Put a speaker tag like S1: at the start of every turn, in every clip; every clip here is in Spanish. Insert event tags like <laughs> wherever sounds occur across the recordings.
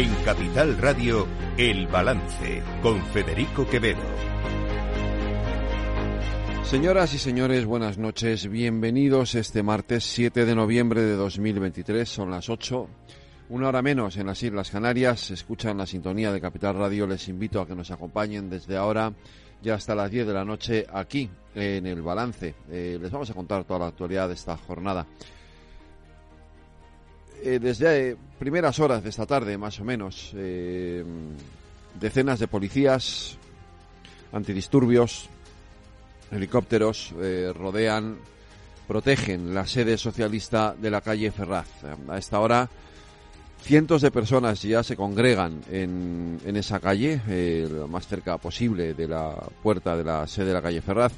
S1: En Capital Radio, El Balance, con Federico Quevedo.
S2: Señoras y señores, buenas noches. Bienvenidos este martes 7 de noviembre de 2023. Son las 8. Una hora menos en las Islas Canarias. Escuchan la sintonía de Capital Radio. Les invito a que nos acompañen desde ahora ya hasta las 10 de la noche aquí en el balance. Eh, les vamos a contar toda la actualidad de esta jornada. Eh, desde primeras horas de esta tarde, más o menos, eh, decenas de policías antidisturbios, helicópteros rodean, protegen la sede socialista de la calle Ferraz. A esta hora Cientos de personas ya se congregan en, en esa calle, eh, lo más cerca posible de la puerta de la sede de la calle Ferraz,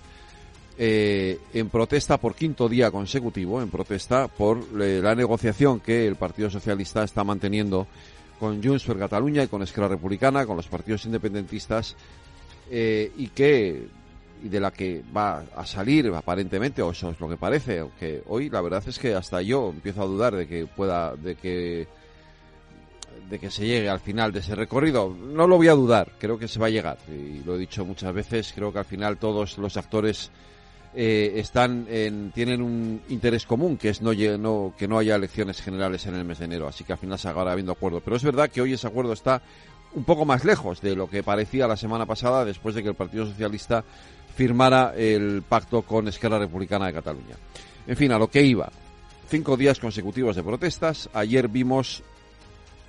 S2: eh, en protesta por quinto día consecutivo, en protesta por eh, la negociación que el Partido Socialista está manteniendo con Junts per Cataluña y con Esquerra Republicana, con los partidos independentistas, y que de la que va a salir aparentemente, o eso es lo que parece, aunque hoy la verdad es que hasta yo empiezo a dudar de que pueda, de que de que se llegue al final de ese recorrido. No lo voy a dudar, creo que se va a llegar. Y lo he dicho muchas veces, creo que al final todos los actores eh, están en, tienen un interés común, que es no, no, que no haya elecciones generales en el mes de enero. Así que al final se acabará habiendo acuerdo. Pero es verdad que hoy ese acuerdo está un poco más lejos de lo que parecía la semana pasada, después de que el Partido Socialista firmara el pacto con Esquerra Republicana de Cataluña. En fin, a lo que iba. Cinco días consecutivos de protestas. Ayer vimos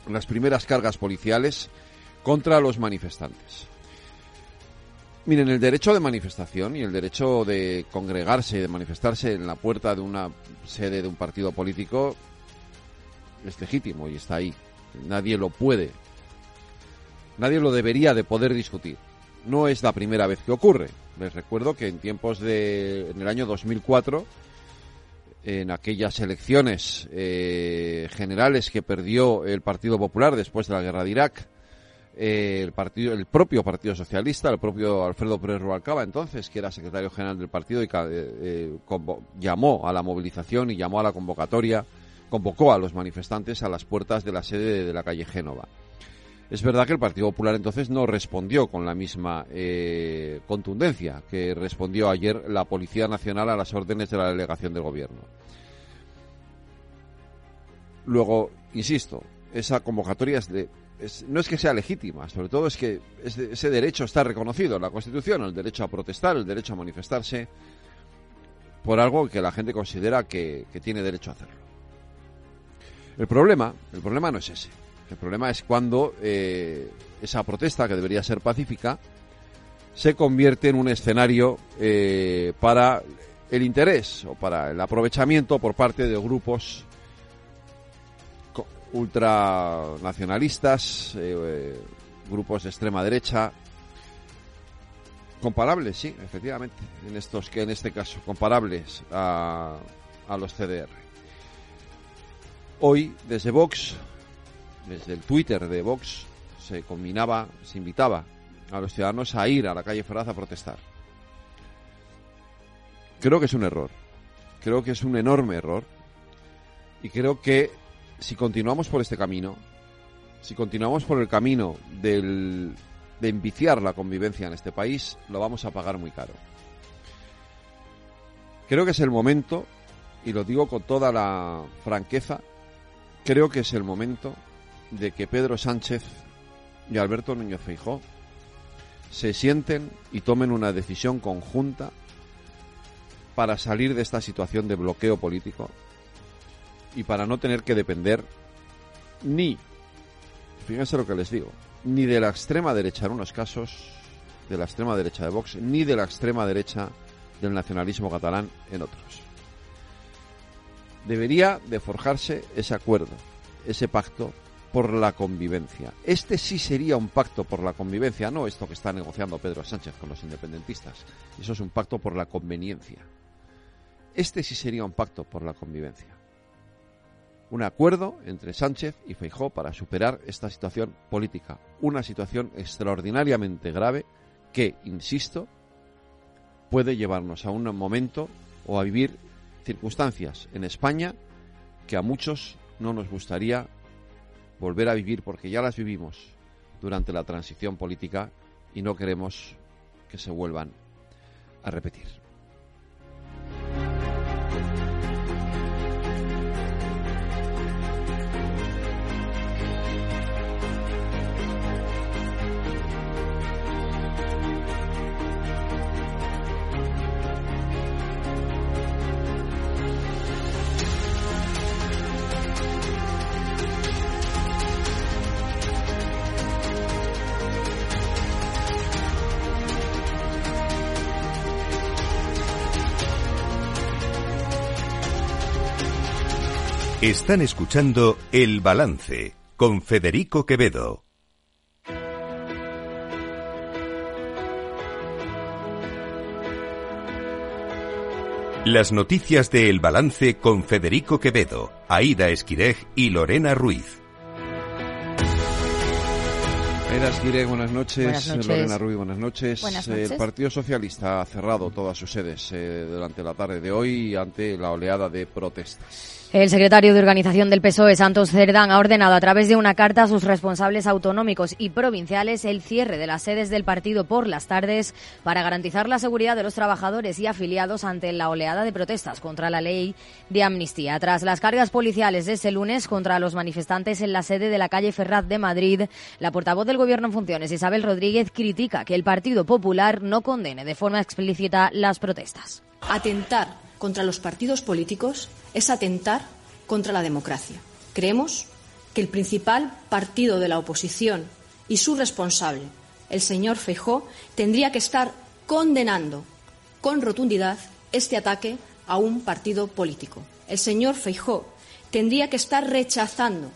S2: las primeras cargas policiales contra los manifestantes. Miren, el derecho de manifestación y el derecho de congregarse y de manifestarse en la puerta de una sede de un partido político es legítimo y está ahí. Nadie lo puede, nadie lo debería de poder discutir. No es la primera vez que ocurre. Les recuerdo que en tiempos de, en el año 2004, en aquellas elecciones eh, generales que perdió el Partido Popular después de la guerra de Irak, eh, el partido, el propio Partido Socialista, el propio Alfredo Pérez Rubalcaba, entonces, que era secretario general del partido y eh, llamó a la movilización y llamó a la convocatoria, convocó a los manifestantes a las puertas de la sede de la calle Génova. Es verdad que el Partido Popular entonces no respondió con la misma eh, contundencia que respondió ayer la Policía Nacional a las órdenes de la delegación del Gobierno. Luego, insisto, esa convocatoria es de, no es que sea legítima, sobre todo es que ese derecho está reconocido en la Constitución, el derecho a protestar, el derecho a manifestarse, por algo que la gente considera que, tiene derecho a hacerlo. El problema, el problema no es ese. El problema es cuando eh, esa protesta, que debería ser pacífica, se convierte en un escenario eh, para el interés o para el aprovechamiento por parte de grupos ultranacionalistas, eh, grupos de extrema derecha, comparables, sí, efectivamente, en estos que en este caso comparables a, a los CDR. Hoy desde Vox desde el Twitter de Vox se combinaba, se invitaba a los ciudadanos a ir a la calle Ferraz a protestar. Creo que es un error. Creo que es un enorme error. Y creo que si continuamos por este camino, si continuamos por el camino del, de enviciar la convivencia en este país, lo vamos a pagar muy caro. Creo que es el momento, y lo digo con toda la franqueza, creo que es el momento de que Pedro Sánchez y Alberto Núñez Feijó se sienten y tomen una decisión conjunta para salir de esta situación de bloqueo político y para no tener que depender ni, fíjense lo que les digo, ni de la extrema derecha en unos casos, de la extrema derecha de Vox, ni de la extrema derecha del nacionalismo catalán en otros. Debería de forjarse ese acuerdo, ese pacto por la convivencia. Este sí sería un pacto por la convivencia, no esto que está negociando Pedro Sánchez con los independentistas. Eso es un pacto por la conveniencia. Este sí sería un pacto por la convivencia. Un acuerdo entre Sánchez y Feijó para superar esta situación política. Una situación extraordinariamente grave que, insisto, puede llevarnos a un momento o a vivir circunstancias en España que a muchos no nos gustaría volver a vivir, porque ya las vivimos durante la transición política y no queremos que se vuelvan a repetir.
S1: Están escuchando El Balance con Federico Quevedo. Las noticias de El Balance con Federico Quevedo, Aida Esquirej y Lorena Ruiz.
S2: Aida Esquirej, buenas noches.
S3: Buenas noches.
S2: Lorena Ruiz, buenas noches.
S3: Buenas
S2: El. Partido Socialista ha cerrado todas sus sedes eh, durante la tarde de hoy ante la oleada de protestas.
S3: El secretario de Organización del PSOE, Santos Cerdán, ha ordenado a través de una carta a sus responsables autonómicos y provinciales el cierre de las sedes del partido por las tardes para garantizar la seguridad de los trabajadores y afiliados ante la oleada de protestas contra la ley de amnistía. Tras las cargas policiales de ese lunes contra los manifestantes en la sede de la calle Ferraz de Madrid, la portavoz del Gobierno en funciones, Isabel Rodríguez, critica que el Partido Popular no condene de forma explícita las protestas.
S4: Atentar contra los partidos políticos es atentar contra la democracia. Creemos que el principal partido de la oposición y su responsable, el señor Feijó, tendría que estar condenando con rotundidad este ataque a un partido político. El señor Feijó tendría que estar rechazando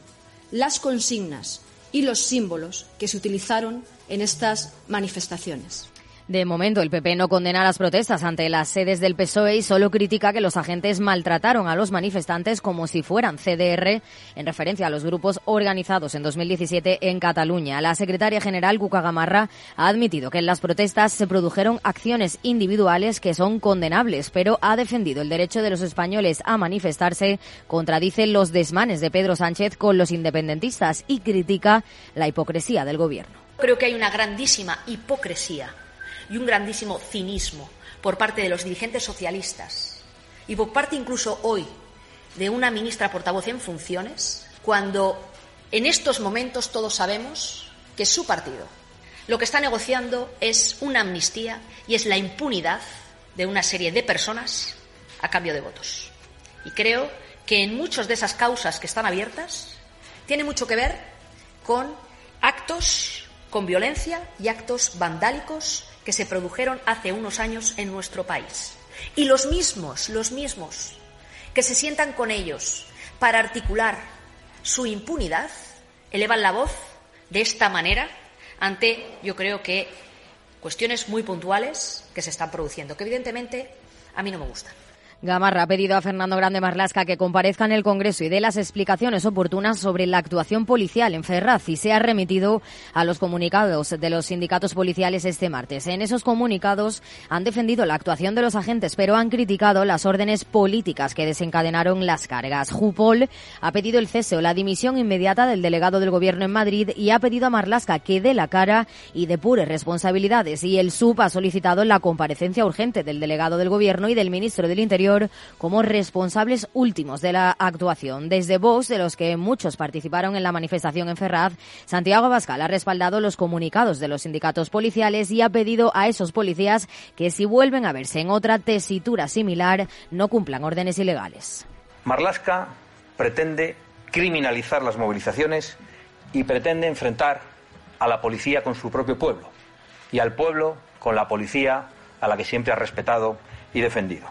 S4: las consignas y los símbolos que se utilizaron en estas manifestaciones.
S3: De momento, el PP no condena las protestas ante las sedes del PSOE y solo critica que los agentes maltrataron a los manifestantes como si fueran CDR, en referencia a los grupos organizados en 2017 en Cataluña. La secretaria general, Cuca Gamarra, ha admitido que en las protestas se produjeron acciones individuales que son condenables, pero ha defendido el derecho de los españoles a manifestarse, contradice los desmanes de Pedro Sánchez con los independentistas y critica la hipocresía del gobierno.
S5: Creo que hay una grandísima hipocresía y un grandísimo cinismo por parte de los dirigentes socialistas y por parte incluso hoy de una ministra portavoz en funciones, cuando en estos momentos todos sabemos que su partido lo que está negociando es una amnistía y es la impunidad de una serie de personas a cambio de votos. Y creo que en muchas de esas causas que están abiertas tiene mucho que ver con actos con violencia y actos vandálicos que se produjeron hace unos años en nuestro país. Y los mismos, los mismos, que se sientan con ellos para articular su impunidad, elevan la voz de esta manera ante, yo creo que, cuestiones muy puntuales que se están produciendo, que evidentemente a mí no me gustan.
S3: Gamarra ha pedido a Fernando Grande Marlasca que comparezca en el Congreso y dé las explicaciones oportunas sobre la actuación policial en Ferraz y se ha remitido a los comunicados de los sindicatos policiales este martes. En esos comunicados han defendido la actuación de los agentes, pero han criticado las órdenes políticas que desencadenaron las cargas. Jupol ha pedido el cese o la dimisión inmediata del delegado del Gobierno en Madrid y ha pedido a Marlasca que dé la cara y depure responsabilidades. Y el SUB ha solicitado la comparecencia urgente del delegado del Gobierno y del ministro del Interior como responsables últimos de la actuación. Desde Vox, de los que muchos participaron en la manifestación en Ferraz, Santiago Abascal ha respaldado los comunicados de los sindicatos policiales y ha pedido a esos policías que si vuelven a verse en otra tesitura similar no cumplan órdenes ilegales.
S6: Marlaska pretende criminalizar las movilizaciones y pretende enfrentar a la policía con su propio pueblo y al pueblo con la policía a la que siempre ha respetado y defendido.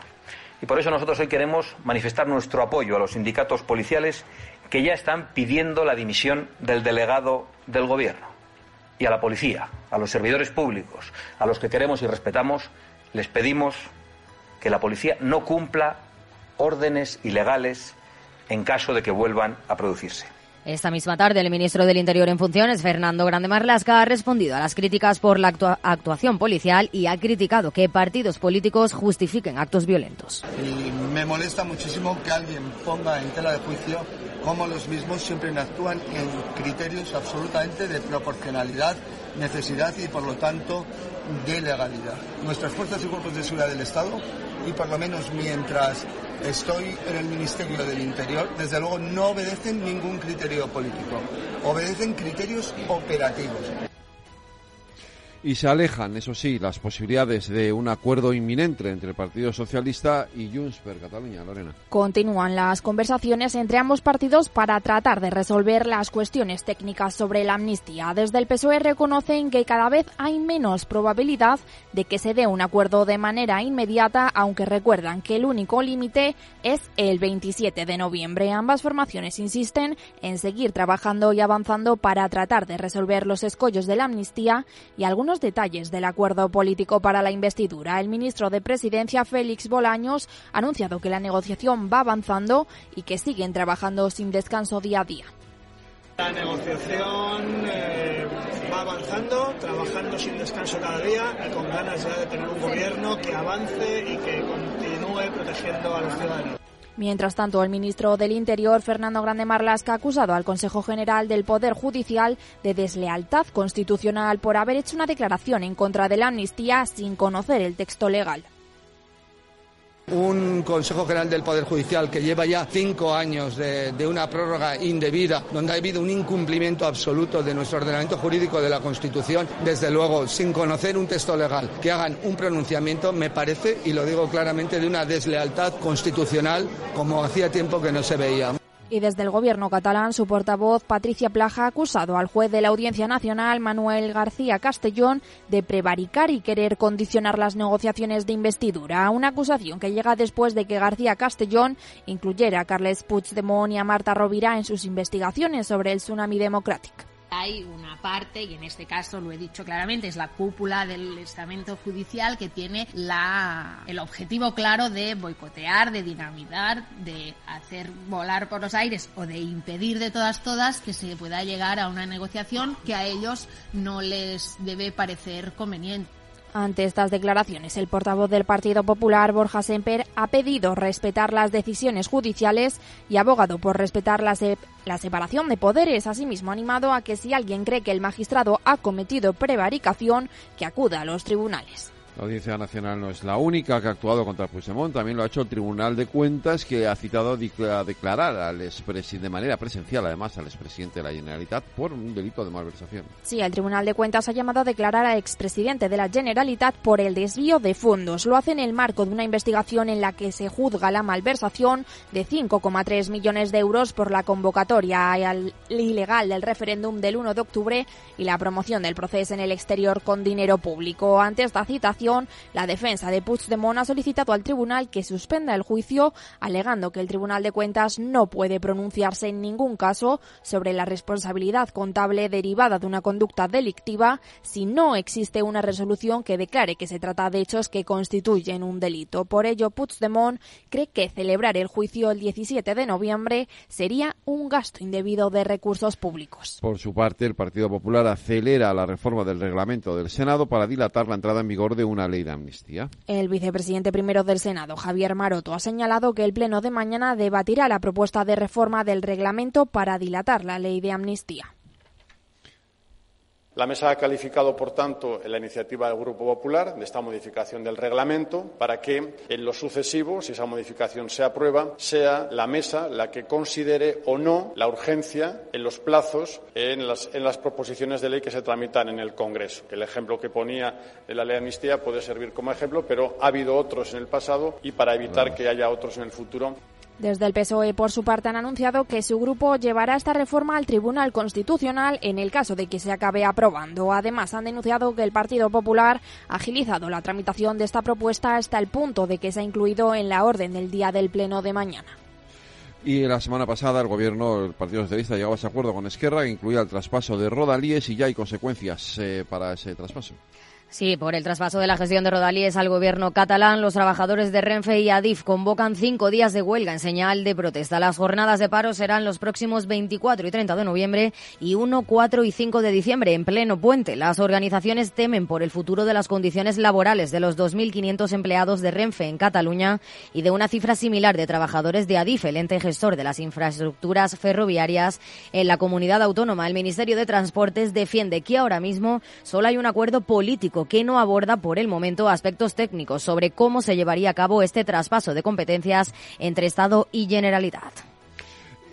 S6: Y por eso nosotros hoy queremos manifestar nuestro apoyo a los sindicatos policiales que ya están pidiendo la dimisión del delegado del Gobierno. Y a la policía, a los servidores públicos, a los que queremos y respetamos, les pedimos que la policía no cumpla órdenes ilegales en caso de que vuelvan a producirse.
S3: Esta misma tarde, el ministro del Interior en funciones, Fernando Grande Marlasca, ha respondido a las críticas por la actua- actuación policial y ha criticado que partidos políticos justifiquen actos violentos.
S7: Y me molesta muchísimo que alguien ponga en tela de juicio cómo los mismos siempre actúan en criterios absolutamente de proporcionalidad, necesidad y, por lo tanto, de legalidad. Nuestras fuerzas y cuerpos de seguridad del Estado, y por lo menos mientras estoy en el Ministerio del Interior, desde luego no obedecen ningún criterio político, obedecen criterios operativos
S2: y se alejan, eso sí, las posibilidades de un acuerdo inminente entre el Partido Socialista y Junts per Cataluña. Lorena.
S8: Continúan las conversaciones entre ambos partidos para tratar de resolver las cuestiones técnicas sobre la amnistía. Desde el PSOE reconocen que cada vez hay menos probabilidad de que se dé un acuerdo de manera inmediata, aunque recuerdan que el único límite es el 27 de noviembre. Ambas formaciones insisten en seguir trabajando y avanzando para tratar de resolver los escollos de la amnistía y algunos detalles del acuerdo político para la investidura. El ministro de Presidencia, Félix Bolaños, ha anunciado que la negociación va avanzando y que siguen trabajando sin descanso día a día.
S9: La negociación eh, va avanzando, trabajando sin descanso cada día con ganas ya de tener un gobierno que avance y que continúe protegiendo a los ciudadanos.
S8: Mientras tanto, el ministro del Interior, Fernando Grande Marlasca, ha acusado al Consejo General del Poder Judicial de deslealtad constitucional por haber hecho una declaración en contra de la amnistía sin conocer el texto legal
S7: un Consejo General del Poder Judicial que lleva ya cinco años de, una prórroga indebida, donde ha habido un incumplimiento absoluto de nuestro ordenamiento jurídico de la Constitución, desde luego, sin conocer un texto legal, que hagan un pronunciamiento, me parece, y lo digo claramente, de una deslealtad constitucional como hacía tiempo que no se veía.
S8: Y desde el gobierno catalán, su portavoz Patricia Plaja ha acusado al juez de la Audiencia Nacional, Manuel García Castellón, de prevaricar y querer condicionar las negociaciones de investidura. Una acusación que llega después de que García Castellón incluyera a Carles Puigdemont y a Marta Rovira en sus investigaciones sobre el tsunami democrático
S10: hay una parte, y en este caso lo he dicho claramente, es la cúpula del estamento judicial que tiene la, el objetivo claro de boicotear, de dinamitar, de hacer volar por los aires o de impedir de todas todas que se pueda llegar a una negociación que a ellos no les debe parecer conveniente.
S8: Ante estas declaraciones, el portavoz del Partido Popular, Borja Semper, ha pedido respetar las decisiones judiciales y abogado por respetar la, la separación de poderes. Asimismo, ha animado a que si alguien cree que el magistrado ha cometido prevaricación, que acuda a los tribunales.
S2: La Audiencia Nacional no es la única que ha actuado contra Puigdemont, también lo ha hecho el Tribunal de Cuentas, que ha citado a declarar al de manera presencial, además, al expresidente de la Generalitat por un delito de malversación.
S8: Sí, el Tribunal de Cuentas ha llamado a declarar al expresidente de la Generalitat por el desvío de fondos. Lo hace en el marco de una investigación en la que se juzga la malversación de 5,3 millones de euros por la convocatoria ilegal del referéndum del 1 de octubre y la promoción del proceso en el exterior con dinero público. Ante esta citación, la defensa de Puigdemont ha solicitado al tribunal que suspenda el juicio, alegando que el Tribunal de Cuentas no puede pronunciarse en ningún caso sobre la responsabilidad contable derivada de una conducta delictiva si no existe una resolución que declare que se trata de hechos que constituyen un delito. Por ello, Puigdemont cree que celebrar el juicio el 17 de noviembre sería un gasto indebido de recursos públicos.
S2: Por su parte, el Partido Popular acelera la reforma del reglamento del Senado para dilatar la entrada en vigor de un ley de amnistía.
S8: El vicepresidente primero del Senado, Javier Maroto, ha señalado que el Pleno de mañana debatirá la propuesta de reforma del reglamento para dilatar la ley de amnistía.
S11: La mesa ha calificado, por tanto, la iniciativa del Grupo Popular de esta modificación del reglamento para que, en lo sucesivo, si esa modificación se aprueba, sea la mesa la que considere o no la urgencia en los plazos en las, en las proposiciones de ley que se tramitan en el Congreso. El ejemplo que ponía de la ley de amnistía puede servir como ejemplo, pero ha habido otros en el pasado y para evitar que haya otros en el futuro
S8: desde el PSOE, por su parte, han anunciado que su grupo llevará esta reforma al Tribunal Constitucional en el caso de que se acabe aprobando. Además, han denunciado que el Partido Popular ha agilizado la tramitación de esta propuesta hasta el punto de que se ha incluido en la orden del día del Pleno de mañana.
S2: Y la semana pasada el gobierno, el Partido Socialista, llegaba a ese acuerdo con Esquerra que incluía el traspaso de Rodalíes y ya hay consecuencias eh, para ese traspaso.
S3: Sí, por el traspaso de la gestión de Rodalíes al gobierno catalán, los trabajadores de Renfe y Adif convocan cinco días de huelga en señal de protesta. Las jornadas de paro serán los próximos 24 y 30 de noviembre y 1, 4 y 5 de diciembre, en pleno puente. Las organizaciones temen por el futuro de las condiciones laborales de los 2.500 empleados de Renfe en Cataluña y de una cifra similar de trabajadores de Adif, el ente gestor de las infraestructuras ferroviarias en la comunidad autónoma. El Ministerio de Transportes defiende que ahora mismo solo hay un acuerdo político que no aborda por el momento aspectos técnicos sobre cómo se llevaría a cabo este traspaso de competencias entre Estado y Generalidad.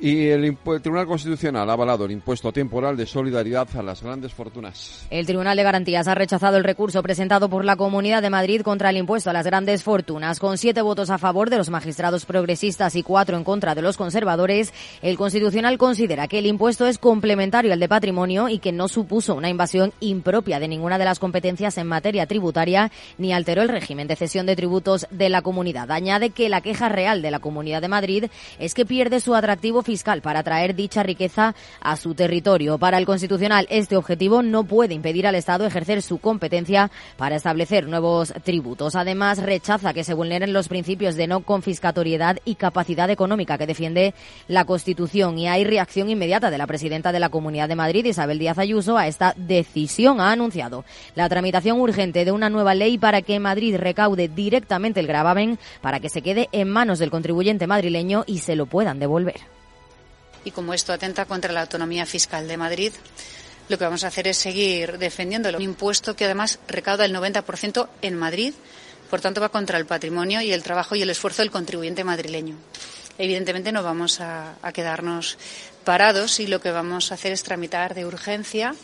S2: Y el, Tribunal Constitucional ha avalado el impuesto temporal de solidaridad a las grandes fortunas.
S3: El Tribunal de Garantías ha rechazado el recurso presentado por la Comunidad de Madrid contra el impuesto a las grandes fortunas. Con siete votos a favor de los magistrados progresistas y cuatro en contra de los conservadores, el Constitucional considera que el impuesto es complementario al de patrimonio y que no supuso una invasión impropia de ninguna de las competencias en materia tributaria ni alteró el régimen de cesión de tributos de la comunidad. Añade que la queja real de la Comunidad de Madrid es que pierde su atractivo fiscal para atraer dicha riqueza a su territorio. Para el Constitucional, este objetivo no puede impedir al Estado ejercer su competencia para establecer nuevos tributos. Además, rechaza que se vulneren los principios de no confiscatoriedad y capacidad económica que defiende la Constitución. Y hay reacción inmediata de la presidenta de la Comunidad de Madrid, Isabel Díaz Ayuso, a esta decisión. Ha anunciado la tramitación urgente de una nueva ley para que Madrid recaude directamente el gravamen para que se quede en manos del contribuyente madrileño y se lo puedan devolver
S12: y como esto atenta contra la autonomía fiscal de Madrid, lo que vamos a hacer es seguir defendiendo un impuesto que además recauda el 90% en Madrid, por tanto va contra el patrimonio y el trabajo y el esfuerzo del contribuyente madrileño. Evidentemente no vamos a, a quedarnos parados y lo que vamos a hacer es tramitar de urgencia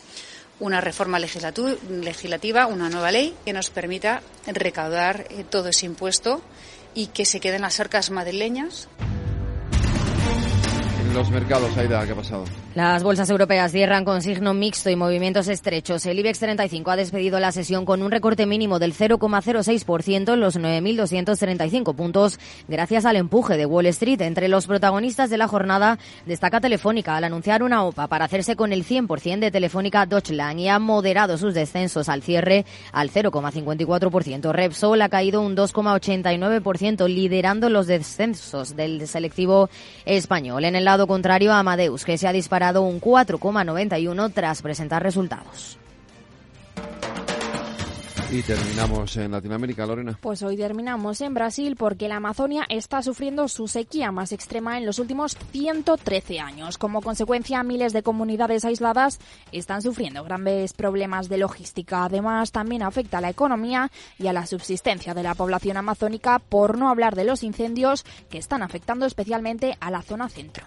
S12: una reforma legislativa, una nueva ley que nos permita recaudar eh, todo ese impuesto y que se queden las arcas madrileñas
S2: los mercados, Aida, ¿qué ha pasado?
S3: Las bolsas europeas cierran con signo mixto y movimientos estrechos. El IBEX 35 ha despedido la sesión con un recorte mínimo del 0,06% en los 9.235 puntos, gracias al empuje de Wall Street. Entre los protagonistas de la jornada destaca Telefónica al anunciar una OPA para hacerse con el 100% de Telefónica Deutschland y ha moderado sus descensos al cierre al 0,54%. Repsol ha caído un 2,89%, liderando los descensos del selectivo español. En el lado contrario, Amadeus, que se ha disparado un 4,91 tras presentar resultados.
S2: Y terminamos en Latinoamérica, Lorena.
S8: Pues hoy terminamos en Brasil porque la Amazonia está sufriendo su sequía más extrema en los últimos 113 años. Como consecuencia, miles de comunidades aisladas están sufriendo grandes problemas de logística. Además, también afecta a la economía y a la subsistencia de la población amazónica, por no hablar de los incendios que están afectando especialmente a la zona centro.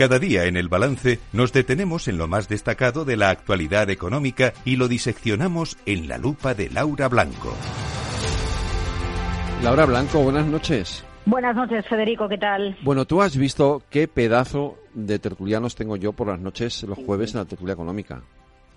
S1: Cada día en el balance nos detenemos en lo más destacado de la actualidad económica y lo diseccionamos en la lupa de Laura Blanco.
S2: Laura Blanco, buenas noches.
S13: Buenas noches, Federico, ¿qué tal?
S2: Bueno, tú has visto qué pedazo de tertulianos tengo yo por las noches los jueves en la tertulia económica.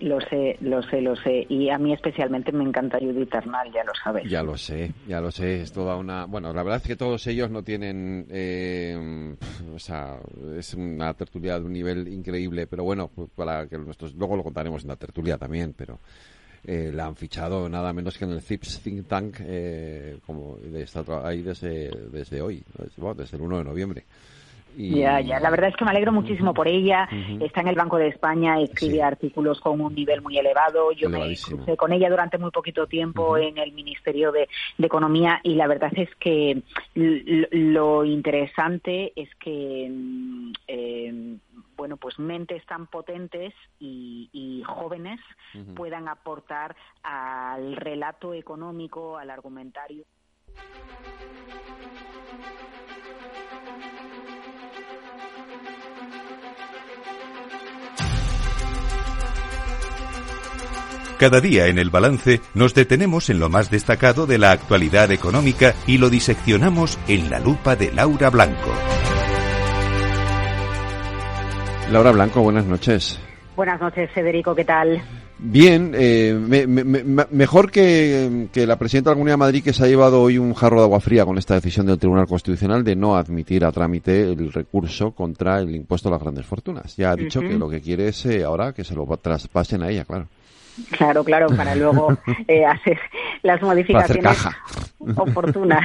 S13: Lo sé, lo sé, lo sé. Y a mí especialmente me encanta Judith Eternal, ya lo sabes.
S2: Ya lo sé, ya lo sé. Es toda una... Bueno, la verdad es que todos ellos no tienen... Eh, o sea, es una tertulia de un nivel increíble. Pero bueno, pues para que nuestros... Luego lo contaremos en la tertulia también, pero... Eh, la han fichado nada menos que en el CIPS Think Tank eh, como de, está ahí desde, desde hoy, desde, desde el 1 de noviembre.
S13: Ya, ya. La verdad es que me alegro muchísimo por ella. Está en el Banco de España, escribe artículos con un nivel muy elevado. Yo me crucé con ella durante muy poquito tiempo en el Ministerio de, Economía y la verdad es que lo interesante es que mm, eh, bueno, pues mentes tan potentes y, jóvenes puedan aportar al relato económico, al argumentario.
S1: Cada día en el balance nos detenemos en lo más destacado de la actualidad económica y lo diseccionamos en la lupa de Laura Blanco.
S2: Laura Blanco, buenas noches.
S13: Buenas noches, Federico, ¿qué tal?
S2: Bien, eh, mejor que, la presidenta de la Comunidad de Madrid que se ha llevado hoy un jarro de agua fría con esta decisión del Tribunal Constitucional de no admitir a trámite el recurso contra el impuesto a las grandes fortunas. Ya ha dicho que lo que quiere es eh, ahora que se lo traspasen a ella, claro.
S13: Claro, claro, para <laughs> luego eh, hacer las modificaciones oportunas,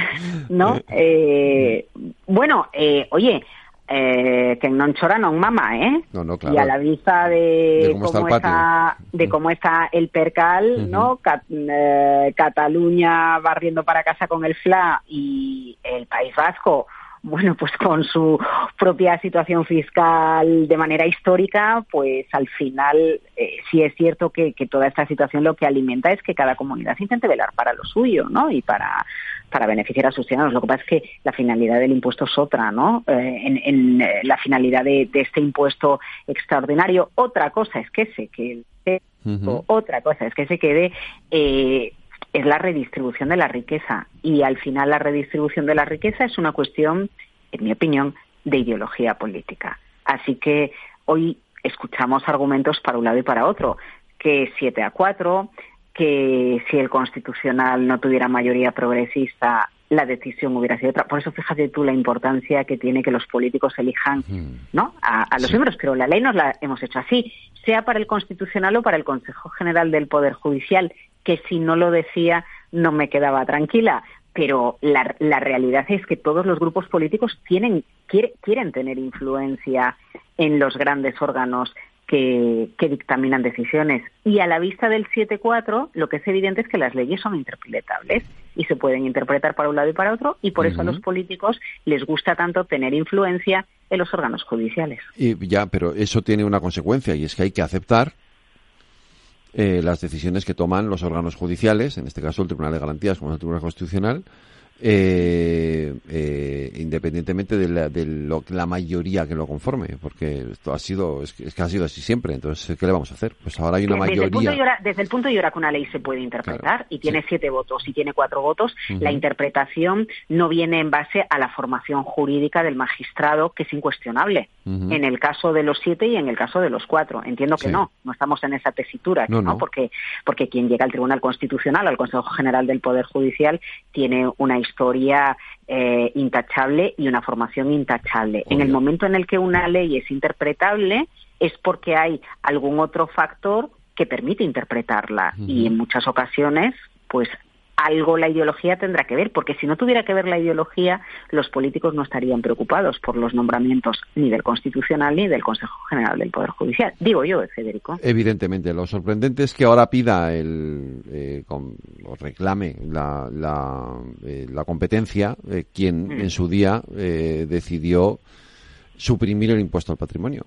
S13: ¿no? Eh, bueno, eh, oye, eh, que no chora no mama, ¿eh?
S2: No, no, claro.
S13: Y a la vista de, cómo, está, de mm. cómo está el percal, ¿no? Eh, Cataluña barriendo para casa con el FLA y el País Vasco bueno, pues con su propia situación fiscal de manera histórica, pues al final eh, sí es cierto que, toda esta situación lo que alimenta es que cada comunidad intente velar para lo suyo, ¿no? Y para, para beneficiar a sus ciudadanos. Lo que pasa es que la finalidad del impuesto es otra, ¿no? Eh, en, eh, la finalidad de, este impuesto extraordinario. Otra cosa es que se quede, otra cosa es que se quede eh, es la redistribución de la riqueza. Y al final la redistribución de la riqueza es una cuestión, en mi opinión, de ideología política. Así que hoy escuchamos argumentos para un lado y para otro, que 7 a 4, que si el constitucional no tuviera mayoría progresista, la decisión hubiera sido otra. Por eso fíjate tú la importancia que tiene que los políticos elijan mm. ¿no? a, los miembros, pero la ley nos la hemos hecho así, sea para el constitucional o para el Consejo General del Poder Judicial que si no lo decía no me quedaba tranquila. Pero la, la realidad es que todos los grupos políticos tienen, quieren tener influencia en los grandes órganos que, que, dictaminan decisiones. Y a la vista del 7.4, lo que es evidente es que las leyes son interpretables y se pueden interpretar para un lado y para otro, y por eso a los políticos les gusta tanto tener influencia en los órganos judiciales.
S2: Y ya, pero eso tiene una consecuencia, y es que hay que aceptar eh, las decisiones que toman los órganos judiciales, en este caso el Tribunal de Garantías como el Tribunal Constitucional, eh, eh, independientemente de, la, de lo, la mayoría que lo conforme, porque esto ha sido, es que, ha sido así siempre, entonces, ¿qué le vamos a hacer? Pues ahora hay una
S13: desde
S2: mayoría.
S13: El punto hora, desde el punto de vista que una ley se puede interpretar y tiene siete votos y tiene cuatro votos, la interpretación no viene en base a la formación jurídica del magistrado, que es incuestionable, en el caso de los siete y en el caso de los cuatro. Entiendo que no, no estamos en esa tesitura, no, Porque, porque quien llega al Tribunal Constitucional, al Consejo General del Poder Judicial, tiene una historia eh, intachable y una formación intachable. En el momento en el que una ley es interpretable es porque hay algún otro factor que permite interpretarla. Y en muchas ocasiones pues algo la ideología tendrá que ver, porque si no tuviera que ver la ideología, los políticos no estarían preocupados por los nombramientos ni del Constitucional ni del Consejo General del Poder Judicial. Digo yo, Federico.
S2: Evidentemente, lo sorprendente es que ahora pida el, eh, o reclame la, la, eh, competencia eh, quien mm. en su día decidió suprimir el impuesto al patrimonio.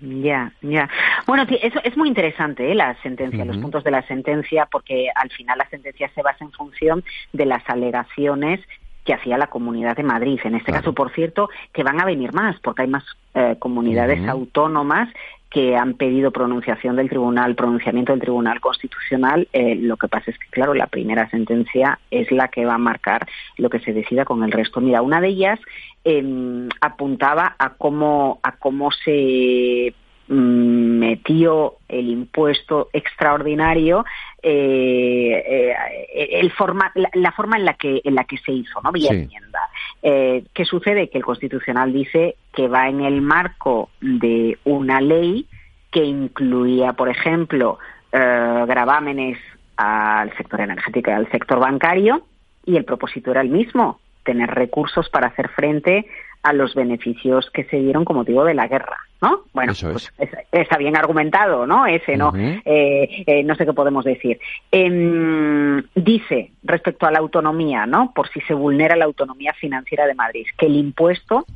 S13: Ya, ya. Bueno, eso es muy interesante ¿eh? la sentencia, los puntos de la sentencia, porque al final la sentencia se basa en función de las alegaciones que hacía la Comunidad de Madrid. En este caso, por cierto, que van a venir más, porque hay más eh, comunidades autónomas que han pedido pronunciación del tribunal, pronunciamiento del Tribunal Constitucional. Eh, lo que pasa es que, claro, la primera sentencia es la que va a marcar lo que se decida con el resto. Mira, una de ellas em, apuntaba a cómo, a cómo se metió el impuesto extraordinario eh, eh, el forma, la, forma en la que en la que se hizo no vía enmienda. Eh, qué sucede que el constitucional dice que va en el marco de una ley que incluía por ejemplo eh, gravámenes al sector energético y al sector bancario y el propósito era el mismo tener recursos para hacer frente a los beneficios que se dieron como motivo de la guerra, ¿no? Bueno, pues está bien argumentado, ¿no? Ese, ¿no? Eh, eh, no sé qué podemos decir. Em, dice respecto a la autonomía, ¿no? Por si se vulnera la autonomía financiera de Madrid, que el impuesto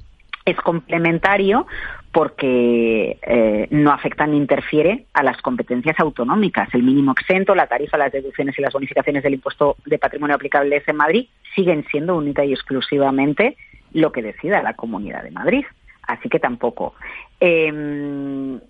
S13: es complementario porque eh, no afecta ni interfiere a las competencias autonómicas. El mínimo exento, la tarifa, las deducciones y las bonificaciones del impuesto de patrimonio aplicables en Madrid siguen siendo única y exclusivamente lo que decida la Comunidad de Madrid. Así que tampoco. Em,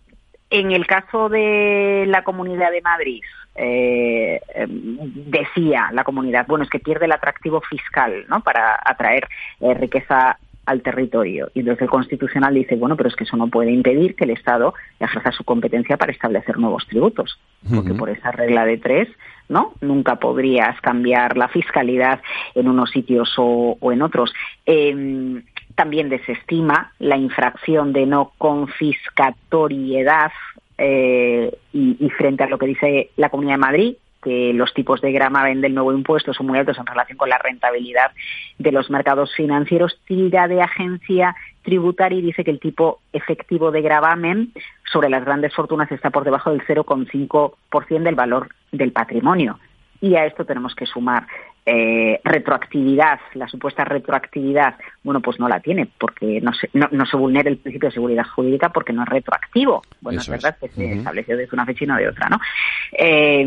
S13: en el caso de la Comunidad de Madrid, eh, em, decía la comunidad, bueno, es que pierde el atractivo fiscal ¿no? para atraer eh, riqueza al territorio. Y entonces el Constitucional dice, bueno, pero es que eso no puede impedir que el Estado ejerza su competencia para establecer nuevos tributos, porque por esa regla de tres, ¿no? Nunca podrías cambiar la fiscalidad en unos sitios o, en otros. Em, también desestima la infracción de no confiscatoriedad eh, y, frente a lo que dice la Comunidad de Madrid, que los tipos de gravamen del nuevo impuesto son muy altos en relación con la rentabilidad de los mercados financieros, tira de agencia tributaria y dice que el tipo efectivo de gravamen sobre las grandes fortunas está por debajo del 0,5% del valor del patrimonio. Y a esto tenemos que sumar eh, retroactividad, la supuesta retroactividad, bueno, pues no la tiene, porque no se, no, se vulnera el principio de seguridad jurídica porque no es retroactivo. Bueno, es verdad que se estableció desde una fecha y no de otra, ¿no? Eh,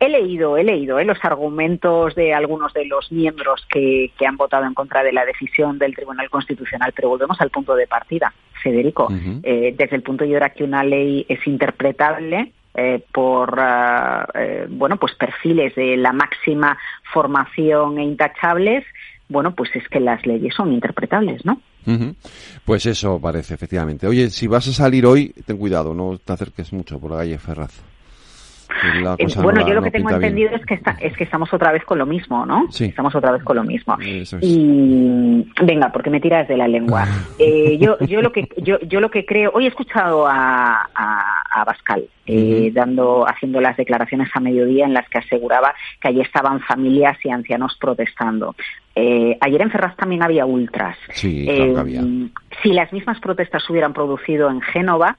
S13: he leído, he leído eh, los argumentos de algunos de los miembros que, que, han votado en contra de la decisión del Tribunal Constitucional, pero volvemos al punto de partida, Federico. desde el punto de vista que una ley es interpretable, eh, por ah, eh, bueno pues perfiles de la máxima formación e intachables bueno pues es que las leyes son interpretables no
S2: pues eso parece efectivamente. Oye si vas a salir hoy ten cuidado no te acerques mucho por la calle Ferraz
S13: eh, bueno, yo lo que tengo entendido es que es que estamos otra vez con lo mismo, ¿no?
S2: Sí.
S13: Estamos otra vez con lo mismo. Y venga, porque me tiras de la lengua. <laughs> Eh, yo, yo lo que yo, yo lo que creo, hoy he escuchado a, a, a Bascal eh, dando, haciendo las declaraciones a mediodía en las que aseguraba que allí estaban familias y ancianos protestando. Eh, ayer en Ferraz también había ultras.
S2: Sí, claro
S13: eh, Si las mismas protestas hubieran producido en Génova,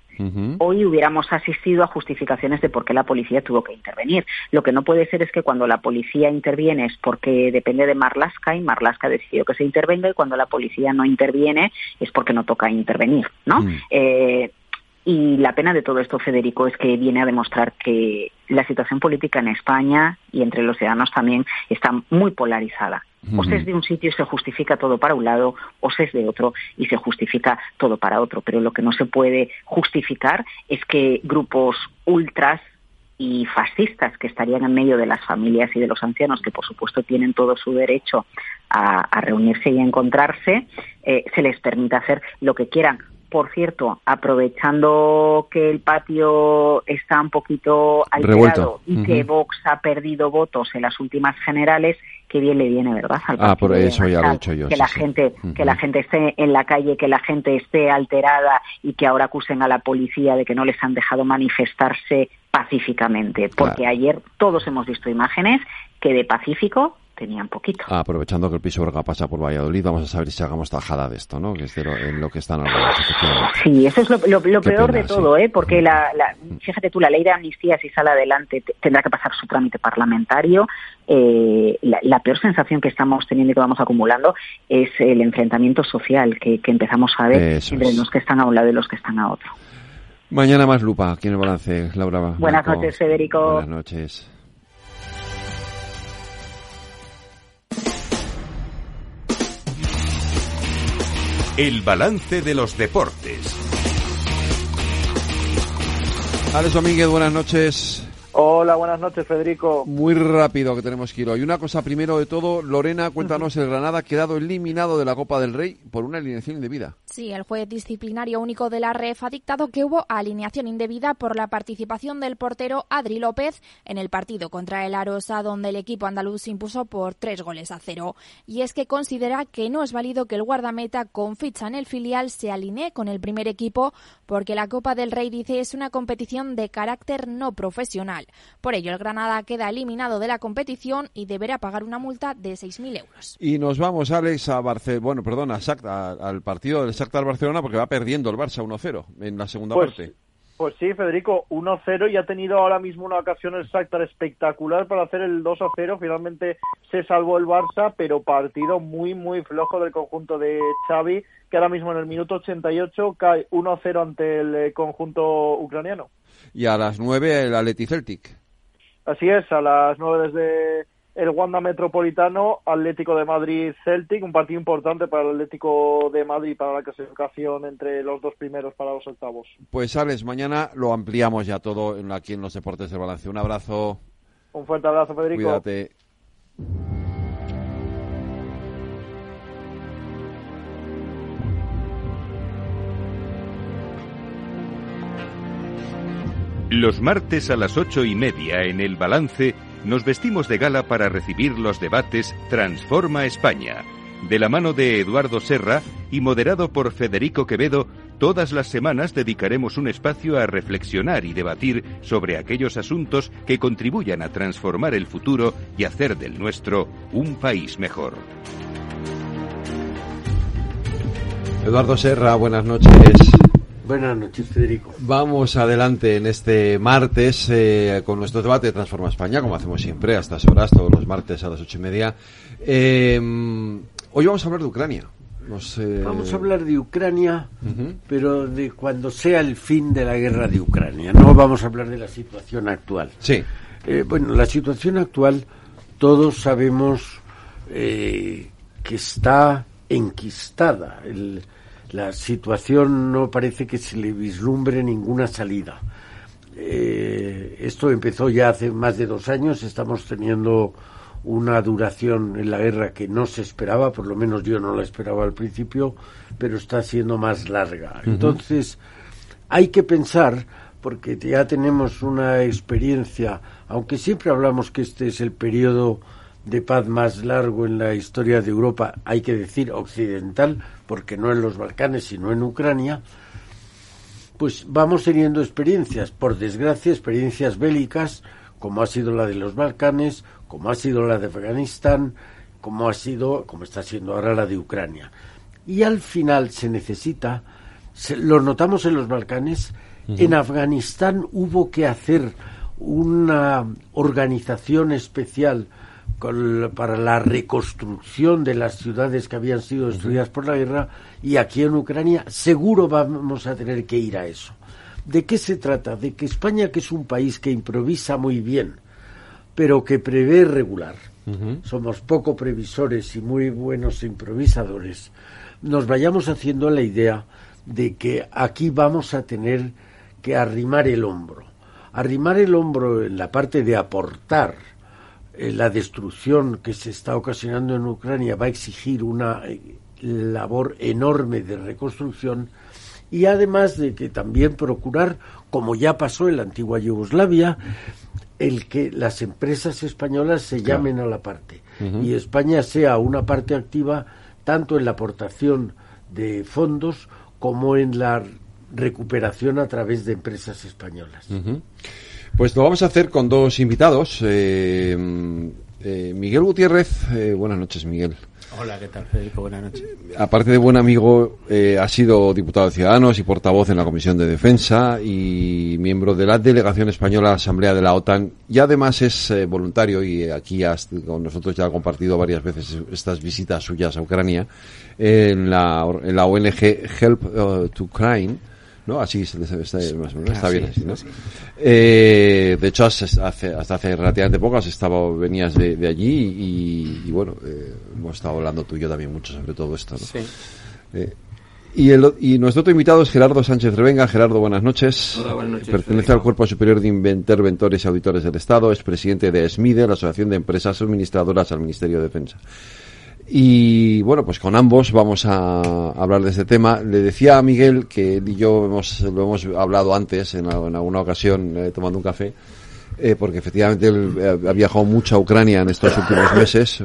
S13: hoy hubiéramos asistido a justificaciones de por qué la policía tuvo que intervenir. Lo que no puede ser es que cuando la policía interviene es porque depende de Marlaska y Marlaska decidió que se intervenga y cuando la policía no interviene es porque no toca intervenir, ¿no? Mm. Eh, y la pena de todo esto, Federico, es que viene a demostrar que la situación política en España y entre los ciudadanos también está muy polarizada. O se es de un sitio y se justifica todo para un lado, o se es de otro y se justifica todo para otro. Pero lo que no se puede justificar es que grupos ultras y fascistas que estarían en medio de las familias y de los ancianos, que por supuesto tienen todo su derecho a, reunirse y a encontrarse, eh, se les permita hacer lo que quieran por cierto, aprovechando que el patio está un poquito alterado y que Vox ha perdido votos en las últimas generales, qué bien le viene, ¿verdad?
S2: ah, por eso ya lo he dicho yo.
S13: Que la gente, que la gente esté en la calle, que la gente esté alterada y que ahora acusen a la policía de que no les han dejado manifestarse pacíficamente, porque ayer todos hemos visto imágenes que de pacífico tenían poquito.
S2: Ah, aprovechando que el piso Orga pasa por Valladolid, vamos a saber si hagamos tajada de esto, ¿no? Que es en lo que están hablando,
S13: Sí, eso es lo, peor de todo, ¿eh? Porque la, fíjate tú, la ley de amnistía, si sale adelante, tendrá que pasar su trámite parlamentario. Eh, la, peor sensación que estamos teniendo y que vamos acumulando es el enfrentamiento social que, empezamos a ver entre los que están a un lado y los que están a otro.
S2: Mañana más lupa aquí en el balance, Laura.
S13: Buenas noches, Federico.
S2: Buenas noches.
S1: El balance de los deportes.
S2: Alex Domínguez, buenas noches.
S14: Hola, buenas noches, Federico.
S2: Muy rápido que tenemos que ir hoy. Una cosa primero de todo, Lorena, cuéntanos, <laughs> el Granada ha quedado eliminado de la Copa del Rey por una alineación indebida.
S8: Sí, el juez disciplinario único de la REF ha dictado que hubo alineación indebida por la participación del portero Adri López en el partido contra el Arosa, donde el equipo andaluz se impuso por tres goles a cero. Y es que considera que no es válido que el guardameta con ficha en el filial se alinee con el primer equipo, porque la Copa del Rey, dice, es una competición de carácter no profesional. Por ello, el Granada queda eliminado de la competición y deberá pagar una multa de 6.000 euros.
S2: Y nos vamos, Alex, a Barcelona, bueno, perdón, al partido del Shakhtar Barcelona porque va perdiendo el Barça 1-0 en la segunda
S14: pues
S2: parte.
S14: Pues sí, Federico, 1-0 y ha tenido ahora mismo una ocasión el Shakhtar espectacular para hacer el 2-0. Finalmente se salvó el Barça, pero partido muy, muy flojo del conjunto de Xavi, que ahora mismo en el minuto 88 cae 1-0 ante el eh, conjunto ucraniano.
S2: Y a las 9 el Atleti Celtic.
S14: Así es, a las 9 desde el Wanda Metropolitano, Atlético de Madrid Celtic, un partido importante para el Atlético de Madrid para la clasificación entre los dos primeros para los octavos.
S2: Pues Alex, mañana lo ampliamos ya todo aquí en los deportes del balance. Un abrazo.
S14: Un fuerte abrazo, Federico.
S2: Cuídate.
S1: Los martes a las ocho y media en el balance nos vestimos de gala para recibir los debates Transforma España. De la mano de Eduardo Serra y moderado por Federico Quevedo, todas las semanas dedicaremos un espacio a reflexionar y debatir sobre aquellos asuntos que contribuyan a transformar el futuro y hacer del nuestro un país mejor.
S2: Eduardo Serra, buenas noches.
S15: Buenas noches, Federico.
S2: Vamos adelante en este martes eh, con nuestro debate de Transforma España, como hacemos siempre a estas horas, todos los martes a las ocho y media. Eh, hoy vamos a hablar de Ucrania.
S15: Eh, vamos a hablar de Ucrania, pero de cuando sea el fin de la guerra de Ucrania. No vamos a hablar de la situación actual.
S2: Sí.
S15: bueno, la situación actual, todos sabemos que está enquistada. El, la situación no parece que se le vislumbre ninguna salida. Eh, esto empezó ya hace más de dos años, estamos teniendo una duración en la guerra que no se esperaba, por lo menos yo no la esperaba al principio, pero está siendo más larga. Entonces, hay que pensar, porque ya tenemos una experiencia, aunque siempre hablamos que este es el periodo de paz más largo en la historia de Europa, hay que decir occidental, porque no en los Balcanes, sino en Ucrania, pues vamos teniendo experiencias, por desgracia, experiencias bélicas, como ha sido la de los Balcanes, como ha sido la de Afganistán, como ha sido, como está siendo ahora la de Ucrania. Y al final se necesita, lo notamos en los Balcanes, en Afganistán hubo que hacer una organización especial para la reconstrucción de las ciudades que habían sido destruidas por la guerra y aquí en Ucrania seguro vamos a tener que ir a eso. ¿De qué se trata? De que España, que es un país que improvisa muy bien, pero que prevé regular, somos poco previsores y muy buenos improvisadores, nos vayamos haciendo la idea de que aquí vamos a tener que arrimar el hombro. Arrimar el hombro en la parte de aportar, eh, la destrucción que se está ocasionando en Ucrania va a exigir una eh, labor enorme de reconstrucción y además de que también procurar, como ya pasó en la antigua Yugoslavia, el que las empresas españolas se llamen a la parte. Y España sea una parte activa tanto en la aportación de fondos como en la recuperación a través de empresas españolas.
S2: Pues lo vamos a hacer con dos invitados. Eh, eh, Miguel Gutiérrez, eh, buenas noches, Miguel.
S16: Hola, ¿qué tal, Federico? Buenas noches.
S2: Aparte de buen amigo, ha sido diputado de Ciudadanos y portavoz en la Comisión de Defensa y miembro de la Delegación Española Asamblea de la OTAN y además es voluntario y aquí con nosotros ya ha compartido varias veces estas visitas suyas a Ucrania en la, en la ONG Help to Ukraine ¿no? Así está, está, bien así, ¿no? Eh, de hecho, hasta hace relativamente poco has estado, venías de, allí y, bueno, eh, hemos estado hablando tú y yo también mucho sobre todo esto, ¿no? Eh, y, el, y nuestro otro invitado es Gerardo Sánchez Revenga. Gerardo, buenas noches.
S16: Hola, buenas noches.
S2: Pertenece al Cuerpo Superior de Interventores y Auditores del Estado. Es presidente de SMIDE, la Asociación de Empresas Administradoras al Ministerio de Defensa. Y bueno, pues con ambos vamos a hablar de este tema. Le decía a Miguel que él y yo hemos, lo hemos hablado antes en, alguna ocasión eh, tomando un café, eh, porque efectivamente él eh, ha viajado mucho a Ucrania en estos últimos meses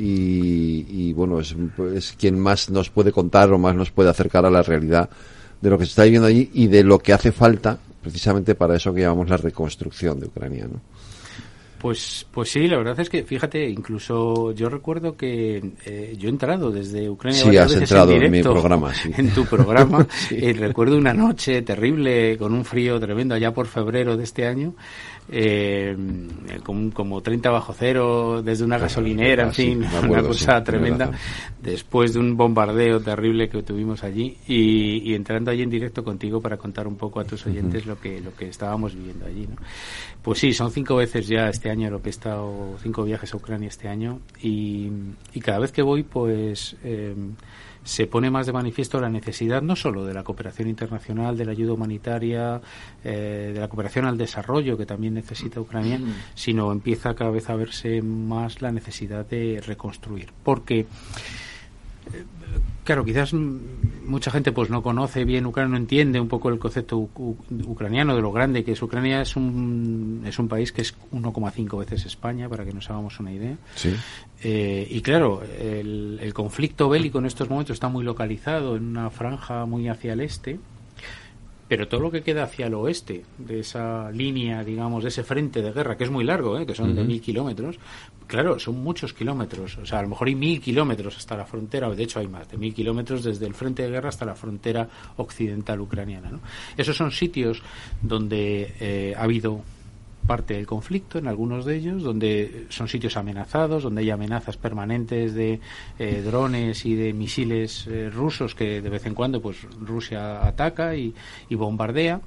S2: y, bueno, es, es, quien más nos puede contar o más nos puede acercar a la realidad de lo que se está viviendo allí y de lo que hace falta precisamente para eso que llamamos la reconstrucción de Ucrania, ¿no?
S16: Pues, pues sí, la verdad es que, fíjate, incluso yo recuerdo que eh, yo he entrado desde Ucrania
S2: sí, has entrado en, mi programa, <laughs>
S16: en tu programa, y <laughs> recuerdo una noche terrible con un frío tremendo allá por febrero de este año, eh, como, como 30 bajo cero desde una gasolinera, en fin, <laughs> una cosa tremenda, después de un bombardeo terrible que tuvimos allí y, entrando allí en directo contigo para contar un poco a tus oyentes lo que lo que estábamos viviendo allí. ¿no? Pues sí, son cinco veces ya este año lo que he estado, cinco viajes a Ucrania este año y, y cada vez que voy pues... Eh, se pone más de manifiesto la necesidad no solo de la cooperación internacional, de la ayuda humanitaria, eh, de la cooperación al desarrollo que también necesita Ucrania, mm. sino empieza cada vez a verse más la necesidad de reconstruir. Porque eh, Claro, quizás mucha gente pues no conoce bien Ucrania, no entiende un poco el concepto ucraniano de lo grande que es Ucrania. Es un, es un país que es 1,5 veces España, para que nos hagamos una idea. Eh, y claro, el, el conflicto bélico en estos momentos está muy localizado en una franja muy hacia el este pero todo lo que queda hacia el oeste de esa línea, digamos, de ese frente de guerra, que es muy largo, ¿eh? que son de mil kilómetros, claro, son muchos kilómetros. O sea, a lo mejor hay mil kilómetros hasta la frontera, de hecho hay más de mil kilómetros desde el frente de guerra hasta la frontera occidental ucraniana. ¿no? Esos son sitios donde eh, ha habido parte del conflicto en algunos de ellos, donde son sitios amenazados, donde hay amenazas permanentes de eh, drones y de misiles eh, rusos que de vez en cuando pues Rusia ataca y, y bombardea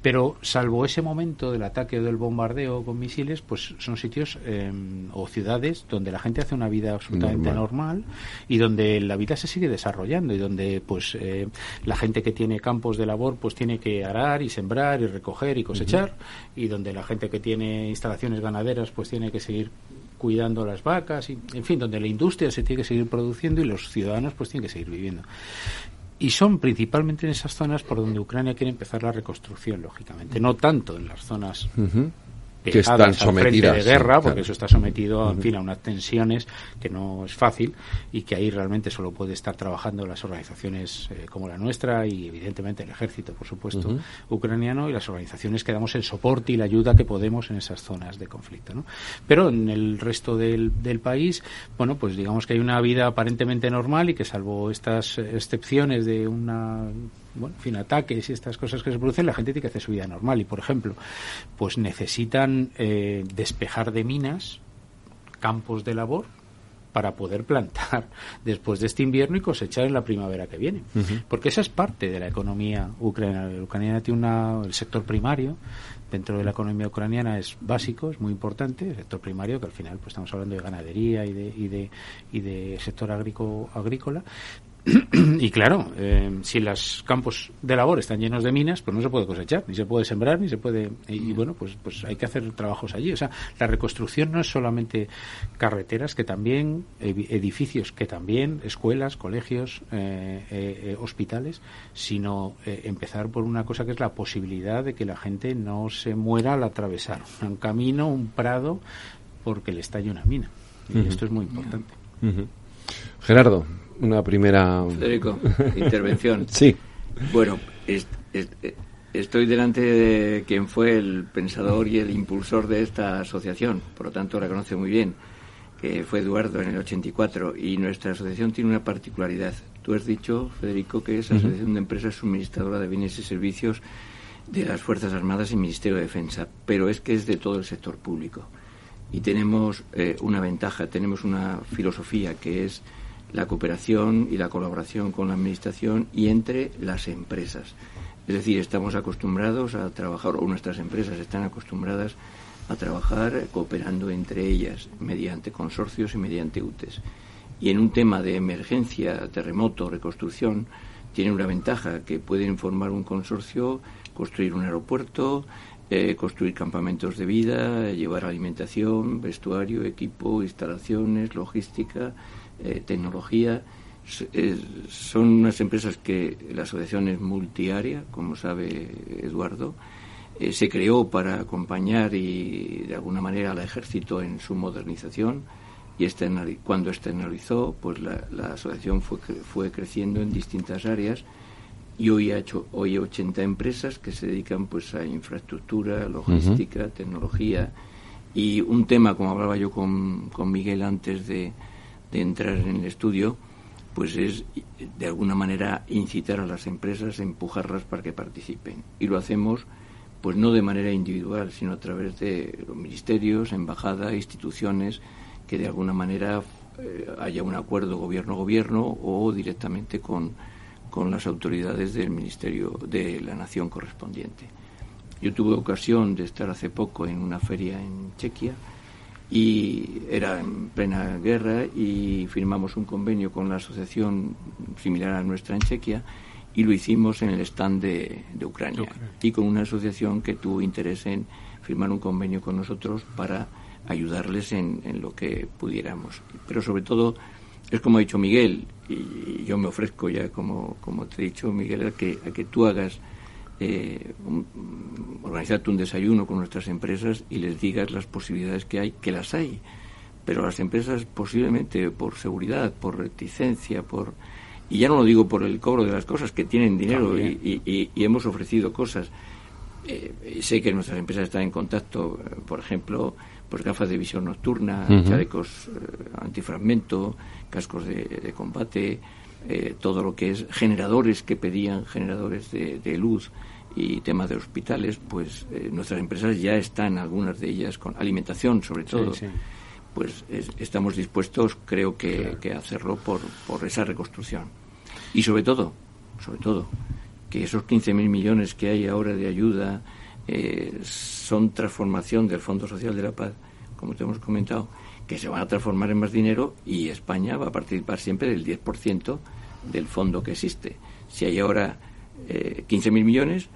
S16: pero salvo ese momento del ataque o del bombardeo con misiles, pues son sitios em, o ciudades donde la gente hace una vida absolutamente normal. y donde la vida se sigue desarrollando y donde pues eh, la gente que tiene campos de labor pues tiene que arar y sembrar y recoger y cosechar y donde la gente que tiene instalaciones ganaderas pues tiene que seguir cuidando las vacas y en fin donde la industria se tiene que seguir produciendo y los ciudadanos pues tienen que seguir viviendo y son principalmente en esas zonas por donde Ucrania quiere empezar la reconstrucción, lógicamente, no tanto en las zonas
S2: que están sometidas
S16: de guerra, porque eso está sometido en fin, a unas tensiones que no es fácil y que ahí realmente solo puede estar trabajando las organizaciones eh, como la nuestra y evidentemente el ejército, por supuesto, ucraniano y las organizaciones que damos el soporte y la ayuda que podemos en esas zonas de conflicto. ¿no? Pero en el resto del, del país, bueno, pues digamos que hay una vida aparentemente normal y que salvo estas excepciones de una bueno, en fin, ataques y estas cosas que se producen, la gente tiene que hacer su vida normal. Y, por ejemplo, pues necesitan eh, despejar de minas campos de labor para poder plantar <laughs> después de este invierno y cosechar en la primavera que viene. Porque esa es parte de la economía ucraniana. La ucraniana tiene una, el sector primario dentro de la economía ucraniana es básico, es muy importante, el sector primario, que al final pues estamos hablando de ganadería y de, y de, y de sector agrícola, <clears throat> y claro, eh, si los campos de labor están llenos de minas, pues no se puede cosechar, ni se puede sembrar, ni se puede. Y, bueno, pues, pues hay que hacer trabajos allí. O sea, la reconstrucción no es solamente carreteras, que también, edificios, que también, escuelas, colegios, eh, eh, hospitales, sino empezar por una cosa que es la posibilidad de que la gente no se muera al atravesar un camino, un prado, porque le estalle una mina. Y esto es muy importante.
S2: Gerardo, una primera.
S17: Federico, intervención. <laughs>
S2: sí.
S17: Bueno, estoy delante de quien fue el pensador y el impulsor de esta asociación, por lo tanto la conoce muy bien, que fue Eduardo en el 84, y nuestra asociación tiene una particularidad. Tú has dicho, Federico, que es Asociación de Empresas Suministradora de Bienes y Servicios de las Fuerzas Armadas y Ministerio de Defensa, pero es que es de todo el sector público. Y tenemos eh, una ventaja, tenemos una filosofía que es la cooperación y la colaboración con la Administración y entre las empresas. Es decir, estamos acostumbrados a trabajar, o nuestras empresas están acostumbradas a trabajar cooperando entre ellas mediante consorcios y mediante UTES. Y en un tema de emergencia, terremoto, reconstrucción, tiene una ventaja que pueden formar un consorcio, construir un aeropuerto, eh, construir campamentos de vida, llevar alimentación, vestuario, equipo, instalaciones, logística, eh, tecnología. son unas empresas que la asociación es multiárea, como sabe Eduardo. Eh, se creó para acompañar y de alguna manera al ejército en su modernización y cuando externalizó, pues la, asociación fue, fue creciendo en distintas áreas y hoy, ha hecho, hoy hay 80 empresas que se dedican pues a infraestructura, logística, tecnología y un tema, como hablaba yo con, con Miguel antes de, de entrar en el estudio, pues es de alguna manera incitar a las empresas, empujarlas para que participen. Y lo hacemos pues no de manera individual, sino a través de los ministerios, embajadas, instituciones, que de alguna manera eh, haya un acuerdo gobierno-gobierno o directamente con, con las autoridades del Ministerio de la Nación correspondiente. Yo tuve ocasión de estar hace poco en una feria en Chequia y era en plena guerra y firmamos un convenio con la asociación similar a nuestra en Chequia y lo hicimos en el stand de, Ucrania y con una asociación que tuvo interés en firmar un convenio con nosotros para ayudarles en, lo que pudiéramos. Pero sobre todo, es como ha dicho Miguel, y yo me ofrezco ya, como, como te he dicho, Miguel, a que, a que tú hagas eh, organizarte un desayuno con nuestras empresas y les digas las posibilidades que hay, que las hay. Pero las empresas posiblemente por seguridad, por reticencia, por... Y ya no lo digo por el cobro de las cosas, que tienen dinero y, hemos ofrecido cosas. Eh, sé que nuestras empresas están en contacto, eh, por ejemplo, pues gafas de visión nocturna, chalecos eh, antifragmento, cascos de, combate, todo lo que es generadores que pedían, generadores de luz, y temas de hospitales, pues eh, nuestras empresas ya están, algunas de ellas, con alimentación sobre todo, pues estamos dispuestos, creo que, a hacerlo por, por esa reconstrucción. Y sobre todo, sobre todo, que esos 15.000 millones que hay ahora de ayuda eh, son transformación del Fondo Social de la Paz, como te hemos comentado, que se van a transformar en más dinero y España va a participar siempre del 10% del fondo que existe. Si hay ahora eh, 15.000 millones,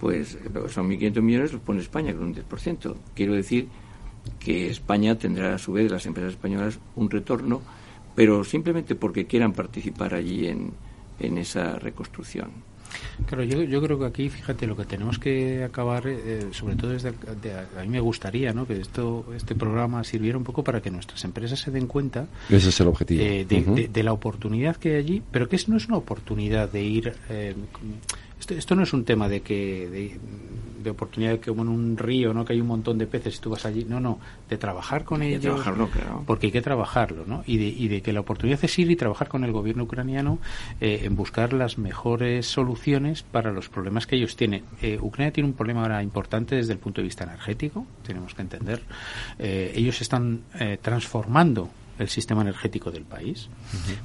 S17: pues son 1.500 millones, los pone España con un 10%. Quiero decir que España tendrá a su vez, las empresas españolas, un retorno, pero simplemente porque quieran participar allí en, en esa reconstrucción.
S16: Claro, yo, yo creo que aquí, fíjate, lo que tenemos que acabar, eh, sobre todo desde a mí me gustaría, ¿no? Que esto, este programa sirviera un poco para que nuestras empresas se den cuenta.
S2: Ese es el objetivo.
S16: Eh, de, la oportunidad que hay allí, pero que no es una oportunidad de ir eh, esto, no es un tema de que de, oportunidad que como en un río, ¿no? Que hay un montón de peces y tú vas allí. No, no, de trabajar con ellos.
S17: trabajarlo, claro.
S16: Porque hay que trabajarlo, ¿no? Y de, y de que la oportunidad es ir y trabajar con el gobierno ucraniano eh, en buscar las mejores soluciones para los problemas que ellos tienen. Eh, Ucrania tiene un problema ahora importante desde el punto de vista energético, tenemos que entender. Eh, ellos están transformando el sistema energético del país,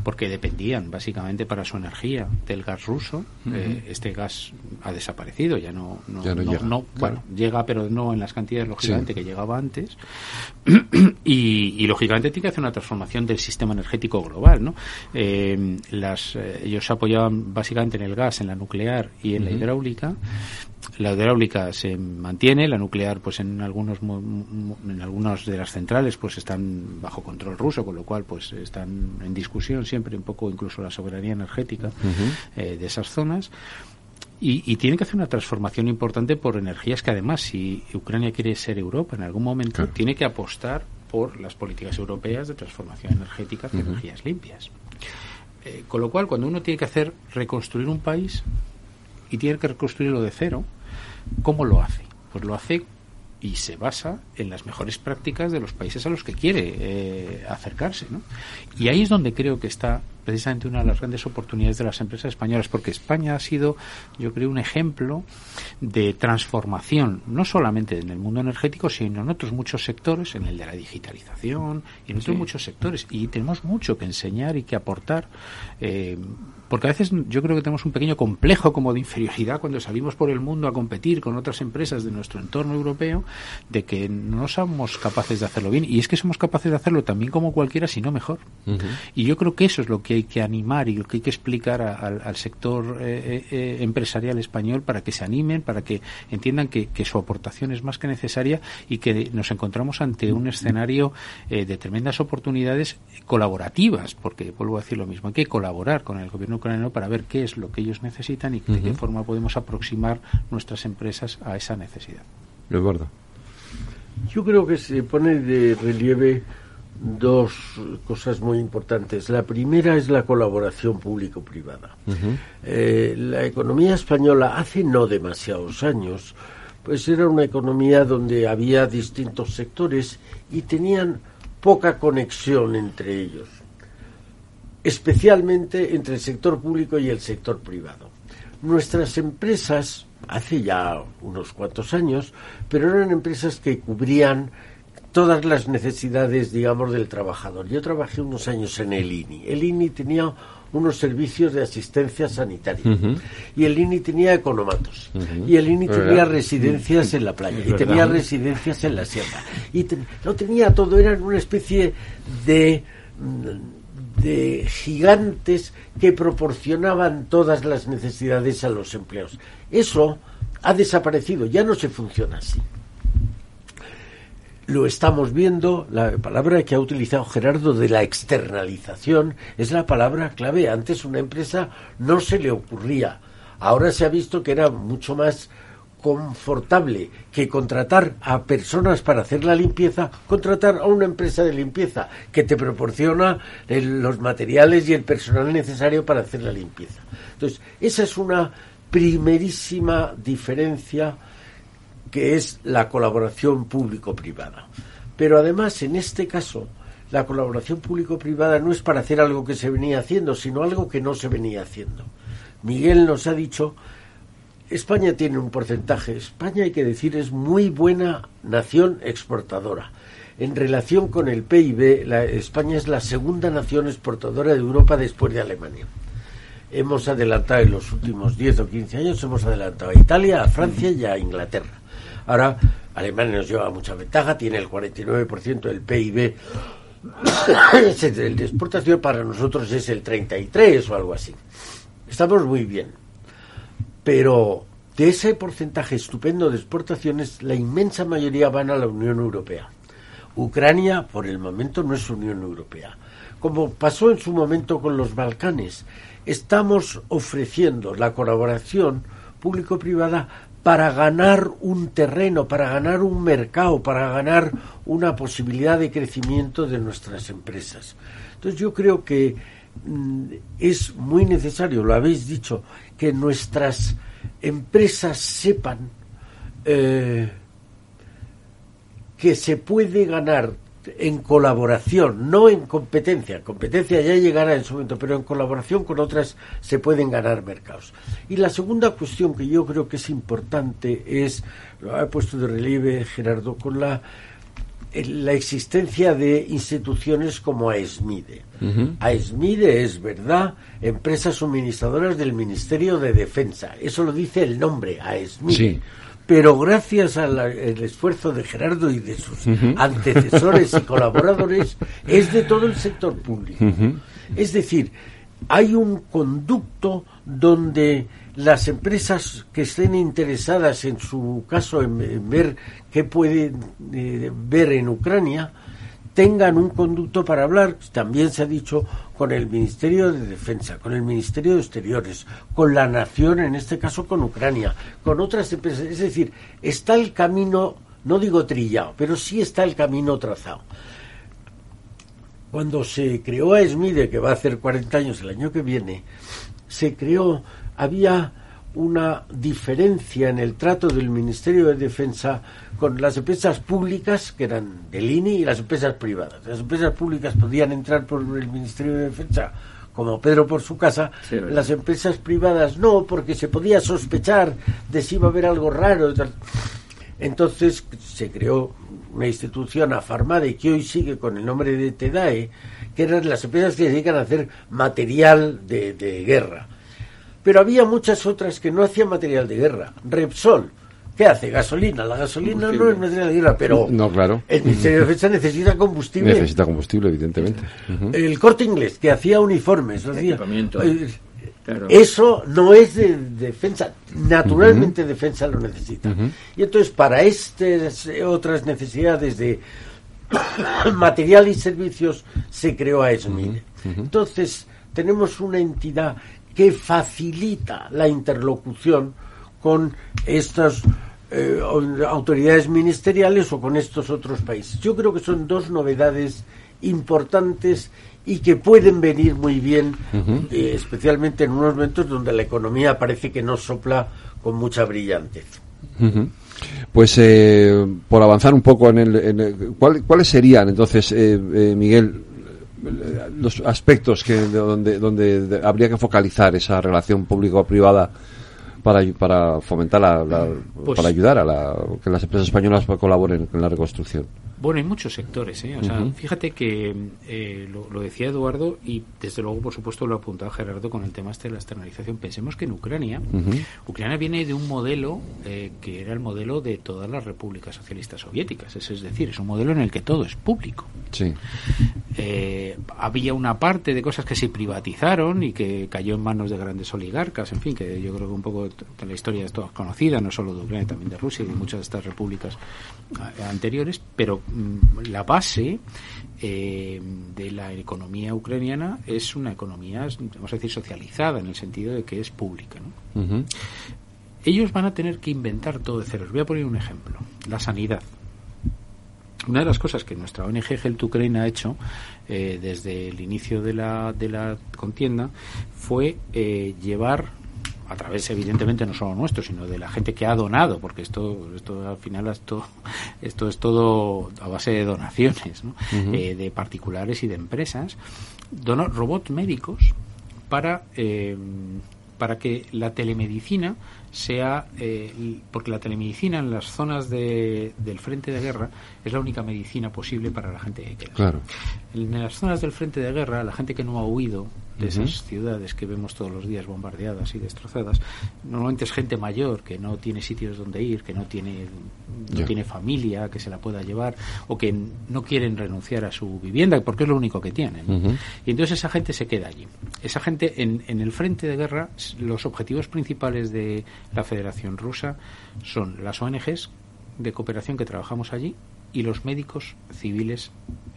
S16: porque dependían básicamente para su energía del gas ruso. Eh, este gas ha desaparecido, ya no, no, llega. bueno, llega, pero no en las cantidades lógicamente que llegaba antes. <clears throat> y, lógicamente tiene que hacer una transformación del sistema energético global, ¿no? Eh, las, eh, ellos se apoyaban básicamente en el gas, en la nuclear y en la hidráulica, la hidráulica se mantiene, la nuclear pues en algunos en algunas de las centrales pues están bajo control ruso, con lo cual pues están en discusión siempre un poco incluso la soberanía energética eh, de esas zonas. Y, y tiene que hacer una transformación importante por energías que además si Ucrania quiere ser Europa en algún momento tiene que apostar por las políticas europeas de transformación energética de energías limpias. Eh, con lo cual, cuando uno tiene que hacer reconstruir un país y tiene que reconstruirlo de cero, ¿Cómo lo hace? Pues lo hace y se basa en las mejores prácticas de los países a los que quiere eh, acercarse. ¿no? Y ahí es donde creo que está precisamente una de las grandes oportunidades de las empresas españolas, porque España ha sido, yo creo, un ejemplo de transformación, no solamente en el mundo energético, sino en otros muchos sectores, en el de la digitalización y en otros muchos sectores. Y tenemos mucho que enseñar y que aportar. Eh, porque a veces yo creo que tenemos un pequeño complejo como de inferioridad cuando salimos por el mundo a competir con otras empresas de nuestro entorno europeo, de que no somos capaces de hacerlo bien. Y es que somos capaces de hacerlo también como cualquiera, si no mejor. Y yo creo que eso es lo que hay que animar y lo que hay que explicar al sector eh, eh, eh, empresarial español para que se animen, para que entiendan que, su aportación es más que necesaria y que nos encontramos ante un escenario de tremendas oportunidades colaborativas, porque vuelvo a decir lo mismo, hay que colaborar con el gobierno ucraniano para ver qué es lo que ellos necesitan y de qué forma podemos aproximar nuestras empresas a esa necesidad.
S2: Eduardo.
S15: Yo creo que se pone de relieve dos cosas muy importantes. La primera es la colaboración público-privada. Eh, la economía española hace no demasiados años, pues era una economía donde había distintos sectores y tenían poca conexión entre ellos, especialmente entre el sector público y el sector privado. Nuestras empresas, hace ya unos cuantos años, pero eran empresas que cubrían todas las necesidades, digamos, del trabajador. Yo trabajé unos años en el INI. El INI tenía unos servicios de asistencia sanitaria. Y el INI tenía economatos. Y el INI tenía residencias en la playa. y tenía residencias en la sierra. Y no tenía todo, eran una especie de de gigantes que proporcionaban todas las necesidades a los empleos. Eso ha desaparecido, ya no se funciona así lo estamos viendo, la palabra que ha utilizado Gerardo de la externalización es la palabra clave. Antes una empresa no se le ocurría. Ahora se ha visto que era mucho más confortable que contratar a personas para hacer la limpieza, contratar a una empresa de limpieza que te proporciona los materiales y el personal necesario para hacer la limpieza. Entonces, esa es una primerísima diferencia que es la colaboración público-privada. Pero además, en este caso, la colaboración público-privada no es para hacer algo que se venía haciendo, sino algo que no se venía haciendo. Miguel nos ha dicho, España tiene un porcentaje, España hay que decir es muy buena nación exportadora. En relación con el PIB, la, España es la segunda nación exportadora de Europa después de Alemania. Hemos adelantado en los últimos 10 o 15 años, hemos adelantado a Italia, a Francia y a Inglaterra. Ahora Alemania nos lleva mucha ventaja, tiene el 49% del PIB. <coughs> el de exportación para nosotros es el 33 o algo así. Estamos muy bien. Pero de ese porcentaje estupendo de exportaciones, la inmensa mayoría van a la Unión Europea. Ucrania, por el momento, no es Unión Europea. Como pasó en su momento con los Balcanes, estamos ofreciendo la colaboración público-privada para ganar un terreno, para ganar un mercado, para ganar una posibilidad de crecimiento de nuestras empresas. Entonces yo creo que es muy necesario, lo habéis dicho, que nuestras empresas sepan eh, que se puede ganar en colaboración, no en competencia. Competencia ya llegará en su momento, pero en colaboración con otras se pueden ganar mercados. Y la segunda cuestión que yo creo que es importante es, lo ha puesto de relieve Gerardo, con la, la existencia de instituciones como AESMIDE. AESMIDE es verdad, empresas suministradoras del Ministerio de Defensa. Eso lo dice el nombre, AESMIDE pero gracias al esfuerzo de Gerardo y de sus antecesores y <laughs> colaboradores, es de todo el sector público. Es decir, hay un conducto donde las empresas que estén interesadas, en su caso, en, ver qué pueden eh, ver en Ucrania, tengan un conducto para hablar, también se ha dicho, con el Ministerio de Defensa, con el Ministerio de Exteriores, con la Nación, en este caso con Ucrania, con otras empresas. Es decir, está el camino, no digo trillado, pero sí está el camino trazado. Cuando se creó a ESMIDE, que va a hacer 40 años el año que viene, se creó, había una diferencia en el trato del Ministerio de Defensa con las empresas públicas, que eran del INI, y las empresas privadas. Las empresas públicas podían entrar por el Ministerio de Defensa como Pedro por su casa, las empresas privadas no, porque se podía sospechar de si iba a haber algo raro. Entonces se creó una institución, Afarmade, que hoy sigue con el nombre de TEDAE, que eran las empresas que se dedican a hacer material de, de guerra pero había muchas otras que no hacían material de guerra. Repsol, ¿qué hace? Gasolina. La gasolina no es material de guerra, pero
S2: no, claro.
S15: el Ministerio de Defensa necesita combustible.
S2: Necesita combustible, evidentemente.
S15: El corte inglés, que hacía uniformes. Eh, eso no es de defensa. Naturalmente defensa lo necesita. Y entonces para estas otras necesidades de <coughs> material y servicios se creó a ESMID. Entonces tenemos una entidad que facilita la interlocución con estas eh, autoridades ministeriales o con estos otros países. Yo creo que son dos novedades importantes y que pueden venir muy bien, eh, especialmente en unos momentos donde la economía parece que no sopla con mucha brillantez.
S2: Pues eh, por avanzar un poco en el, ¿cuáles serían entonces, eh, Miguel, los aspectos que donde donde habría que focalizar esa relación público-privada para, para fomentar la, pues para ayudar a que las empresas españolas colaboren en la reconstrucción?
S16: Bueno, hay muchos sectores. ¿eh? O sea, fíjate que eh, lo, decía Eduardo y desde luego, por supuesto, lo ha apuntado Gerardo con el tema este de la externalización. Pensemos que en Ucrania, Ucrania viene de un modelo eh, que era el modelo de todas las repúblicas socialistas soviéticas. Es, decir, es un modelo en el que todo es público.
S2: Sí.
S16: había una parte de cosas que se privatizaron y que cayó en manos de grandes oligarcas. En fin, que yo creo que un poco la historia es toda conocida, no solo de Ucrania, también de Rusia y de muchas de estas repúblicas anteriores, pero la base eh, de la economía ucraniana es una economía, vamos a decir, socializada, en el sentido de que es pública. Ellos van a tener que inventar todo de cero. Les voy a poner un ejemplo. La sanidad. Una de las cosas que nuestra ONG Health Ukraine ha hecho eh, desde el inicio de la, de la contienda fue eh, llevar a través evidentemente no solo nuestro sino de la gente que ha donado porque esto esto al final esto esto es todo a base de donaciones eh, de particulares y de empresas donó robots médicos para eh, para que la telemedicina sea eh, porque la telemedicina en las zonas de, del frente de guerra es la única medicina posible para la gente que queda.
S2: Claro.
S16: En las zonas del frente de guerra, la gente que no ha huido de esas ciudades que vemos todos los días bombardeadas y destrozadas, normalmente es gente mayor que no tiene sitios donde ir, que no tiene no tiene familia que se la pueda llevar o que no quieren renunciar a su vivienda porque es lo único que tienen. Y entonces esa gente se queda allí. Esa gente en, en el frente de guerra, los objetivos principales de la Federación Rusa son las ONGs de cooperación que trabajamos allí y los médicos civiles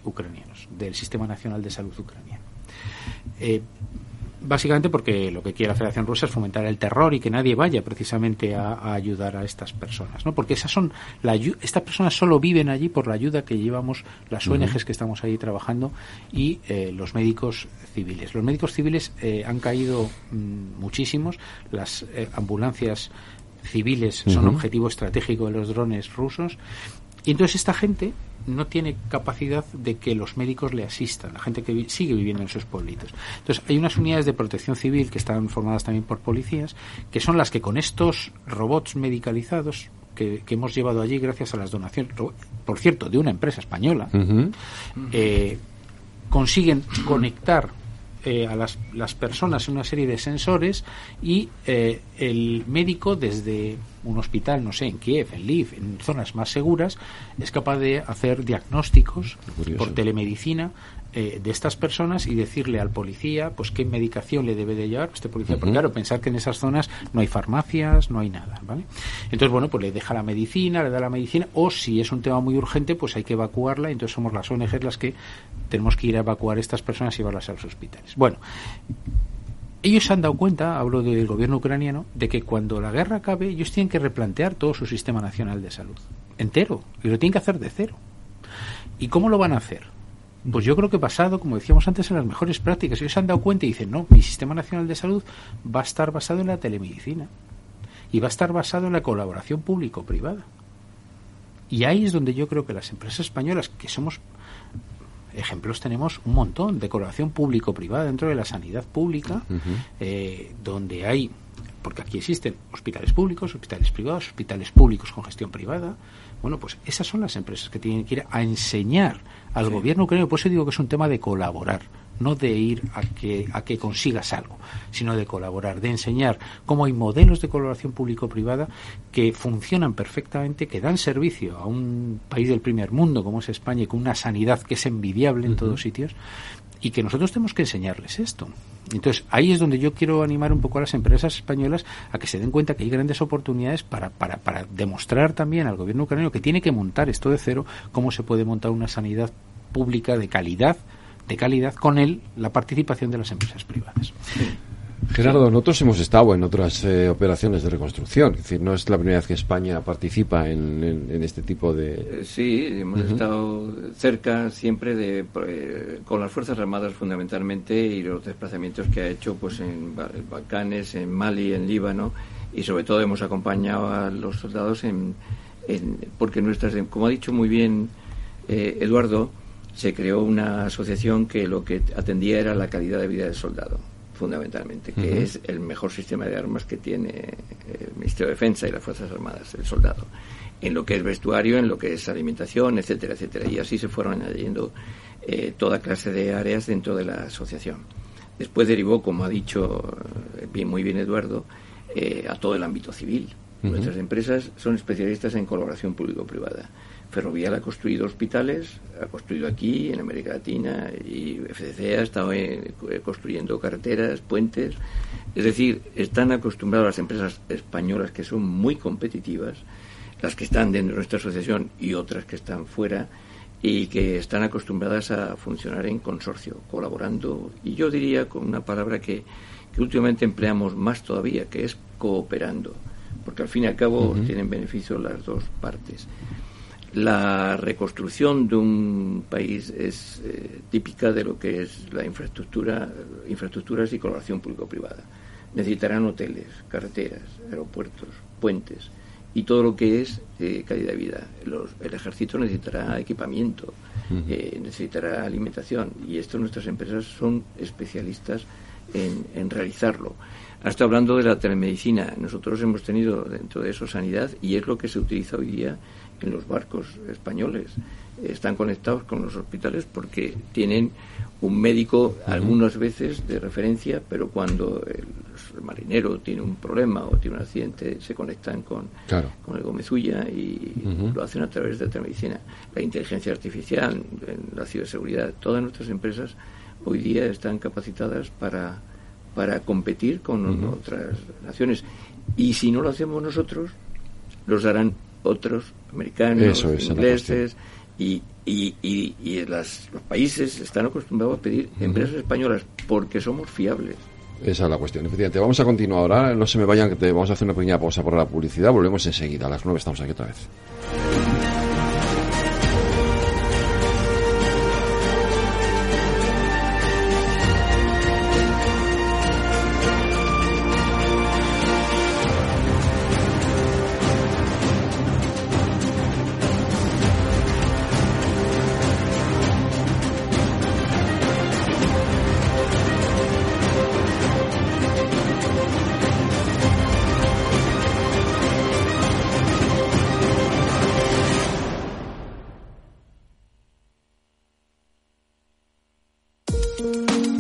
S16: ucranianos del Sistema Nacional de Salud ucraniano. Eh, básicamente porque lo que quiere la Federación Rusa es fomentar el terror y que nadie vaya precisamente a, ayudar a estas personas, ¿no? Porque esas son la, estas personas solo viven allí por la ayuda que llevamos las ONGs que estamos ahí trabajando y eh, los médicos civiles. Los médicos civiles eh, han caído mm, muchísimos, las ambulancias civiles son objetivo estratégico de los drones rusos y entonces esta gente no tiene capacidad de que los médicos le asistan, la gente que sigue viviendo en sus pueblitos. Entonces, hay unas unidades de protección civil que están formadas también por policías, que son las que con estos robots medicalizados que, hemos llevado allí gracias a las donaciones, por cierto, de una empresa española, eh, consiguen conectar eh, a las, las, personas una serie de sensores y eh, el médico desde un hospital, no sé, en Kiev, en Lviv, en zonas más seguras, es capaz de hacer diagnósticos por telemedicina eh, de estas personas y decirle al policía pues qué medicación le debe de llevar este policía porque claro pensar que en esas zonas no hay farmacias no hay nada vale entonces bueno pues le deja la medicina le da la medicina o si es un tema muy urgente pues hay que evacuarla entonces somos las ONG las que tenemos que ir a evacuar a estas personas y llevarlas a los hospitales bueno ellos se han dado cuenta, hablo del gobierno ucraniano, de que cuando la guerra acabe, ellos tienen que replantear todo su sistema nacional de salud, entero, y lo tienen que hacer de cero. ¿Y cómo lo van a hacer? Pues yo creo que basado, como decíamos antes, en las mejores prácticas. Ellos se han dado cuenta y dicen, no, mi sistema nacional de salud va a estar basado en la telemedicina y va a estar basado en la colaboración público-privada. Y ahí es donde yo creo que las empresas españolas, que somos ejemplos tenemos un montón de colaboración público-privada dentro de la sanidad pública, eh, donde hay, porque aquí existen hospitales públicos, hospitales privados, hospitales públicos con gestión privada, bueno, pues esas son las empresas que tienen que ir a enseñar al gobierno ucraniano. Por eso digo que es un tema de colaborar, no de ir a que, a que consigas algo, sino de colaborar, de enseñar cómo hay modelos de colaboración público-privada que funcionan perfectamente, que dan servicio a un país del primer mundo como es España y con una sanidad que es envidiable en todos sitios y que nosotros tenemos que enseñarles esto. Entonces, ahí es donde yo quiero animar un poco a las empresas españolas a que se den cuenta que hay grandes oportunidades para, para, para demostrar también al gobierno ucraniano que tiene que montar esto de cero, cómo se puede montar una sanidad pública de calidad, de calidad con él la participación de las empresas privadas.
S2: Gerardo, nosotros hemos estado en otras eh, operaciones de reconstrucción, es decir, no es la primera vez que España participa en, este tipo de...
S17: Eh, sí, hemos estado cerca siempre de, eh, con las Fuerzas Armadas fundamentalmente y los desplazamientos que ha hecho pues en Balcanes, en Mali, en Líbano y sobre todo hemos acompañado a los soldados en, porque nuestras, como ha dicho muy bien Eduardo, se creó una asociación que lo que atendía era la calidad de vida del soldado fundamentalmente, que es el mejor sistema de armas que tiene el Ministerio de Defensa y las Fuerzas Armadas, el soldado, en lo que es vestuario, en lo que es alimentación, etcétera, etcétera. Y así se fueron añadiendo eh, toda clase de áreas dentro de la asociación. Después derivó, como ha dicho eh, bien, muy bien Eduardo, eh, a todo el ámbito civil. Nuestras empresas son especialistas en colaboración público-privada. Ferrovial ha construido hospitales, ha construido aquí, en América Latina, y FCC ha estado eh, construyendo carreteras, puentes. Es decir, están acostumbrados las empresas españolas que son muy competitivas, las que están dentro de nuestra asociación y otras que están fuera, y que están acostumbradas a funcionar en consorcio, colaborando, y yo diría con una palabra que, que últimamente empleamos más todavía, que es cooperando, porque al fin y al cabo tienen beneficio las dos partes. La reconstrucción de un país es eh, típica de lo que es la infraestructura, infraestructuras y colaboración público-privada. Necesitarán hoteles, carreteras, aeropuertos, puentes y todo lo que es eh, calidad de vida. el ejército necesitará equipamiento, eh, necesitará alimentación y esto nuestras empresas son especialistas en, en realizarlo. Hasta hablando de la telemedicina, nosotros hemos tenido dentro de eso sanidad y es lo que se utiliza hoy día en los barcos españoles. Están conectados con los hospitales porque tienen un médico algunas veces de referencia, pero cuando el, marinero tiene un problema o tiene un accidente, se conectan con, con el Gomezulla y lo hacen a través de la telemedicina. La inteligencia artificial, la ciberseguridad, todas nuestras empresas hoy día están capacitadas para, para competir con otras naciones. Y si no lo hacemos nosotros, los harán otros americanos, ingleses, y, y, y, las, los países están acostumbrados a pedir empresas españolas porque somos fiables.
S2: Esa es la cuestión. Efectivamente, vamos a continuar ahora. No se me vayan, que vamos a hacer una pequeña pausa por la publicidad. Volvemos enseguida. A las nueve estamos aquí otra vez.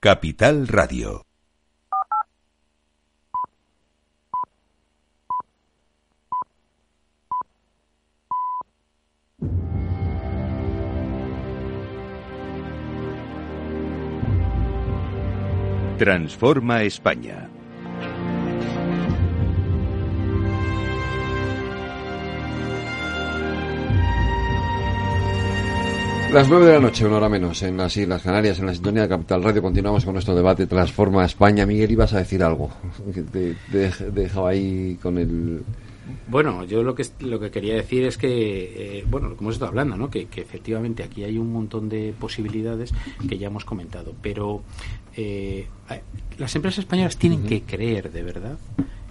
S1: Capital Radio. Transforma España.
S2: Las nueve de la noche, una hora menos, en las Islas Canarias, en la sintonía de Capital Radio, continuamos con nuestro debate Transforma España. Miguel, ibas a decir algo. <laughs> Te, dejaba ahí con el...
S16: Bueno, yo lo que lo que quería decir es que, eh, bueno, lo que hemos estado hablando, ¿no? Que, efectivamente aquí hay un montón de posibilidades que ya hemos comentado, pero eh, las empresas españolas tienen que creer de verdad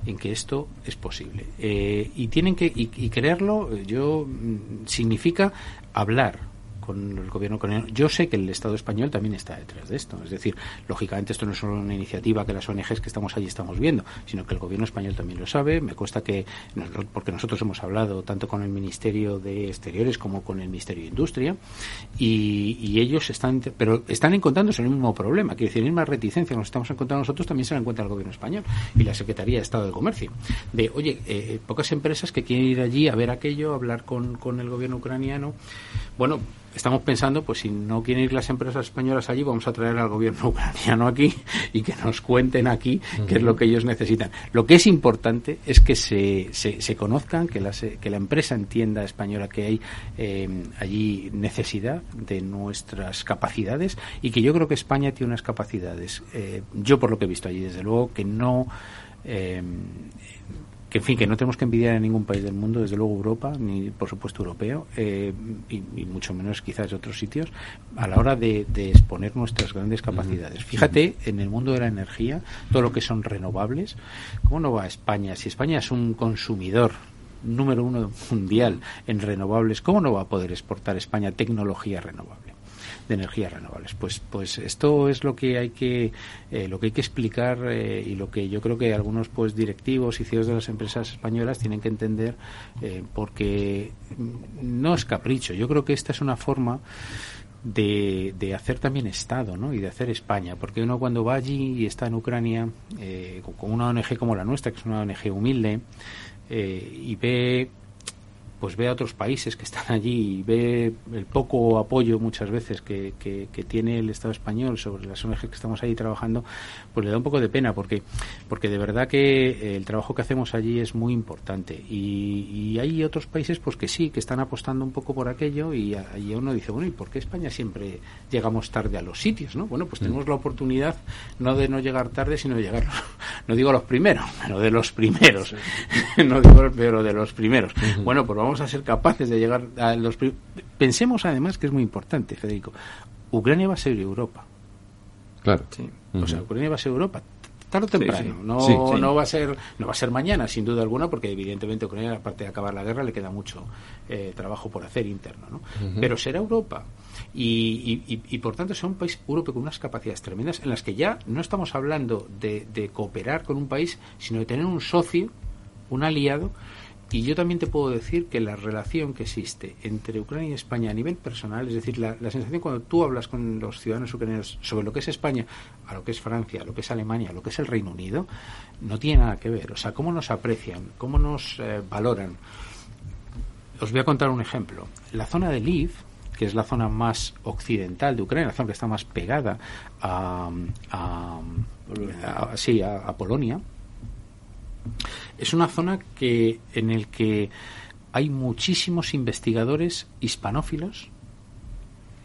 S16: en que esto es posible eh, y tienen que y, y creerlo. Yo mm, significa hablar con el gobierno ucraniano. Yo sé que el Estado español también está detrás de esto. Es decir, lógicamente esto no es solo una iniciativa que las ONGs que estamos allí estamos viendo, sino que el gobierno español también lo sabe. Me cuesta que, porque nosotros hemos hablado tanto con el Ministerio de Exteriores como con el Ministerio de Industria, y, ellos están, pero están encontrándose el mismo problema. Quiere decir, la misma reticencia que nos estamos encontrando nosotros también se la encuentra el gobierno español y la Secretaría de Estado de Comercio. De, oye, eh, pocas empresas que quieren ir allí a ver aquello, hablar con, con el gobierno ucraniano. Bueno, estamos pensando, pues si no quieren ir las empresas españolas allí, vamos a traer al gobierno <laughs> ucraniano aquí y que nos cuenten aquí qué es lo que ellos necesitan. Lo que es importante es que se, se, conozcan, que la, que la empresa entienda española que hay eh, allí necesidad de nuestras capacidades y que yo creo que España tiene unas capacidades, eh, yo por lo que he visto allí, desde luego, que no... Eh, que en fin, que no tenemos que envidiar a ningún país del mundo, desde luego Europa, ni por supuesto europeo, eh, y, mucho menos quizás de otros sitios, a la hora de, exponer nuestras grandes capacidades. Fíjate, en el mundo de la energía, todo lo que son renovables, ¿cómo no va España? Si España es un consumidor número uno mundial en renovables, ¿cómo no va a poder exportar España tecnología renovable? De energías renovables. Pues, pues esto es lo que hay que, eh, lo que hay que explicar eh, y lo que yo creo que algunos pues directivos y CEOs de las empresas españolas tienen que entender eh, porque no es capricho. Yo creo que esta es una forma de, de, hacer también Estado ¿no? y de hacer España, porque uno cuando va allí y está en Ucrania con una ONG como la nuestra, que es una ONG humilde, y ve pues ve a otros países que están allí y ve el poco apoyo muchas veces que, que, tiene el Estado español sobre las ONG que estamos ahí trabajando, pues le da un poco de pena porque, porque de verdad que el trabajo que hacemos allí es muy importante y, y hay otros países pues que sí, que están apostando un poco por aquello y allí uno dice, bueno, ¿y por qué España siempre llegamos tarde a los sitios? ¿no? Bueno, pues tenemos la oportunidad no de no llegar tarde, sino de llegar, <laughs> no digo los primeros, pero de los primeros, <laughs> no digo pero de los primeros. Bueno, pues vamos a ser capaces de llegar a los... Pensemos además que es muy importante, Federico. Ucrania va a ser Europa.
S2: Claro.
S16: O sea, Ucrania va a ser Europa tarde o temprano. No, no va a ser no va a ser mañana, sin duda alguna, porque evidentemente Ucrania, aparte de acabar la guerra, le queda mucho eh, trabajo por hacer interno. ¿no? Pero será Europa. Y, y, por tanto será un país europeo con unas capacidades tremendas en las que ya no estamos hablando de, de cooperar con un país, sino de tener un socio, un aliado y yo también te puedo decir que la relación que existe entre Ucrania y España a nivel personal, es decir, la, sensación cuando tú hablas con los ciudadanos ucranianos sobre lo que es España, a lo que es Francia, a lo que es Alemania, a lo que es el Reino Unido, no tiene nada que ver. O sea, cómo nos aprecian, cómo nos eh, valoran. Os voy a contar un ejemplo. La zona de Lviv, que es la zona más occidental de Ucrania, la zona que está más pegada a, a, a Polonia es una zona que en el que hay muchísimos investigadores hispanófilos,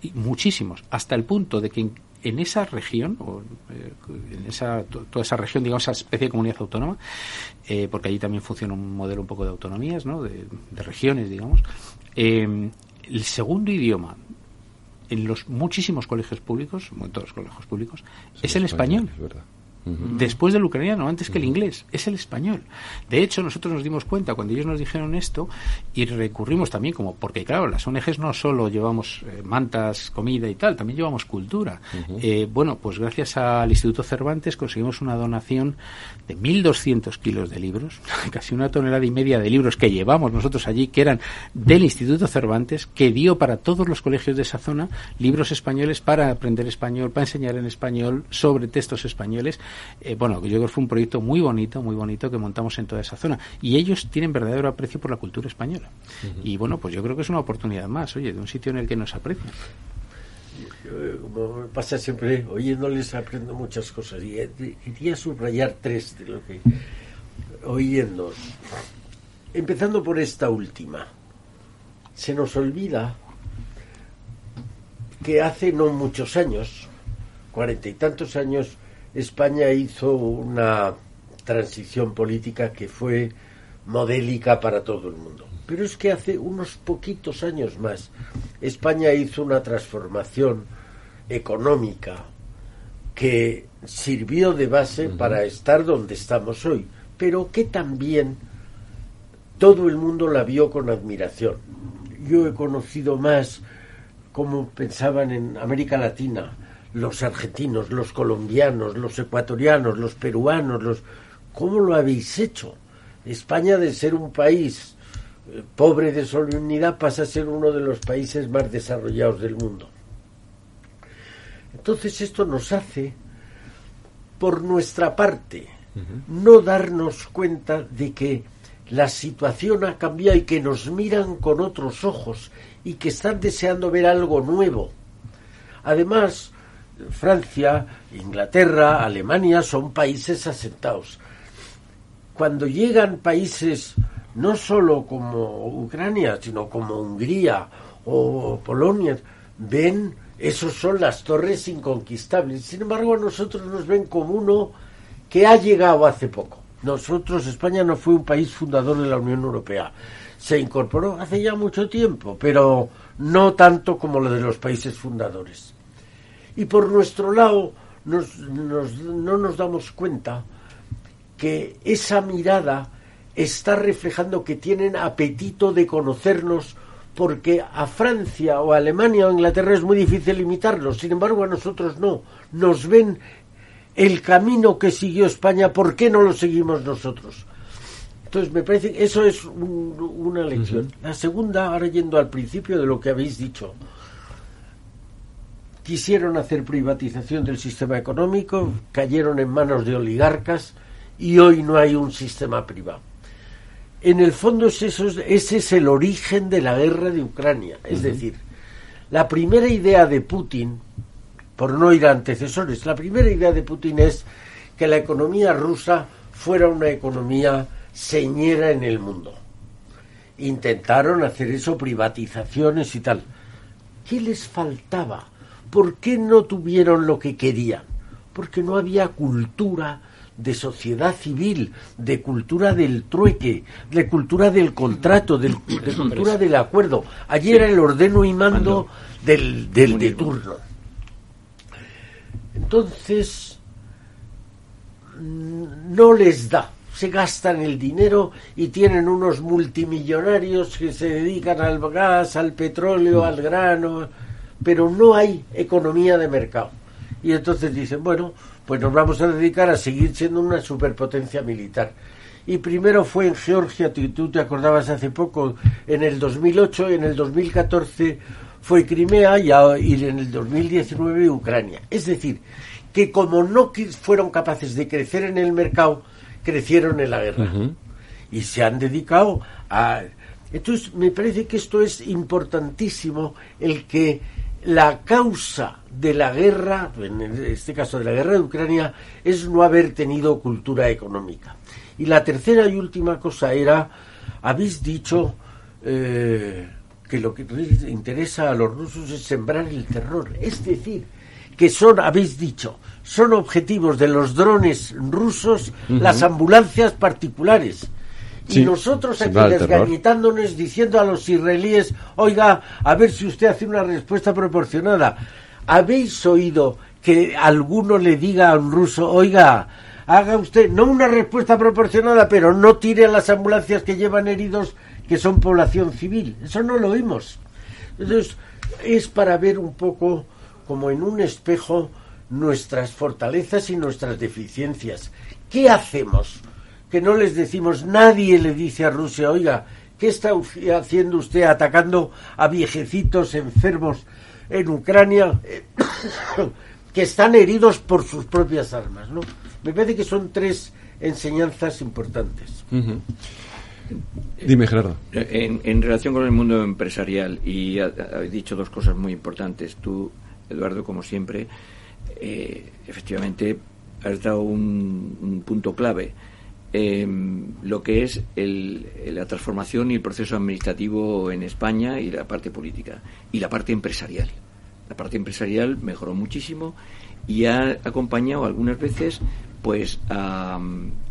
S16: y muchísimos, hasta el punto de que en esa región, o, eh, en esa, toda esa región, digamos, esa especie de comunidad autónoma, eh, porque allí también funciona un modelo un poco de autonomías, ¿no? de, regiones, digamos, el segundo idioma en los muchísimos colegios públicos, en todos los colegios públicos, es el español. Después del ucraniano, antes que el inglés, es el español. De hecho, nosotros nos dimos cuenta cuando ellos nos dijeron esto y recurrimos también como, porque claro, las ONGs no solo llevamos eh, mantas, comida y tal, también llevamos cultura. Eh, bueno, pues gracias al Instituto Cervantes conseguimos una donación de 1.200 kilos de libros, <laughs> casi una tonelada y media de libros que llevamos nosotros allí, que eran del Instituto Cervantes, que dio para todos los colegios de esa zona libros españoles para aprender español, para enseñar en español, sobre textos españoles eh, bueno, yo creo que fue un proyecto muy bonito, muy bonito que montamos en toda esa zona. Y ellos tienen verdadero aprecio por la cultura española. Y bueno, pues yo creo que es una oportunidad más, oye, de un sitio en el que nos aprecian.
S15: como me pasa siempre, oyéndoles aprendo muchas cosas. Y eh, quería subrayar tres de lo que oyendo. Empezando por esta última. Se nos olvida que hace no muchos años, cuarenta y tantos años, España hizo una transición política que fue modélica para todo el mundo. Pero es que hace unos poquitos años más España hizo una transformación económica que sirvió de base para estar donde estamos hoy, pero que también todo el mundo la vio con admiración. Yo he conocido más cómo pensaban en América Latina, los argentinos, los colombianos, los ecuatorianos, los peruanos, los ¿cómo lo habéis hecho? España de ser un país eh, pobre de solemnidad pasa a ser uno de los países más desarrollados del mundo. Entonces esto nos hace, por nuestra parte, no darnos cuenta de que la situación ha cambiado y que nos miran con otros ojos y que están deseando ver algo nuevo. Además, Francia, Inglaterra, Alemania son países asentados. Cuando llegan países no solo como Ucrania, sino como Hungría o Polonia, ven, esos son las torres inconquistables. Sin embargo, a nosotros nos ven como uno que ha llegado hace poco. Nosotros, España no fue un país fundador de la Unión Europea. Se incorporó hace ya mucho tiempo, pero no tanto como lo de los países fundadores. Y por nuestro lado no nos damos cuenta que esa mirada está reflejando que tienen apetito de conocernos porque a Francia o a Alemania o Inglaterra es muy difícil imitarlos, sin embargo a nosotros no, nos ven el camino que siguió España, ¿por qué no lo seguimos nosotros? Entonces me parece que eso es una lección. La segunda, ahora yendo al principio de lo que habéis dicho, quisieron hacer privatización del sistema económico, cayeron en manos de oligarcas y hoy no hay un sistema privado. En el fondo ese es el origen de la guerra de Ucrania. Es decir, la primera idea de Putin, por no ir a antecesores, la primera idea de Putin es que la economía rusa fuera una economía señera en el mundo. Intentaron hacer eso, privatizaciones y tal. ¿Qué les faltaba? ¿Por qué no tuvieron lo que querían? Porque no había cultura de sociedad civil, de cultura del trueque, de cultura del contrato, <coughs> de, cultura del acuerdo. Allí era el ordeno y mando del, del de turno. Entonces, no les da. Se gastan el dinero y tienen unos multimillonarios que se dedican al gas, al petróleo, al grano pero no hay economía de mercado. Y entonces dicen, bueno, pues nos vamos a dedicar a seguir siendo una superpotencia militar. Y primero fue en Georgia, tú te acordabas hace poco, en el 2008, en el 2014 fue Crimea y, en el 2019 Ucrania. Es decir, que como no fueron capaces de crecer en el mercado, crecieron en la guerra. Y se han dedicado a... Entonces, me parece que esto es importantísimo, el que la causa de la guerra, en este caso de la guerra de Ucrania, es no haber tenido cultura económica. Y la tercera y última cosa era, habéis dicho eh, que lo que interesa a los rusos es sembrar el terror. Es decir, que son, habéis dicho, son objetivos de los drones rusos las ambulancias particulares. Y nosotros aquí desgañitándonos diciendo a los israelíes, oiga, a ver si usted hace una respuesta proporcionada. ¿Habéis oído que alguno le diga a un ruso, oiga, haga usted, no una respuesta proporcionada, pero no tire a las ambulancias que llevan heridos que son población civil? Eso no lo oímos. Entonces, es para ver un poco como en un espejo nuestras fortalezas y nuestras deficiencias. ¿Qué hacemos? Que no les decimos, nadie le dice a Rusia, oiga, ¿qué está haciendo usted atacando a viejecitos enfermos en Ucrania <coughs> que están heridos por sus propias armas? ¿no? Me parece que son tres enseñanzas importantes.
S2: Dime, Gerardo.
S17: En, en, relación con el mundo empresarial, y has dicho dos cosas muy importantes. Tú, Eduardo, como siempre, eh, efectivamente has dado un, punto clave. Lo que es la transformación y el proceso administrativo en España y la parte política y la parte empresarial. La parte empresarial mejoró muchísimo y ha acompañado algunas veces pues a,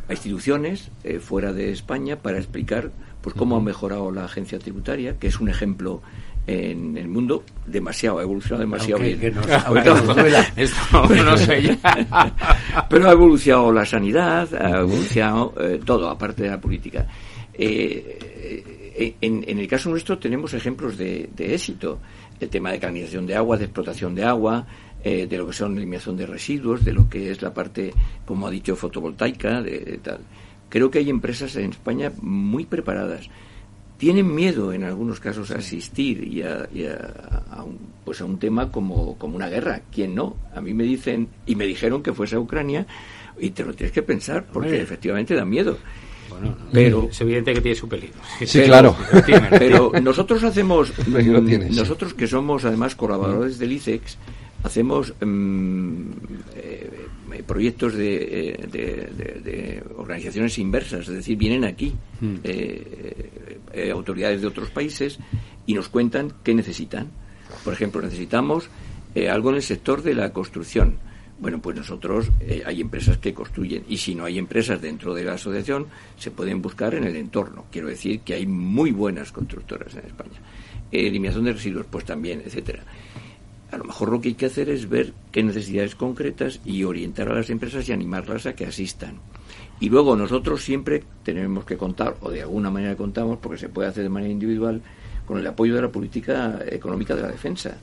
S17: instituciones eh, fuera de España para explicar pues cómo ha mejorado la agencia tributaria, que es un ejemplo en el mundo demasiado, ha evolucionado demasiado bien. <laughs> <laughs> <laughs> Pero ha evolucionado la sanidad, ha evolucionado eh, todo, aparte de la política. Eh, eh, en, el caso nuestro tenemos ejemplos de, éxito. El tema de canalización de agua, de explotación de agua, de lo que son eliminación de residuos, de lo que es la parte, como ha dicho, fotovoltaica, de tal. Creo que hay empresas en España muy preparadas tienen miedo en algunos casos a asistir y a, un, pues a un tema como, como una guerra. ¿Quién no? A mí me dicen, y me dijeron que fuese a Ucrania, y te lo tienes que pensar, porque efectivamente da miedo.
S16: Bueno, pero es evidente que tiene su peligro.
S2: Sí, claro.
S17: Pero nosotros hacemos, <laughs> nosotros que somos además colaboradores del ICEX, hacemos mm, eh, proyectos eh, de, organizaciones inversas, es decir, vienen aquí hmm. autoridades de otros países y nos cuentan qué necesitan. Por ejemplo, necesitamos algo en el sector de la construcción. Bueno, pues nosotros hay empresas que construyen y si no hay empresas dentro de la asociación, se pueden buscar en el entorno. Quiero decir que hay muy buenas constructoras en España. eliminación de residuos, pues también, etcétera a lo mejor lo que hay que hacer es ver qué necesidades concretas y orientar a las empresas y animarlas a que asistan. Y luego nosotros siempre tenemos que contar, o de alguna manera contamos, porque se puede hacer de manera individual, con el apoyo de la política económica de la defensa.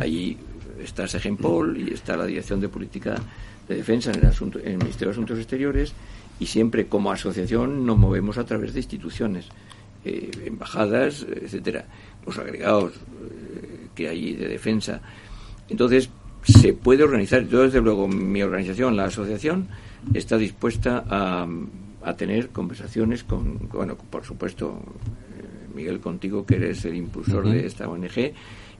S17: Allí está Segenpol y está la Dirección de Política de Defensa en el, asunto, en el Ministerio de Asuntos Exteriores y siempre como asociación nos movemos a través de instituciones, eh, embajadas, etcétera, los agregados eh, que hay de defensa entonces, se puede organizar. Yo, desde luego, mi organización, la asociación, está dispuesta a, tener conversaciones con, bueno, por supuesto, eh, Miguel, contigo, que eres el impulsor de esta ONG,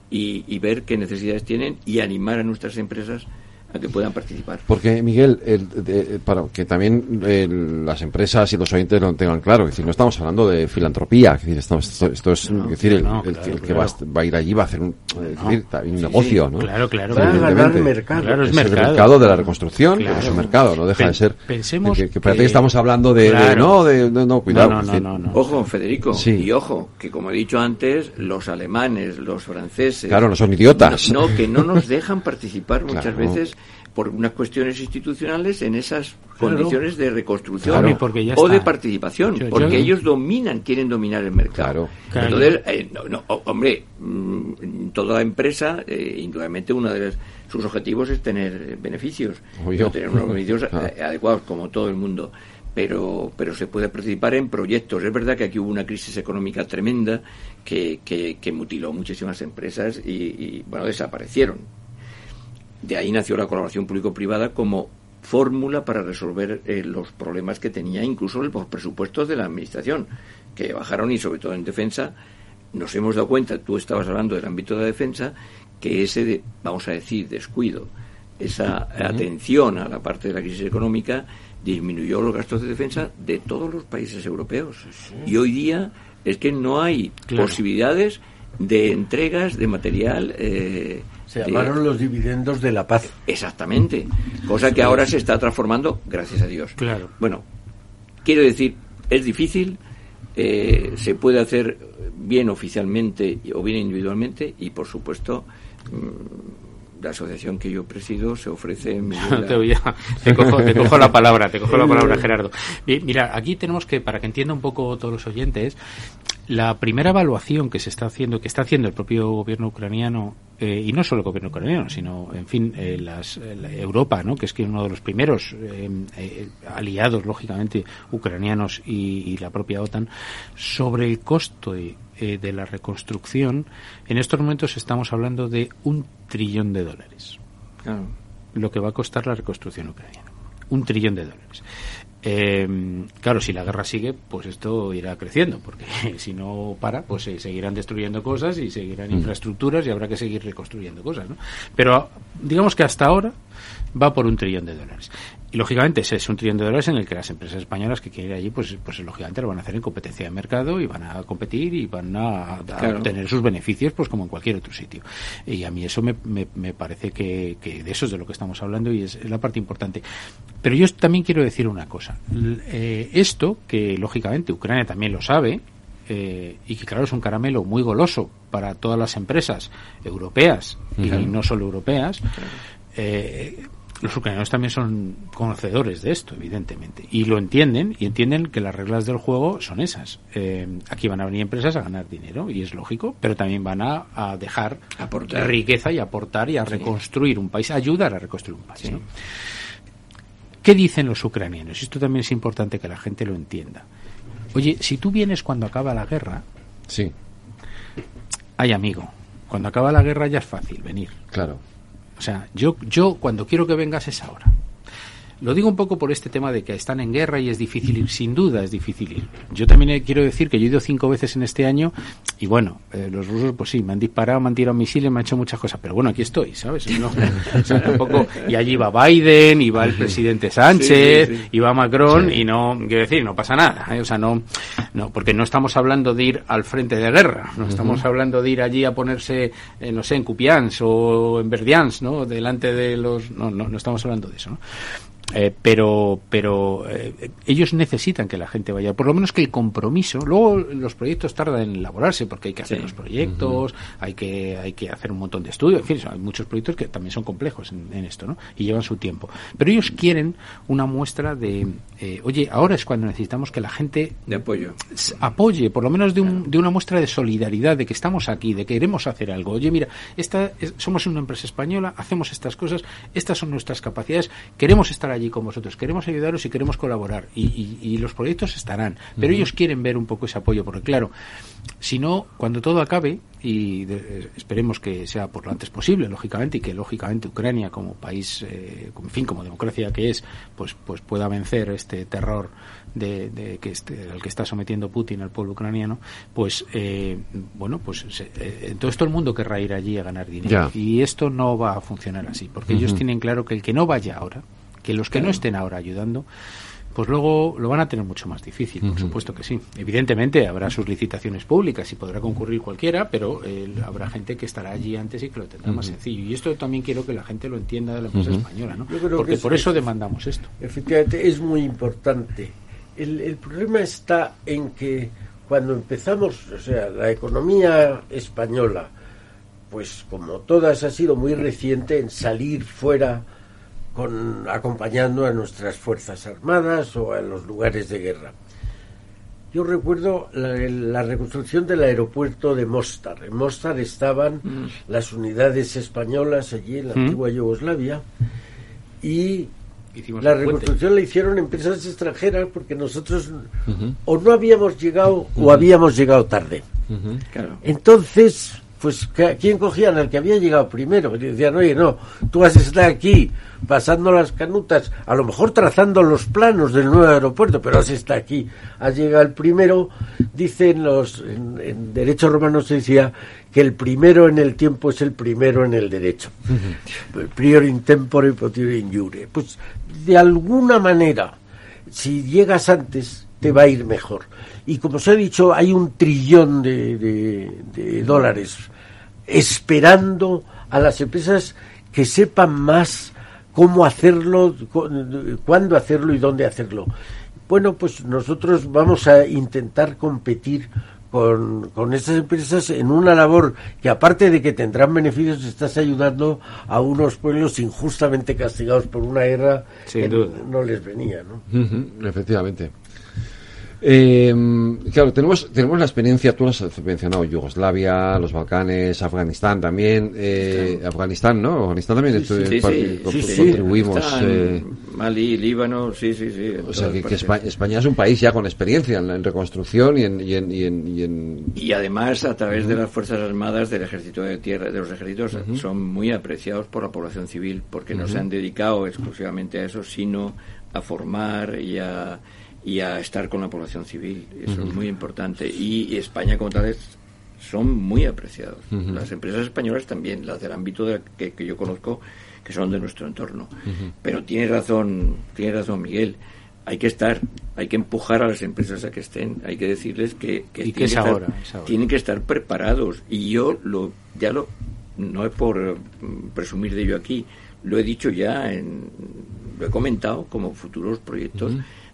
S17: y, y, ver qué necesidades tienen y animar a nuestras empresas a que puedan participar.
S2: Porque, Miguel, el, para que también las empresas y los oyentes lo tengan claro, es decir, no estamos hablando de filantropía, es decir, esto, es, decir, el, que va, a ir allí va a hacer un, negocio, ¿no?
S16: Claro, claro.
S2: el mercado. es, el mercado de la reconstrucción, es un mercado, no deja de ser.
S16: Pensemos
S2: que, que parece que, estamos hablando de, no, de, no, cuidado.
S17: Ojo, Federico, y ojo, que como he dicho antes, los alemanes, los franceses.
S2: Claro, no son idiotas.
S17: No, que no nos dejan participar muchas veces por unas cuestiones institucionales en esas condiciones de reconstrucción o de participación, porque ellos dominan, quieren dominar el mercado. Entonces, eh, no, hombre, mm, toda empresa, eh, indudablemente, uno de sus objetivos es tener beneficios, tener unos beneficios <laughs> adecuados, como todo el mundo. Pero, pero se puede participar en proyectos. Es verdad que aquí hubo una crisis económica tremenda que, que, mutiló muchísimas empresas y, y, bueno, desaparecieron de ahí nació la colaboración público-privada como fórmula para resolver eh, los problemas que tenía incluso los presupuestos de la administración, que bajaron y sobre todo en defensa. Nos hemos dado cuenta, tú estabas hablando del ámbito de la defensa, que ese, vamos a decir, descuido, esa atención a la parte de la crisis económica disminuyó los gastos de defensa de todos los países europeos. Y hoy día es que no hay posibilidades de entregas de material eh,
S15: Se llamaron los dividendos de la paz.
S17: Exactamente. Cosa que ahora se está transformando, gracias a Dios.
S16: Claro.
S17: Bueno, quiero decir, es difícil, eh, se puede hacer bien oficialmente o bien individualmente y, por supuesto, mm, la asociación que yo presido se ofrece <laughs>
S16: te, cojo, la palabra te cojo la palabra <laughs> Gerardo mira aquí tenemos que para que entienda un poco todos los oyentes la primera evaluación que se está haciendo que está haciendo el propio gobierno ucraniano eh, y no solo el gobierno ucraniano sino en fin eh, las, Europa no que es que uno de los primeros eh, aliados lógicamente ucranianos y, y, la propia OTAN sobre el costo de de la reconstrucción, en estos momentos estamos hablando de un trillón de dólares. Lo que va a costar la reconstrucción ucraniana. Un trillón de dólares. Eh, claro, si la guerra sigue, pues esto irá creciendo, porque <laughs> si no para, pues se seguirán destruyendo cosas y seguirán mm. infraestructuras y habrá que seguir reconstruyendo cosas, ¿no? Pero digamos que hasta ahora va por un trillón de dólares. Y lógicamente ese es un trillón de dólares en el que las empresas españolas que quieren ir allí, pues, pues lógicamente lo van a hacer en competencia de mercado y van a competir y van a, obtener sus beneficios, pues como en cualquier otro sitio. Y a mí eso me, me, parece que, que, de eso es de lo que estamos hablando y es, la parte importante. Pero yo también quiero decir una cosa. Eh, esto, que lógicamente Ucrania también lo sabe, eh, y que claro es un caramelo muy goloso para todas las empresas europeas y no solo europeas, eh, los ucranianos también son conocedores de esto, evidentemente, y lo entienden y entienden que las reglas del juego son esas. Eh, aquí van a venir empresas a ganar dinero y es lógico, pero también van a, dejar aportar. riqueza y aportar y a reconstruir un país, ayudar a reconstruir un país. ¿Qué dicen los ucranianos? Esto también es importante que la gente lo entienda. Oye, si tú vienes cuando acaba la guerra,
S2: sí.
S16: Hay amigo. Cuando acaba la guerra ya es fácil venir.
S2: Claro.
S16: O sea, yo, yo cuando quiero que vengas es ahora. Lo digo un poco por este tema de que están en guerra y es difícil ir, sin duda es difícil ir. Yo también quiero decir que yo he ido cinco veces en este año y bueno, eh, los rusos pues sí, me han disparado, me han tirado misiles, me han hecho muchas cosas, pero bueno, aquí estoy, ¿sabes? <laughs> y allí va Biden, y va el presidente Sánchez, y va Macron y no, quiero decir, no pasa nada, ¿eh? o sea, no, no, porque no estamos hablando de ir al frente de guerra, no estamos hablando de ir allí a ponerse, eh, no sé, en Cupians o en Verdians, ¿no? Delante de los, no, no, no estamos hablando de eso, ¿no? Eh, pero pero eh, ellos necesitan que la gente vaya, por lo menos que el compromiso. Luego los proyectos tardan en elaborarse porque hay que hacer los proyectos, hay que hay que hacer un montón de estudios. En fin, hay muchos proyectos que también son complejos en, esto, ¿no? Y llevan su tiempo. Pero ellos quieren una muestra de, eh, oye, ahora es cuando necesitamos que la gente
S17: de apoyo
S16: apoye, por lo menos de, un, de una muestra de solidaridad, de que estamos aquí, de que queremos hacer algo. Oye, mira, esta somos una empresa española, hacemos estas cosas, estas son nuestras capacidades, queremos estar allí con vosotros, queremos ayudaros y queremos colaborar. Y, los proyectos estarán, pero ellos quieren ver un poco ese apoyo, porque claro, si no, cuando todo acabe, y esperemos que sea por lo antes posible, lógicamente, y que lógicamente Ucrania como país, eh, en fin, como democracia que es, pues, pues pueda vencer este terror de, que este, al que está sometiendo Putin al pueblo ucraniano, pues eh, bueno, pues eh, entonces todo el mundo querrá ir allí a ganar dinero. Y esto no va a funcionar así, porque ellos tienen claro que el que no vaya ahora, que los que no estén ahora ayudando, pues luego lo van a tener mucho más difícil, por supuesto que sí. Evidentemente habrá sus licitaciones públicas y podrá concurrir cualquiera, pero eh, habrá gente que estará allí antes y que lo tendrá más sencillo. Y esto también quiero que la gente lo entienda de la empresa española, ¿no? Porque por eso demandamos esto.
S15: Efectivamente, es muy importante. El, el problema está en que cuando empezamos, o sea, la economía española, pues como todas ha sido muy reciente en salir fuera con, acompañando a nuestras Fuerzas Armadas o a los lugares de guerra. Yo recuerdo la, reconstrucción del aeropuerto de Mostar. En Mostar estaban mm. las unidades españolas allí en la mm. antigua Yugoslavia y la reconstrucción la hicieron empresas extranjeras porque nosotros o no habíamos llegado o habíamos llegado tarde. Entonces, pues ¿quién cogían? al que había llegado primero. Y decían, oye, no, tú has estado aquí pasando las canutas, a lo mejor trazando los planos del nuevo aeropuerto, pero has estado aquí, has llegado el primero. Dicen los, en, derecho romano se decía que el primero en el tiempo es el primero en el derecho. Prior in tempore, potior in jure. Pues de alguna manera, si llegas antes, te va a ir mejor. Y como se ha dicho, hay un trillón de, de, dólares esperando a las empresas que sepan más cómo hacerlo, cuándo hacerlo y dónde hacerlo. Bueno, pues nosotros vamos a intentar competir con, con estas empresas en una labor que aparte de que tendrán beneficios, estás ayudando a unos pueblos injustamente castigados por una guerra que no les venía. ¿no?
S2: efectivamente. Eh, claro, tenemos, tenemos la experiencia, tú has mencionado Yugoslavia, los Balcanes, Afganistán también, eh, Afganistán, ¿no? Afganistán también
S17: sí, sí, contribuimos. Eh, Mali, Líbano, sí, sí, sí.
S2: O sea, que, España, es un país ya con experiencia en, reconstrucción y en, y en,
S17: y, además, a través de las Fuerzas Armadas, del Ejército de Tierra, de los ejércitos, son muy apreciados por la población civil, porque no se han dedicado exclusivamente a eso, sino a formar y a y a estar con la población civil. Eso es muy importante. Y, España como tal es, son muy apreciados. Las empresas españolas también, las del ámbito de, que, yo conozco, que son de nuestro entorno. Pero tiene razón, tiene razón Miguel. Hay que estar, hay que empujar a las empresas a que estén, hay que decirles que,
S16: tienen, que estar,
S17: tienen que estar preparados. Y yo lo, ya lo, no es por mm, presumir de ello aquí, lo he dicho ya, en, lo he comentado como futuros proyectos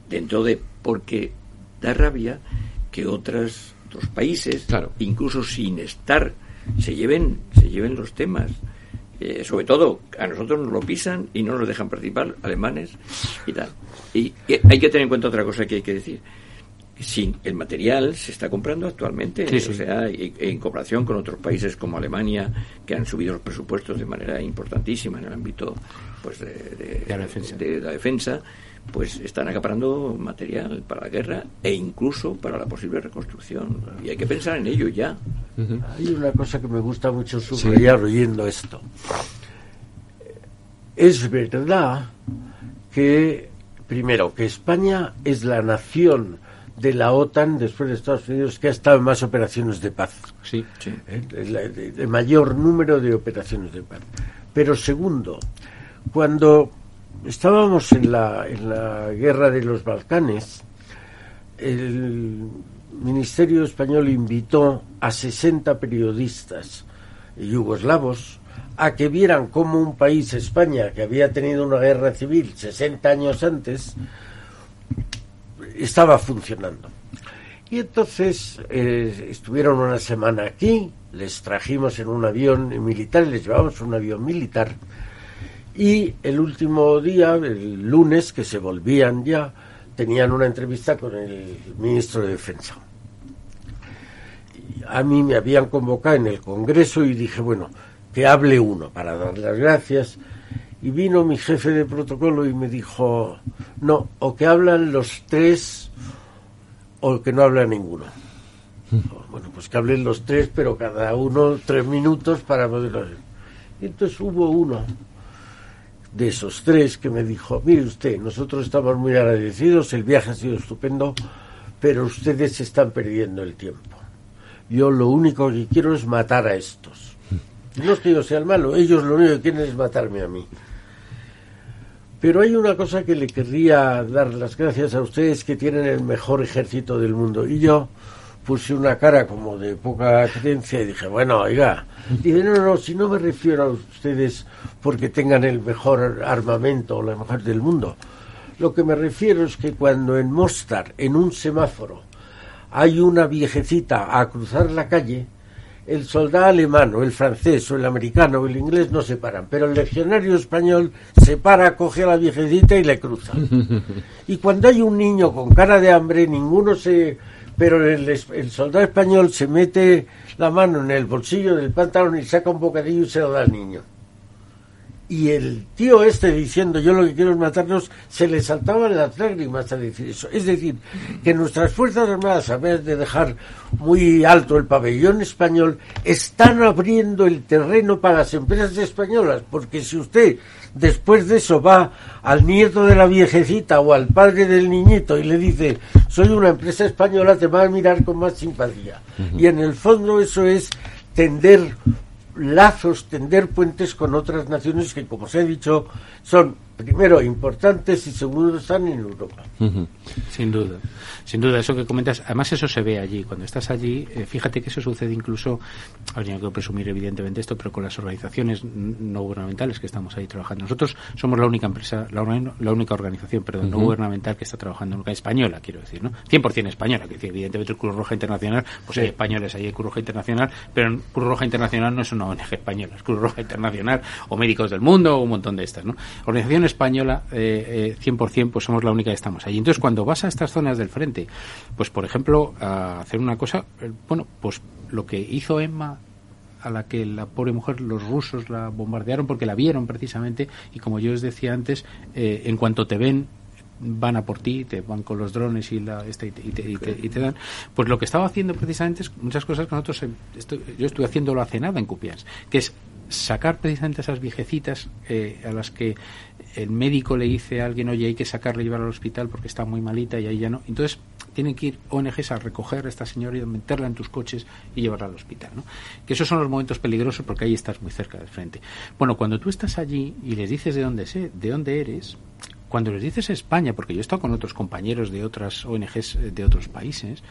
S17: dentro de porque da rabia que otras otros países incluso sin estar se lleven se lleven los temas. Eh, sobre todo a nosotros nos lo pisan y no nos dejan participar alemanes y tal. Y, hay que tener en cuenta otra cosa que hay que decir. Sin el material se está comprando actualmente o sea en comparación con otros países como Alemania que han subido los presupuestos de manera importantísima en el ámbito pues de, de la defensa pues están acaparando material para la guerra e incluso para la posible reconstrucción. Y hay que pensar en ello ya.
S15: Hay una cosa que me gusta mucho subrayar oyendo esto. Es verdad que, primero, que España es la nación de la OTAN después de Estados Unidos que ha estado en más operaciones de paz.
S16: Sí, sí.
S15: ¿Eh? el mayor número de operaciones de paz. Pero segundo, cuando estábamos en la, en la guerra de los Balcanes, el Ministerio Español invitó a 60 periodistas yugoslavos a que vieran cómo un país, España, que había tenido una guerra civil 60 años antes, estaba funcionando. Y entonces eh, estuvieron una semana aquí, les trajimos en un avión militar, les llevamos un avión militar, y el último día, el lunes, que se volvían ya, tenían una entrevista con el ministro de Defensa. a mí me habían convocado en el Congreso y dije, bueno, que hable uno para dar las gracias. Y vino mi jefe de protocolo y me dijo, no, o que hablan los tres o que no habla ninguno. <laughs> Bueno, pues que hablen los tres, pero cada uno tres minutos para poder... Y entonces hubo uno de esos tres que me dijo, mire usted, nosotros estamos muy agradecidos, el viaje ha sido estupendo, pero ustedes están perdiendo el tiempo. Yo lo único que quiero es matar a estos. No es que yo sea el malo, ellos lo único que quieren es matarme a mí. Pero hay una cosa que le querría dar las gracias a ustedes que tienen el mejor ejército del mundo. Y yo puse una cara como de poca creencia y dije, bueno, oiga, dije, no, no, si no me refiero a ustedes porque tengan el mejor armamento o la mejor del mundo. Lo que me refiero es que cuando en Mostar, en un semáforo, hay una viejecita a cruzar la calle, el soldado alemán o el francés o el americano o el inglés no se paran, pero el legionario español se para, coge a la viejecita y le cruza. <laughs> Y cuando hay un niño con cara de hambre, ninguno se pero el, el, soldado español se mete la mano en el bolsillo del pantalón y saca un bocadillo y se lo da al niño. Y el tío este diciendo yo lo que quiero es matarnos, se le saltaban las lágrimas a decir eso. Es decir, que nuestras Fuerzas Armadas, a vez de dejar muy alto el pabellón español, están abriendo el terreno para las empresas españolas, porque si usted después de eso va al nieto de la viejecita o al padre del niñito y le dice, soy una empresa española, te va a mirar con más simpatía. Y en el fondo eso es tender lazos, tender puentes con otras naciones que, como se ha dicho, son primero importantes y segundo están en Europa.
S16: Sin duda, sin duda, eso que comentas, además eso se ve allí, cuando estás allí, eh, fíjate que eso sucede incluso, habría que presumir evidentemente esto, pero con las organizaciones no gubernamentales que estamos ahí trabajando. Nosotros somos la única empresa, la, única organización, perdón, no gubernamental que está trabajando en española, quiero decir, ¿no? 100% española, que decir, evidentemente el Cruz Roja Internacional, pues hay españoles, hay Cruz Roja Internacional, pero Cruz Roja Internacional no es una ONG española, es Cruz Roja Internacional o Médicos del Mundo o un montón de estas, ¿no? Española, eh, 100%, eh, pues somos la única que estamos allí. Entonces, cuando vas a estas zonas del frente, pues por ejemplo, a hacer una cosa, eh, bueno, pues lo que hizo Emma a la que la pobre mujer los rusos la bombardearon porque la vieron precisamente y como yo os decía antes eh, en cuanto te ven van a por ti, te van con los drones y, la, este, y, te, dan. Pues lo que estaba haciendo precisamente es muchas cosas que nosotros, yo estuve haciéndolo hace nada en Cupians, que es sacar precisamente esas viejecitas eh, a las que el médico le dice a alguien, oye, hay que sacarle y llevar al hospital porque está muy malita y ahí ya no. Entonces tienen que ir ONGs a recoger a esta señora y meterla en tus coches y llevarla al hospital. ¿no? Que esos son los momentos peligrosos porque ahí estás muy cerca del frente. Bueno, cuando tú estás allí y les dices de dónde, sé, de dónde eres, cuando les dices España, porque yo he estado con otros compañeros de otras ONGs eh, de otros países,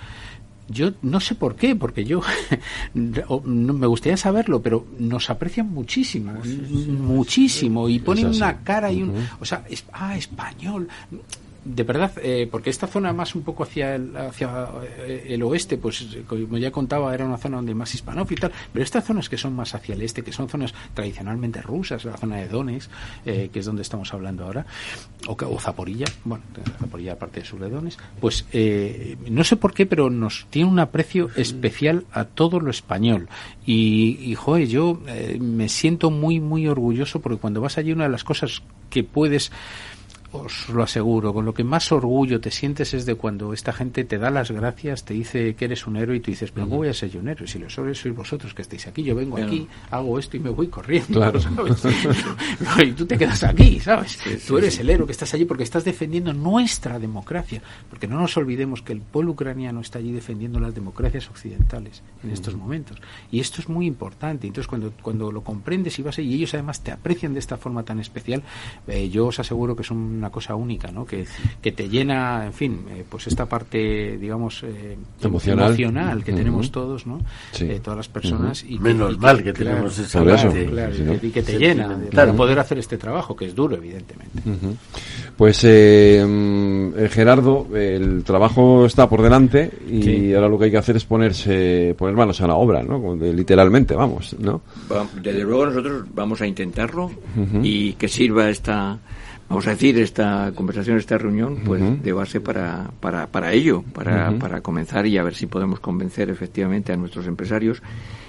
S16: yo no sé por qué, porque yo <laughs> me gustaría saberlo, pero nos aprecian muchísimo, muchísimo, y ponen una cara y un... O sea, es, ah, español de verdad, eh, porque esta zona más un poco hacia el, hacia eh, el oeste, pues como ya contaba, era una zona donde más tal, pero estas zonas que son más hacia el este, que son zonas tradicionalmente rusas, la zona de Donetsk, eh, que es donde estamos hablando ahora, o, o Zaporilla, bueno, Zaporilla aparte de Donetsk, pues no sé por qué, pero nos tiene un aprecio especial a todo lo español. Y, y joder, yo me siento muy, muy orgulloso porque cuando vas allí una de las cosas que puedes os lo aseguro, con lo que más orgullo te sientes es de cuando esta gente te da las gracias, te dice que eres un héroe y tú dices, pero ¿cómo voy a ser yo un héroe? Si los héroes sois vosotros que estáis aquí, yo vengo aquí, hago esto y me voy corriendo, claro. ¿sabes? <laughs> y tú te quedas aquí, ¿sabes? tú eres el héroe que estás allí porque estás defendiendo nuestra democracia, porque no nos olvidemos que el pueblo ucraniano está allí defendiendo las democracias occidentales en estos momentos. Y esto es muy importante. Entonces, cuando, cuando lo comprendes y vas y ellos además te aprecian de esta forma tan especial, eh, yo os aseguro que son una cosa única, ¿no? Que, que te llena, en fin, eh, pues esta parte, digamos, eh, emocional. que tenemos todos, ¿no? Eh, todas las personas. y
S15: Menos mal que, tenemos esa
S16: parte. y, que, te llena de, poder hacer este trabajo, que es duro, evidentemente.
S2: Pues mm, Gerardo, el trabajo está por delante y ahora lo que hay que hacer es ponerse, poner manos a la obra, ¿no? Literalmente, vamos, ¿no?
S17: Desde luego nosotros vamos a intentarlo y que sirva esta vamos a decir, esta conversación, esta reunión, pues de base para, para, para ello, para, para comenzar y a ver si podemos convencer efectivamente a nuestros empresarios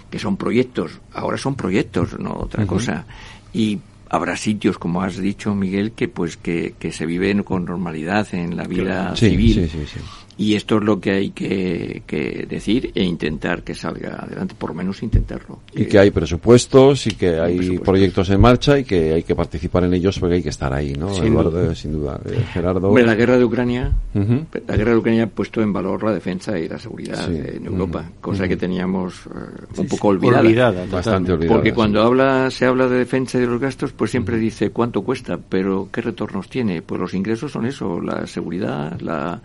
S17: que son proyectos, ahora son proyectos, no otra cosa. Y habrá sitios, como has dicho, Miguel, que pues que, que se viven con normalidad en la vida civil. Sí, sí, y esto es lo que hay que, decir e intentar que salga adelante, por lo menos intentarlo.
S2: Y que hay presupuestos y que hay proyectos en marcha y que hay que participar en ellos porque hay que estar ahí, ¿no? Sin Eduardo, duda. sin duda. Eh, Gerardo.
S17: la guerra de Ucrania, la guerra de Ucrania ha puesto en valor la defensa y la seguridad en Europa, cosa que teníamos eh, un poco olvidada.
S2: bastante olvidada.
S17: Porque cuando habla, se habla de defensa y de los gastos, pues siempre dice cuánto cuesta, pero qué retornos tiene. Pues los ingresos son eso, la seguridad, la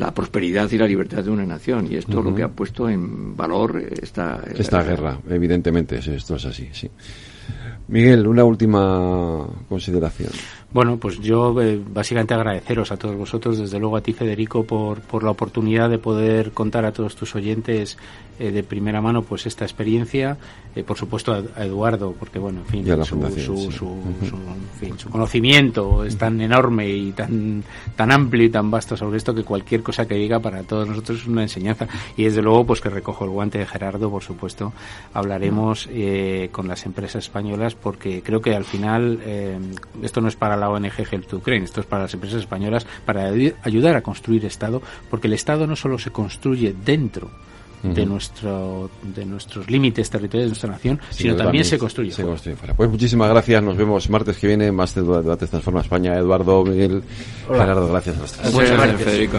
S17: la prosperidad y la libertad de una nación. Y esto es lo que ha puesto en valor esta,
S2: esta guerra. Evidentemente, esto es así, sí. Miguel, una última consideración.
S16: Bueno, pues yo eh, básicamente agradeceros a todos vosotros, desde luego a ti Federico, por, por la oportunidad de poder contar a todos tus oyentes eh, de primera mano pues esta experiencia, eh, por supuesto a, Eduardo, porque bueno, en fin, su, su, conocimiento es tan enorme y tan, tan amplio y tan vasto sobre esto que cualquier cosa que diga para todos nosotros es una enseñanza. Y desde luego pues que recojo el guante de Gerardo, por supuesto, hablaremos con las empresas españolas porque creo que al final esto no es para la ONG Help to Ukraine, esto es para las empresas españolas, para ayudar a construir Estado, porque el Estado no solo se construye dentro de nuestro de nuestros límites territoriales de nuestra nación, sino, también, se construye.
S2: Se construye fuera. Pues muchísimas gracias, nos vemos martes que viene, más de Debates Transforma España, Eduardo, Miguel, Gerardo, gracias a los
S17: Muchas gracias, Federico.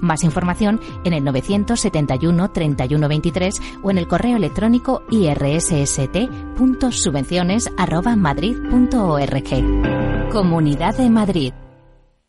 S18: Más información en el 971 31 23 o en el correo electrónico irsst.subvenciones@madrid.org. Comunidad de Madrid.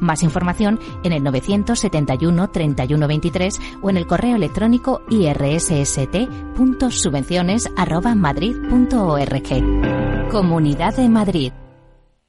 S18: Más información en el 971 31 23 o en el correo electrónico irsst.subvenciones@madrid.org. Comunidad de Madrid.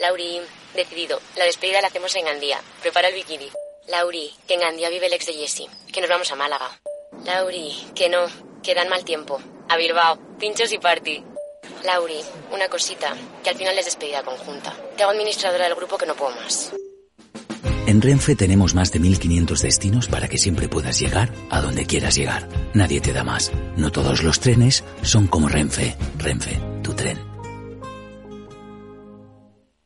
S19: Lauri, decidido. La despedida la hacemos en Gandía. Prepara el bikini. Lauri, que en Gandía vive el ex de Jesse. Que nos vamos a Málaga. Lauri, que no, que dan mal tiempo. A Bilbao, pinchos y party. Lauri, una cosita, que al final es despedida conjunta. Te hago administradora del grupo que no puedo más.
S20: En Renfe tenemos más de 1500 destinos para que siempre puedas llegar a donde quieras llegar. Nadie te da más. No todos los trenes son como Renfe. Renfe, tu tren.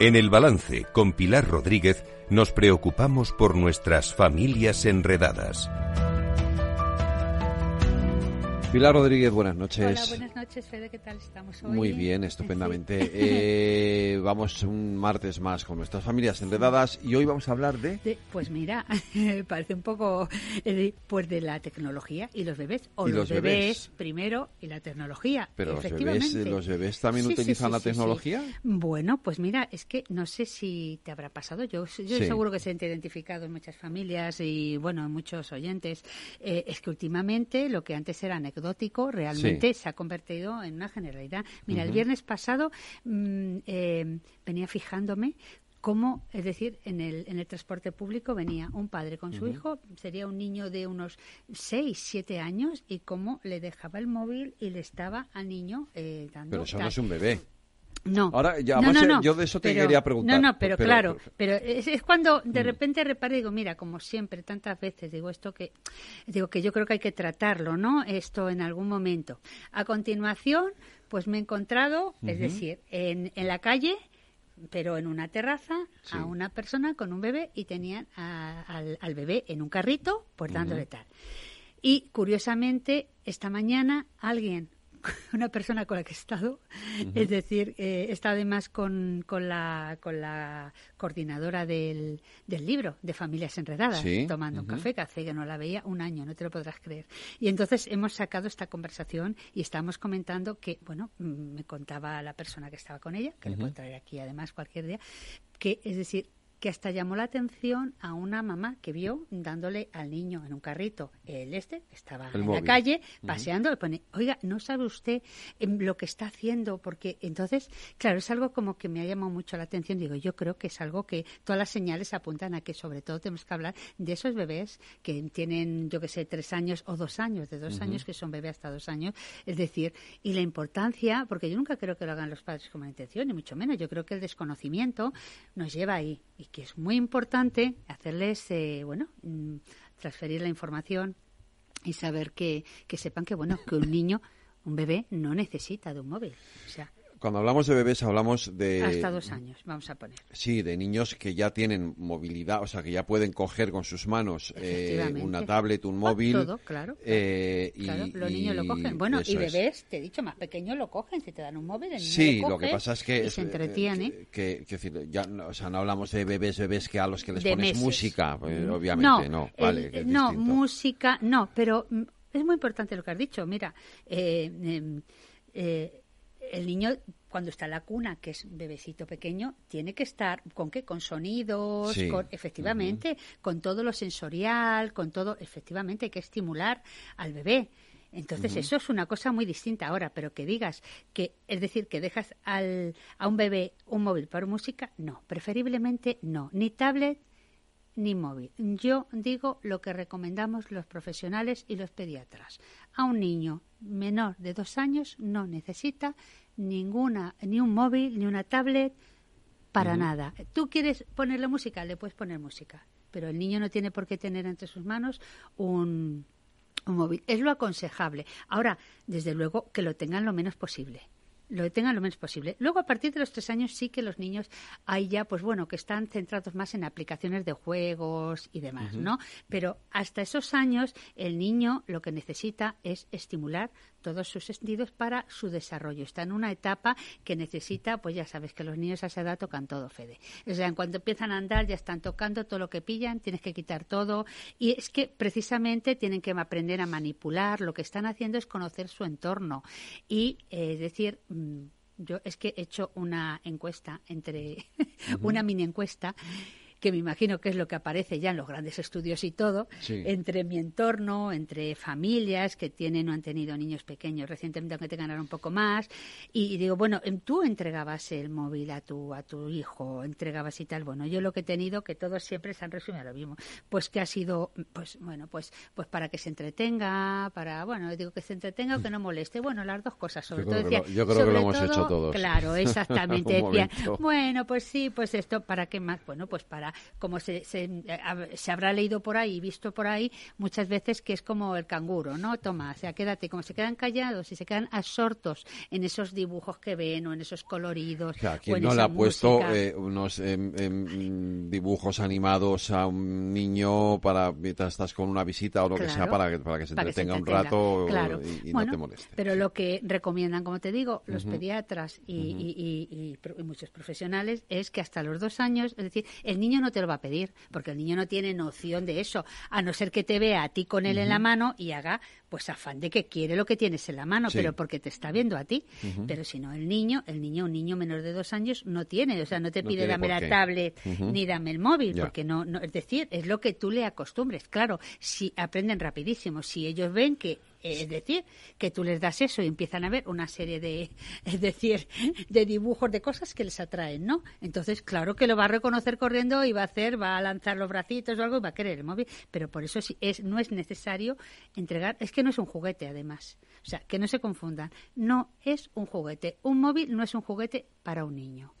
S1: En el balance con Pilar Rodríguez nos preocupamos por nuestras familias enredadas.
S2: Pilar Rodríguez, buenas noches.
S21: Hola, buenas noches, Fede, ¿qué tal estamos hoy?
S2: Muy bien, estupendamente. Eh, vamos un martes más con nuestras familias enredadas y hoy vamos a hablar de...
S21: pues mira, <laughs> parece un poco eh, pues de la tecnología y los bebés, o los, bebés, primero y la tecnología.
S2: Pero los bebés, los bebés también utilizan la tecnología.
S21: Bueno, pues mira, es que no sé si te habrá pasado, yo, yo seguro que se ha identificado en muchas familias y bueno, en muchos oyentes, eh, es que últimamente lo que antes era anecdótico realmente se ha convertido en una generalidad. Mira, el viernes pasado mm, eh, venía fijándome cómo, es decir, en el, en el transporte público venía un padre con su hijo, sería un niño de unos 6, 7 años, y cómo le dejaba el móvil y le estaba al niño eh, dando...
S2: Pero eso no es un bebé.
S21: No.
S2: Ahora, ya, no, no, yo de eso te quería preguntar.
S21: No, no, pero, claro, pero, es, cuando de mm. repente reparo y digo, mira, como siempre, tantas veces, digo esto que, digo que yo creo que hay que tratarlo, ¿no? Esto en algún momento. A continuación, pues me he encontrado, es decir, en, en la calle, pero en una terraza, a una persona con un bebé y tenían al, al, bebé en un carrito, dándole tal. Y curiosamente, esta mañana alguien <laughs> una persona con la que he estado, es decir, eh, he estado además con, con, la, con la coordinadora del, del libro de Familias Enredadas, tomando un café, que hace que no la veía un año, no te lo podrás creer. Y entonces hemos sacado esta conversación y estamos comentando que, bueno, mm, me contaba la persona que estaba con ella, que le puedo traer aquí además cualquier día, que es decir, que hasta llamó la atención a una mamá que vio dándole al niño en un carrito el este, estaba en la calle paseando, le pone, oiga, ¿no sabe usted em, lo que está haciendo? Porque entonces, claro, es algo como que me ha llamado mucho la atención. Digo, yo creo que es algo que todas las señales apuntan a que sobre todo tenemos que hablar de esos bebés que tienen, yo que sé, tres años o dos años, de dos años, que son bebés hasta dos años. Es decir, y la importancia, porque yo nunca creo que lo hagan los padres con intención, ni mucho menos. Yo creo que el desconocimiento nos lleva ahí que es muy importante hacerles, eh, bueno, mm, transferir la información y saber que, que sepan que, bueno, que un niño, un bebé, no necesita de un móvil. O sea,
S2: cuando hablamos de bebés hablamos de...
S21: Hasta dos años, vamos a poner.
S2: Sí, de niños que ya tienen movilidad, o sea, que ya pueden coger con sus manos eh, una tablet, un ah, móvil.
S21: todo, claro.
S2: Eh,
S21: claro, los niños lo cogen. Bueno, y bebés, te he dicho, más pequeños lo cogen, si te dan un móvil, el niño
S2: Sí,
S21: lo,
S2: lo, que pasa es que...
S21: se entretiene.
S2: Que, que, ya, o sea, no hablamos de bebés, bebés que a los que les pones música, pues, obviamente, no. vale,
S21: no, música, no, pero mm, es muy importante lo que has dicho. Mira, eh, em, eh el niño cuando está en la cuna, que es bebecito pequeño, tiene que estar con qué, con sonidos, con efectivamente, con todo lo sensorial, con todo, efectivamente hay que estimular al bebé. Entonces eso es una cosa muy distinta ahora, pero que digas que, es decir, que dejas al, a un bebé un móvil para música, no, preferiblemente no, ni tablet ni móvil. Yo digo lo que recomendamos los profesionales y los pediatras. A un niño menor de dos años no necesita ninguna, ni un móvil, ni una tablet, para nada. Tú quieres ponerle música, le puedes poner música, pero el niño no tiene por qué tener entre sus manos un, un móvil. Es lo aconsejable. Ahora, desde luego, que lo tengan lo menos posible lo tengan lo menos posible. Luego, a partir de los tres años, sí que los niños hay ya, pues bueno, que están centrados más en aplicaciones de juegos y demás, ¿no? Pero hasta esos años, el niño lo que necesita es estimular todos sus sentidos para su desarrollo. Está en una etapa que necesita, pues ya sabes que los niños a esa edad tocan todo, Fede. O sea, en cuanto empiezan a andar ya están tocando todo lo que pillan, tienes que quitar todo. Y es que precisamente tienen que aprender a manipular. Lo que están haciendo es conocer su entorno. Y, eh, es decir, mm, yo es que he hecho una encuesta entre, <laughs> una mini encuesta que me imagino que es lo que aparece ya en los grandes estudios y todo, entre mi entorno, entre familias que tienen o han tenido niños pequeños recientemente, aunque tengan ahora un poco más, y, digo, bueno, em, tú entregabas el móvil a tu, a tu hijo, entregabas y tal. Bueno, yo lo que he tenido, que todos siempre se han resumido lo mismo, pues que ha sido, pues bueno, pues, pues para que se entretenga, para, bueno, digo que se entretenga o que no moleste. Bueno, las dos cosas, sobre todo.
S2: Decía, yo creo que lo hemos hecho todos.
S21: Claro, <laughs> exactamente. bueno, pues sí, pues esto, ¿para qué más? Bueno, pues para, como se, se, se habrá leído por ahí, visto por ahí, muchas veces que es como el canguro, ¿no? Toma, o sea, quédate, como se quedan callados y se quedan absortos en esos dibujos que ven o en esos coloridos.
S2: O sea, quien no le ha puesto eh, unos em, em, dibujos animados a un niño para mientras estás con una visita o lo que sea para que, para que se entretenga un rato y, no te moleste.
S21: Pero lo que recomiendan, como te digo, los pediatras y, muchos profesionales es que hasta los dos años, es decir, el niño no te lo va a pedir, porque el niño no tiene noción de eso, a no ser que te vea a ti con él en la mano y haga pues afán de que quiere lo que tienes en la mano, pero porque te está viendo a ti. Pero si no, el niño, el niño, un niño menor de dos años no tiene, o sea, no te pide dame la tablet ni dame el móvil, porque no, no, es decir, es lo que tú le acostumbres. Claro, si aprenden rapidísimo, si ellos ven que es decir, que tú les das eso y empiezan a ver una serie de, es decir, de dibujos de cosas que les atraen, ¿no? Entonces, claro que lo va a reconocer corriendo y va a hacer, va a lanzar los bracitos o algo y va a querer el móvil. Pero por eso es, no es necesario entregar, es que no es un juguete además. O sea, que no se confundan. No es un juguete. Un móvil no es un juguete para un niño.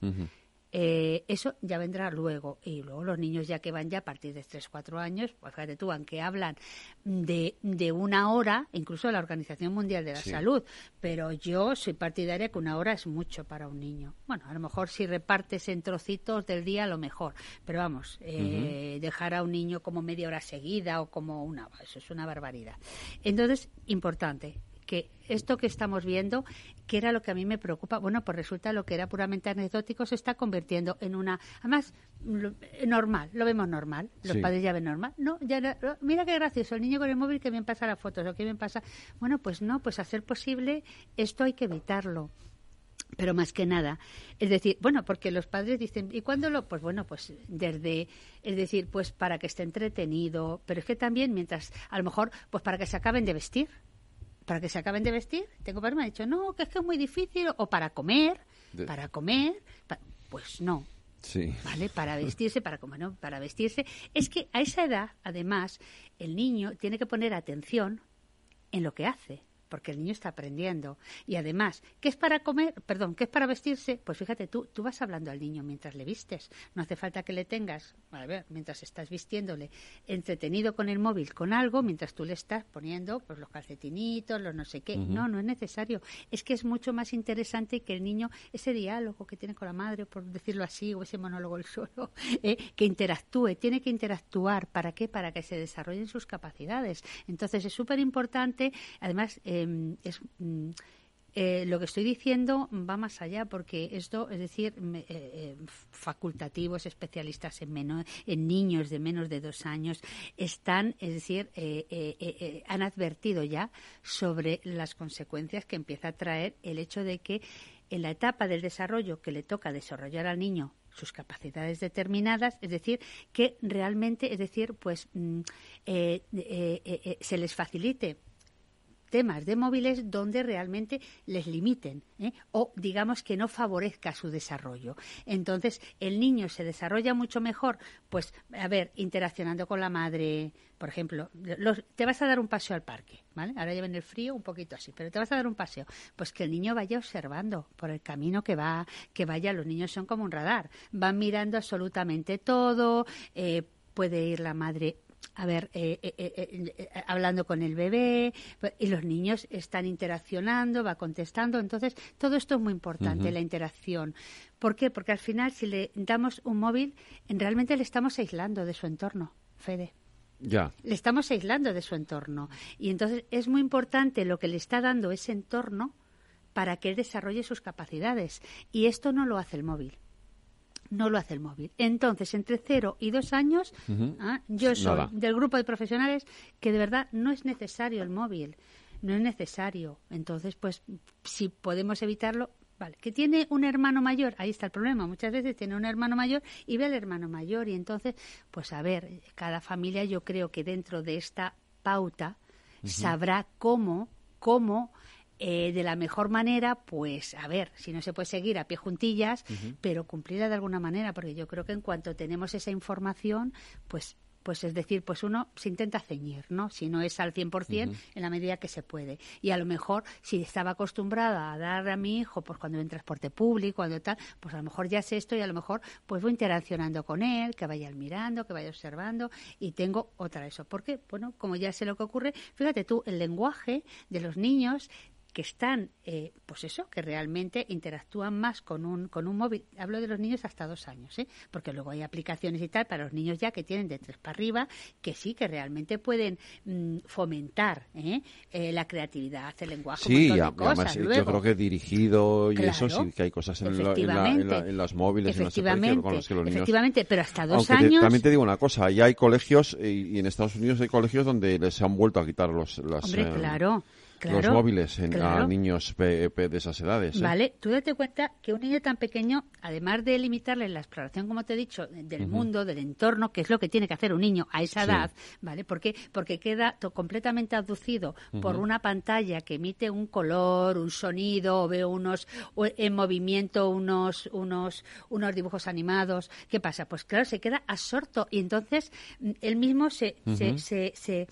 S21: Eh, eso ya vendrá luego. Y luego los niños ya que van ya a partir de 3, 4 años, pues fíjate tú, aunque hablan de, de una hora, incluso la Organización Mundial de la Salud, pero yo soy partidaria que una hora es mucho para un niño. Bueno, a lo mejor si repartes en trocitos del día, a lo mejor. Pero vamos, eh, dejar a un niño como media hora seguida o como una, eso es una barbaridad. Entonces, importante, que esto que estamos viendo, que era lo que a mí me preocupa, bueno, pues resulta lo que era puramente anecdótico se está convirtiendo en una, además, normal, lo vemos normal, los padres ya ven normal. No, ya, mira qué gracioso, el niño con el móvil que bien pasa las fotos o que bien pasa. Bueno, pues no, pues a ser posible, esto hay que evitarlo pero más que nada, es decir, bueno, porque los padres dicen, ¿y cuándo lo? Pues bueno, pues desde, es decir, pues para que esté entretenido, pero es que también mientras, a lo mejor, pues para que se acaben de vestir, para que se acaben de vestir. Tengo padre me ha dicho, no, que es que es muy difícil, o para comer, para comer, pues no.
S2: Sí.
S21: ¿Vale? Para vestirse, para comer, ¿no? Para vestirse. Es que a esa edad, además, el niño tiene que poner atención en lo que hace porque el niño está aprendiendo. Y además, ¿qué es para comer? Perdón, ¿qué es para vestirse? Pues fíjate, tú, tú vas hablando al niño mientras le vistes. No hace falta que le tengas, a ver, mientras estás vistiéndole, entretenido con el móvil, con algo, mientras tú le estás poniendo pues, los calcetinitos, los no sé qué. No, no es necesario. Es que es mucho más interesante que el niño, ese diálogo que tiene con la madre, por decirlo así, o ese monólogo el solo, <laughs> eh, que interactúe, tiene que interactuar. ¿Para qué? Para que se desarrollen sus capacidades. Entonces es súper importante, además, eh, Em, es mm, eh, lo que estoy diciendo va más allá porque esto, es decir, eh, eh, facultativos, especialistas en, en niños de menos de dos años, están, es decir, han advertido ya sobre las consecuencias que empieza a traer el hecho de que en la etapa del desarrollo que le toca desarrollar al niño sus capacidades determinadas, es decir, que realmente, es decir, pues mm, se les facilite temas de móviles donde realmente les limiten ¿eh? o digamos que no favorezca su desarrollo. Entonces, el niño se desarrolla mucho mejor, pues, a ver, interaccionando con la madre, por ejemplo, te vas a dar un paseo al parque, ¿vale? Ahora lleven el frío un poquito así, pero te vas a dar un paseo. Pues que el niño vaya observando por el camino que va, que vaya, los niños son como un radar, van mirando absolutamente todo, eh, puede ir la madre a ver, eh, eh, eh, hablando con el bebé, y los niños están interaccionando, va contestando. Entonces, todo esto es muy importante, la interacción. ¿Por qué? Porque al final, si le damos un móvil, realmente le estamos aislando de su entorno, Fede.
S2: Ya.
S21: Le estamos aislando de su entorno. Y entonces es muy importante lo que le está dando ese entorno para que él desarrolle sus capacidades. Y esto no lo hace el móvil no lo hace el móvil. Entonces, entre cero y dos años, ah, yo soy del grupo de profesionales que de verdad no es necesario el móvil, no es necesario. Entonces, pues, si podemos evitarlo, Vale, que tiene un hermano mayor, ahí está el problema. Muchas veces tiene un hermano mayor y ve al hermano mayor y entonces, pues a ver, cada familia yo creo que dentro de esta pauta sabrá cómo, cómo eh, de la mejor manera, pues a ver, si no se puede seguir a pie juntillas, pero cumplirla de alguna manera, porque yo creo que en cuanto tenemos esa información, pues pues es decir, pues uno se intenta ceñir, ¿no? Si no es al 100%, en la medida que se puede. Y a lo mejor, si estaba acostumbrada a dar a mi hijo, pues cuando en transporte público, cuando tal, pues a lo mejor ya sé esto y a lo mejor pues voy interaccionando con él, que vaya mirando, que vaya observando y tengo otra eso. Porque, bueno, como ya sé lo que ocurre, fíjate tú, el lenguaje de los niños que están, eh, pues eso, que realmente interactúan más con un, con un móvil. Hablo de los niños hasta dos años, ¿eh? porque luego hay aplicaciones y tal para los niños ya que tienen de tres para arriba, que sí, que realmente pueden mm, fomentar ¿eh? ¿eh? la creatividad, el lenguaje,
S2: sí,
S21: un
S2: además yo creo que dirigido y eso sí que hay cosas en, en, los móviles,
S21: efectivamente,
S2: con los que los niños...
S21: Efectivamente, pero hasta dos
S2: años... también te digo una cosa, ya hay colegios, y, en Estados Unidos hay colegios donde les han vuelto a quitar los... Las,
S21: Hombre, claro
S2: los móviles a niños de esas edades.
S21: ¿eh? Vale, tú date cuenta que un niño tan pequeño, además de limitarle la exploración, como te he dicho, del mundo, del entorno, que es lo que tiene que hacer un niño a esa edad, ¿vale? Porque, porque queda completamente abducido por una pantalla que emite un color, un sonido, o veo unos en movimiento unos, unos, unos dibujos animados. ¿Qué pasa? Pues claro, se queda absorto y entonces mm, él mismo se, se, se se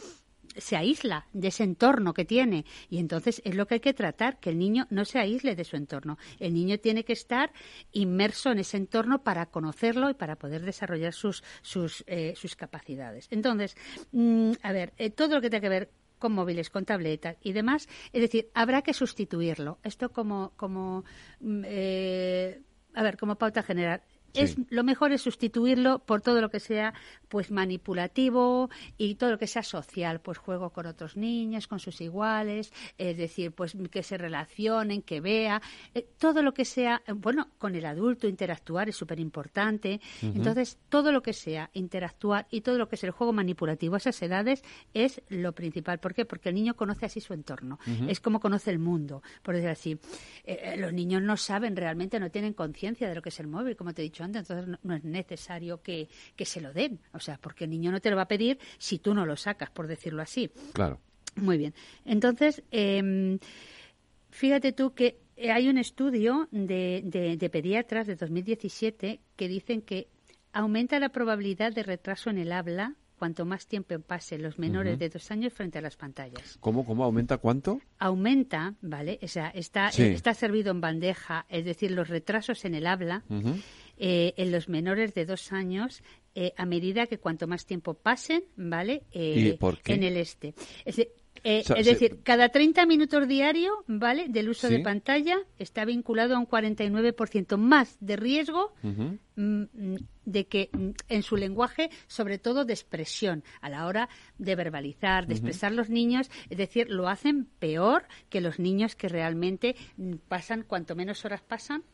S21: aísla de ese entorno que tiene. Y entonces es lo que hay que tratar, que el niño no se aísle de su entorno. El niño tiene que estar inmerso en ese entorno para conocerlo y para poder desarrollar sus, sus, eh, sus capacidades. Entonces, mm, a ver, eh, todo lo que tenga que ver con móviles, con tabletas y demás, es decir, habrá que sustituirlo. Esto como, como mm, eh, a ver, como pauta general es lo mejor es sustituirlo por todo lo que sea pues manipulativo y todo lo que sea social, pues juego con otros niños, con sus iguales, es decir, pues que se relacionen, que vea, eh, todo lo que sea, bueno, con el adulto interactuar es súper importante, entonces todo lo que sea interactuar y todo lo que es el juego manipulativo a esas edades es lo principal. ¿Por qué? Porque el niño conoce así su entorno, es como conoce el mundo, por decir así. Eh, eh, los niños no saben realmente, no tienen conciencia de lo que es el móvil, como te he dicho entonces no, es necesario que, se lo den. O sea, porque el niño no te lo va a pedir si tú no lo sacas, por decirlo así.
S2: Claro.
S21: Muy bien. Entonces, em, fíjate tú que hay un estudio de, de, de pediatras de 2017 que dicen que aumenta la probabilidad de retraso en el habla cuanto más tiempo pasen los menores de dos años frente a las pantallas.
S2: ¿Cómo, cómo aumenta cuánto?
S21: Aumenta, ¿vale? O sea, está, está servido en bandeja, es decir, los retrasos en el habla eh, en los menores de dos años eh, a medida que cuanto más tiempo pasen, ¿vale?
S2: Eh,
S21: en el este. Eh, es decir, cada 30 minutos diario, ¿vale? Del uso de pantalla está vinculado a un 49% más de riesgo mm, de que mm, en su lenguaje, sobre todo de expresión, a la hora de verbalizar, de expresar los niños, es decir, lo hacen peor que los niños que realmente mm, pasan, cuanto menos horas pasan,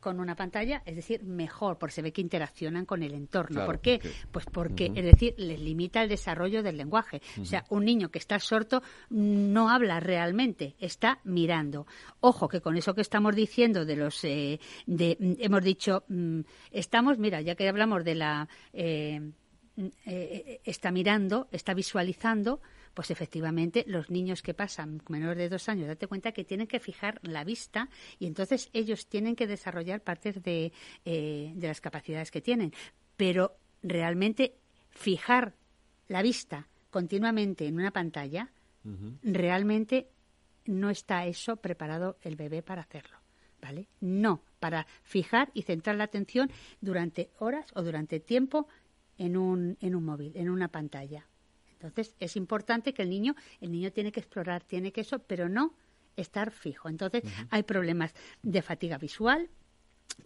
S21: con una pantalla, es decir, mejor, porque se ve que interaccionan con el entorno. ¿Por qué? Pues porque, es decir, les limita el desarrollo del lenguaje. O sea, un niño que está sorto no habla realmente, está mirando. Ojo, que con eso que estamos diciendo de los, eh, de, mm, hemos dicho, mm, estamos, mira, ya que hablamos de la, eh, mm, eh, está mirando, está visualizando, pues efectivamente los niños que pasan menores de dos años, date cuenta que tienen que fijar la vista y entonces ellos tienen que desarrollar partes de, eh, de las capacidades que tienen. Pero realmente fijar la vista continuamente en una pantalla, realmente no está eso preparado el bebé para hacerlo. ¿Vale? No, para fijar y centrar la atención durante horas o durante tiempo en un, en un móvil, en una pantalla. Entonces, es importante que el niño, el niño tiene que explorar, tiene que eso, pero no estar fijo. Entonces, hay problemas de fatiga visual,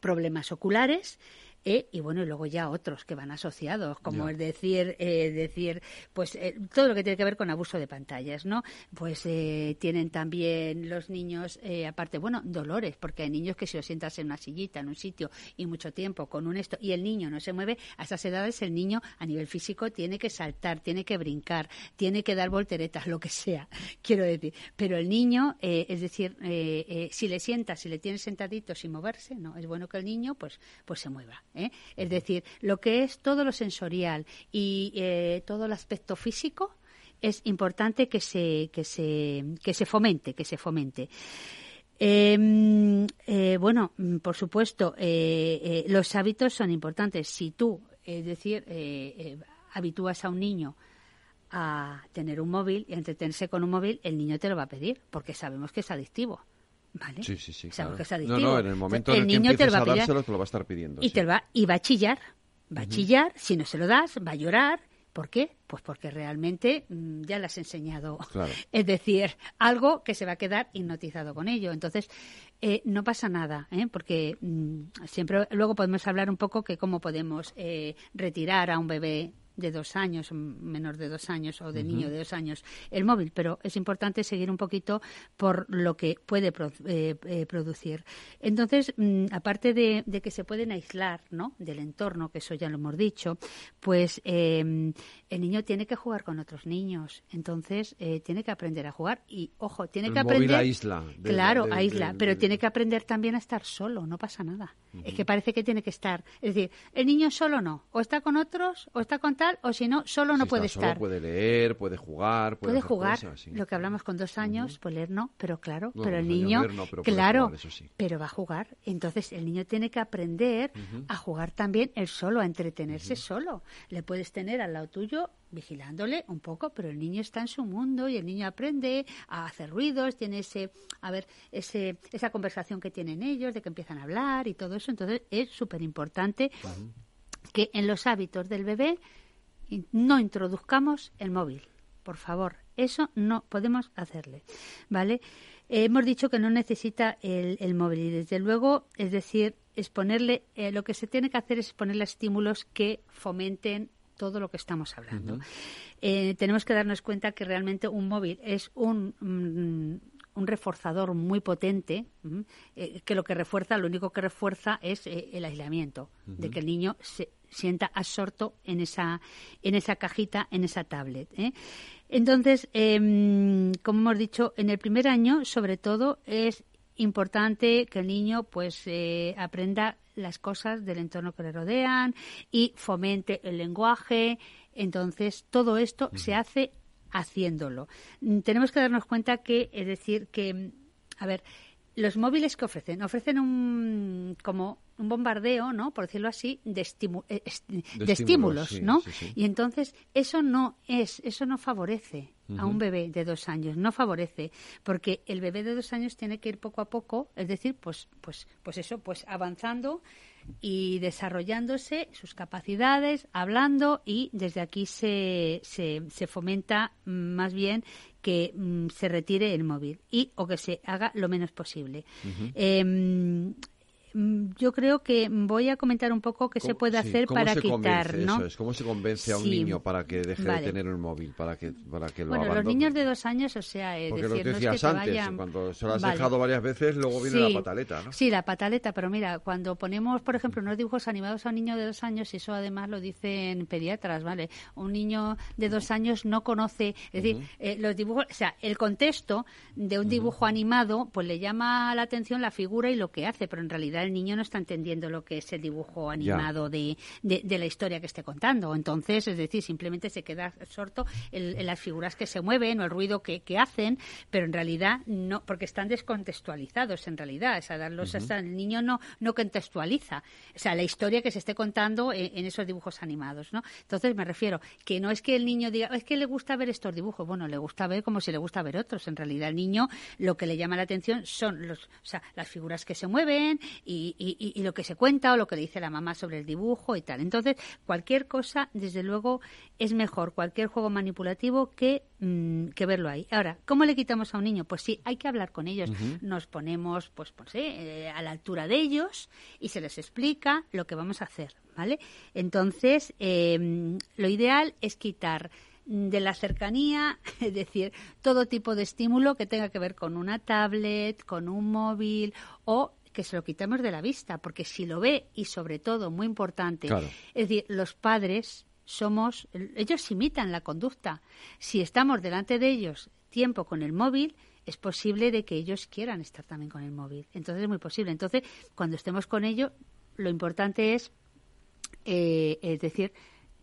S21: problemas oculares, Eh, y bueno, y luego ya otros que van asociados, como es decir, eh, decir, pues eh, todo lo que tiene que ver con abuso de pantallas, ¿no? Pues tienen también los niños, aparte, bueno, dolores, porque hay niños que si lo sientas en una sillita, en un sitio y mucho tiempo con un esto, y el niño no se mueve, a esas edades el niño a nivel físico tiene que saltar, tiene que brincar, tiene que dar volteretas, lo que sea, <laughs> quiero decir. Pero el niño, es decir, si le sientas, si le tienes sentadito sin moverse, no, es bueno que el niño pues, pues se mueva. ¿Eh? Es decir, lo que es todo lo sensorial y eh, todo el aspecto físico es importante que se, que se, que se fomente, que se fomente. Em, eh, bueno, por supuesto, los hábitos son importantes. Si tú, es decir, habitúas a un niño a tener un móvil y a entretenerse con un móvil, el niño te lo va a pedir, porque sabemos que es adictivo. ¿Vale?
S2: Sí, sí, sí.
S21: No,
S2: no, en el momento en el que niño te va a, dárselo, te lo va a estar pidiendo.
S21: Y, te va, y va a chillar. Va a chillar, si no se lo das, va a llorar. ¿Por qué? Pues porque realmente mm, ya le has enseñado. <laughs> Es decir, algo que se va a quedar hipnotizado con ello. Entonces, eh, no pasa nada, ¿eh? porque mm, siempre luego podemos hablar un poco que cómo podemos eh, retirar a un bebé de dos años, menor de dos años o de niño de dos años, el móvil, pero es importante seguir un poquito por lo que puede eh, eh, producir. Entonces, mm, aparte de, que se pueden aislar ¿no? del entorno, que eso ya lo hemos dicho, pues em, el niño tiene que jugar con otros niños, entonces eh, tiene que aprender a jugar y, ojo, tiene que aprender...
S2: aísla.
S21: claro, aísla, pero tiene que aprender también a estar solo, no pasa nada. Es que parece que tiene que estar. Es decir, el niño solo no, o está con otros, o está con o si no, solo no puede estar.
S2: puede leer, puede jugar, puede,
S21: jugar. Lo que hablamos con dos años, puede leer no, pero claro, pero el niño, claro, pero va a jugar. Entonces el niño tiene que aprender a jugar también él solo, a entretenerse solo. Le puedes tener al lado tuyo vigilándole un poco, pero el niño está en su mundo y el niño aprende a hacer ruidos, tiene ese, a ver, ese, esa conversación que tienen ellos, de que empiezan a hablar y todo eso. Entonces es súper importante que en los hábitos del bebé no introduzcamos el móvil, por favor. Eso no podemos hacerle, ¿vale? Eh, hemos dicho que no necesita el, móvil y desde luego, es decir, exponerle, eh, lo que se tiene que hacer es ponerle estímulos que fomenten todo lo que estamos hablando. Eh, tenemos que darnos cuenta que realmente un móvil es un, mm, un reforzador muy potente, que lo que refuerza, lo único que refuerza es el aislamiento, de que el niño se, sienta absorto en esa, en esa cajita, en esa tablet. ¿eh? Entonces, em, como hemos dicho, en el primer año, sobre todo, es importante que el niño pues eh, aprenda las cosas del entorno que le rodean y fomente el lenguaje. Entonces, todo esto se hace haciéndolo. Mm, tenemos que darnos cuenta que, es decir, que, a ver, los móviles que ofrecen, ofrecen un como un bombardeo, ¿no? Por decirlo así, de, eh, de, estímulos, ¿no? Y entonces eso no es, eso no favorece a un bebé de dos años, no favorece, porque el bebé de dos años tiene que ir poco a poco, es decir, pues, pues, pues eso, pues avanzando y desarrollándose sus capacidades, hablando y desde aquí se, se, se fomenta más bien que mm, se retire el móvil y o que se haga lo menos posible. Yo creo que voy a comentar un poco qué se puede hacer para quitar, ¿no?
S2: ¿Cómo se convence a un niño para que deje de tener un móvil, para que, para que lo
S21: Bueno, los niños de dos años, o sea, es
S2: Porque
S21: decir,
S2: lo decías antes, cuando se lo has dejado varias veces, luego viene la pataleta, ¿no?
S21: Sí, la pataleta, pero mira, cuando ponemos, por ejemplo, unos dibujos animados a un niño de dos años, y eso además lo dicen pediatras, ¿vale? Un niño de dos años no conoce, es decir, eh, los dibujos, o sea, el contexto de un dibujo animado, pues le llama la atención la figura y lo que hace, pero en realidad el niño no está entendiendo lo que es el dibujo animado de, de, la historia que esté contando. Entonces, es decir, simplemente se queda absorto en, las figuras que se mueven o el ruido que, que, hacen, pero en realidad no, porque están descontextualizados en realidad. O sea, darlos, el niño no, no contextualiza. O sea, la historia que se esté contando en, esos dibujos animados, ¿no? Entonces, me refiero que no es que el niño diga, es que le gusta ver estos dibujos. Bueno, le gusta ver como si le gusta ver otros. En realidad, el niño lo que le llama la atención son los, o sea, las figuras que se mueven y y, lo que se cuenta o lo que le dice la mamá sobre el dibujo y tal. Entonces, cualquier cosa, desde luego, es mejor, cualquier juego manipulativo que, mm, que verlo ahí. Ahora, ¿cómo le quitamos a un niño? Pues sí, hay que hablar con ellos. Nos ponemos, pues, pues eh, a la altura de ellos y se les explica lo que vamos a hacer, ¿vale? Entonces, em, lo ideal es quitar de la cercanía, <laughs> es decir, todo tipo de estímulo que tenga que ver con una tablet, con un móvil o que se lo quitemos de la vista, porque si lo ve y sobre todo, muy importante, es decir, los padres somos, ellos imitan la conducta. Si estamos delante de ellos tiempo con el móvil, es posible de que ellos quieran estar también con el móvil. Entonces es muy posible. Entonces, cuando estemos con ellos, lo importante es, eh, es decir,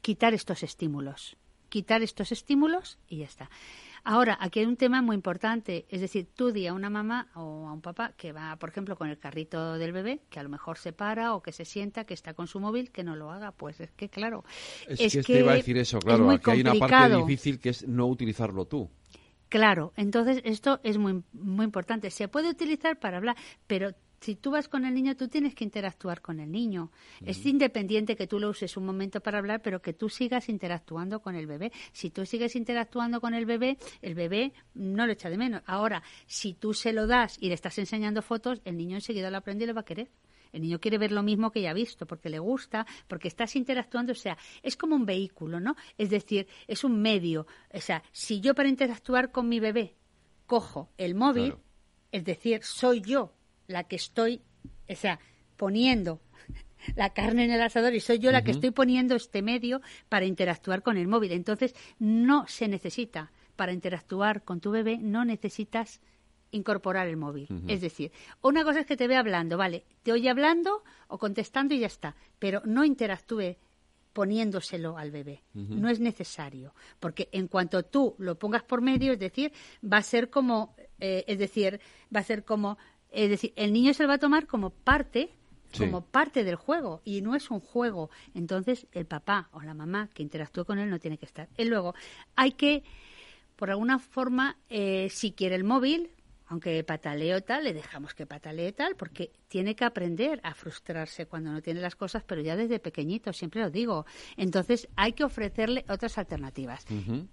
S21: quitar estos estímulos quitar estos estímulos y ya está. Ahora, aquí hay un tema muy importante, es decir, tú di a una mamá o a un papá que va, por ejemplo, con el carrito del bebé, que a lo mejor se para o que se sienta, que está con su móvil, que no lo haga. Pues es que, claro.
S2: Es, que, te iba a decir eso, claro. Aquí hay una parte difícil que es no utilizarlo tú.
S21: Claro, entonces esto es muy, muy importante. Se puede utilizar para hablar, pero si tú vas con el niño, tú tienes que interactuar con el niño. Es independiente que tú lo uses un momento para hablar, pero que tú sigas interactuando con el bebé. Si tú sigues interactuando con el bebé, el bebé no lo echa de menos. Ahora, si tú se lo das y le estás enseñando fotos, el niño enseguida lo aprende y lo va a querer. El niño quiere ver lo mismo que ya ha visto, porque le gusta, porque estás interactuando, o sea, es como un vehículo, ¿no? Es decir, es un medio. O sea, si yo para interactuar con mi bebé cojo el móvil, es decir, soy yo la que estoy, o sea, poniendo <laughs> la carne en el asador y soy yo la que estoy poniendo este medio para interactuar con el móvil. Entonces, no se necesita, para interactuar con tu bebé, no necesitas incorporar el móvil. Es decir, una cosa es que te ve hablando, vale, te oye hablando o contestando y ya está, pero no interactúe poniéndoselo al bebé. No es necesario, porque en cuanto tú lo pongas por medio, es decir, va a ser como, eh, es decir, va a ser como es decir, el niño se lo va a tomar como parte como parte del juego y no es un juego. Entonces, el papá o la mamá que interactúe con él no tiene que estar. Y luego, hay que, por alguna forma, eh, si quiere el móvil, aunque pataleo tal, le dejamos que patalee tal, porque tiene que aprender a frustrarse cuando no tiene las cosas, pero ya desde pequeñito, siempre lo digo. Entonces hay que ofrecerle otras alternativas.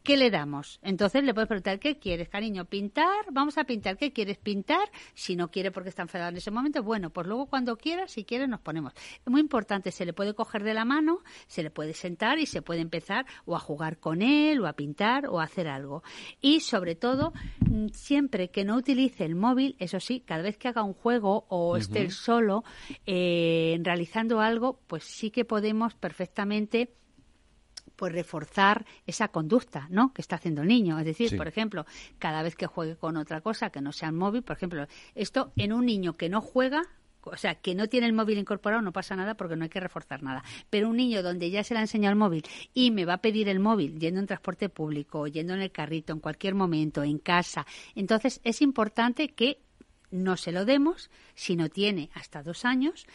S21: ¿Qué le damos? Entonces le puedes preguntar, ¿qué quieres, cariño? ¿Pintar? Vamos a pintar. ¿Qué quieres pintar? Si no quiere porque está enfadado en ese momento, bueno, pues luego cuando quiera, si quiere, nos ponemos. Es muy importante, se le puede coger de la mano, se le puede sentar y se puede empezar o a jugar con él, o a pintar, o a hacer algo. Y sobre todo, mm, siempre que no utilice el móvil, eso sí, cada vez que haga un juego o esté solo eh, realizando algo, pues sí que podemos perfectamente pues reforzar esa conducta, ¿no? Que está haciendo el niño. Es decir, por ejemplo, cada vez que juegue con otra cosa que no sea el móvil, por ejemplo, esto en un niño que no juega, o sea, que no tiene el móvil incorporado, no pasa nada porque no hay que reforzar nada. Pero un niño donde ya se le ha enseñado el móvil y me va a pedir el móvil yendo en transporte público, yendo en el carrito, en cualquier momento, en casa, entonces es importante que no se lo demos si no tiene hasta dos años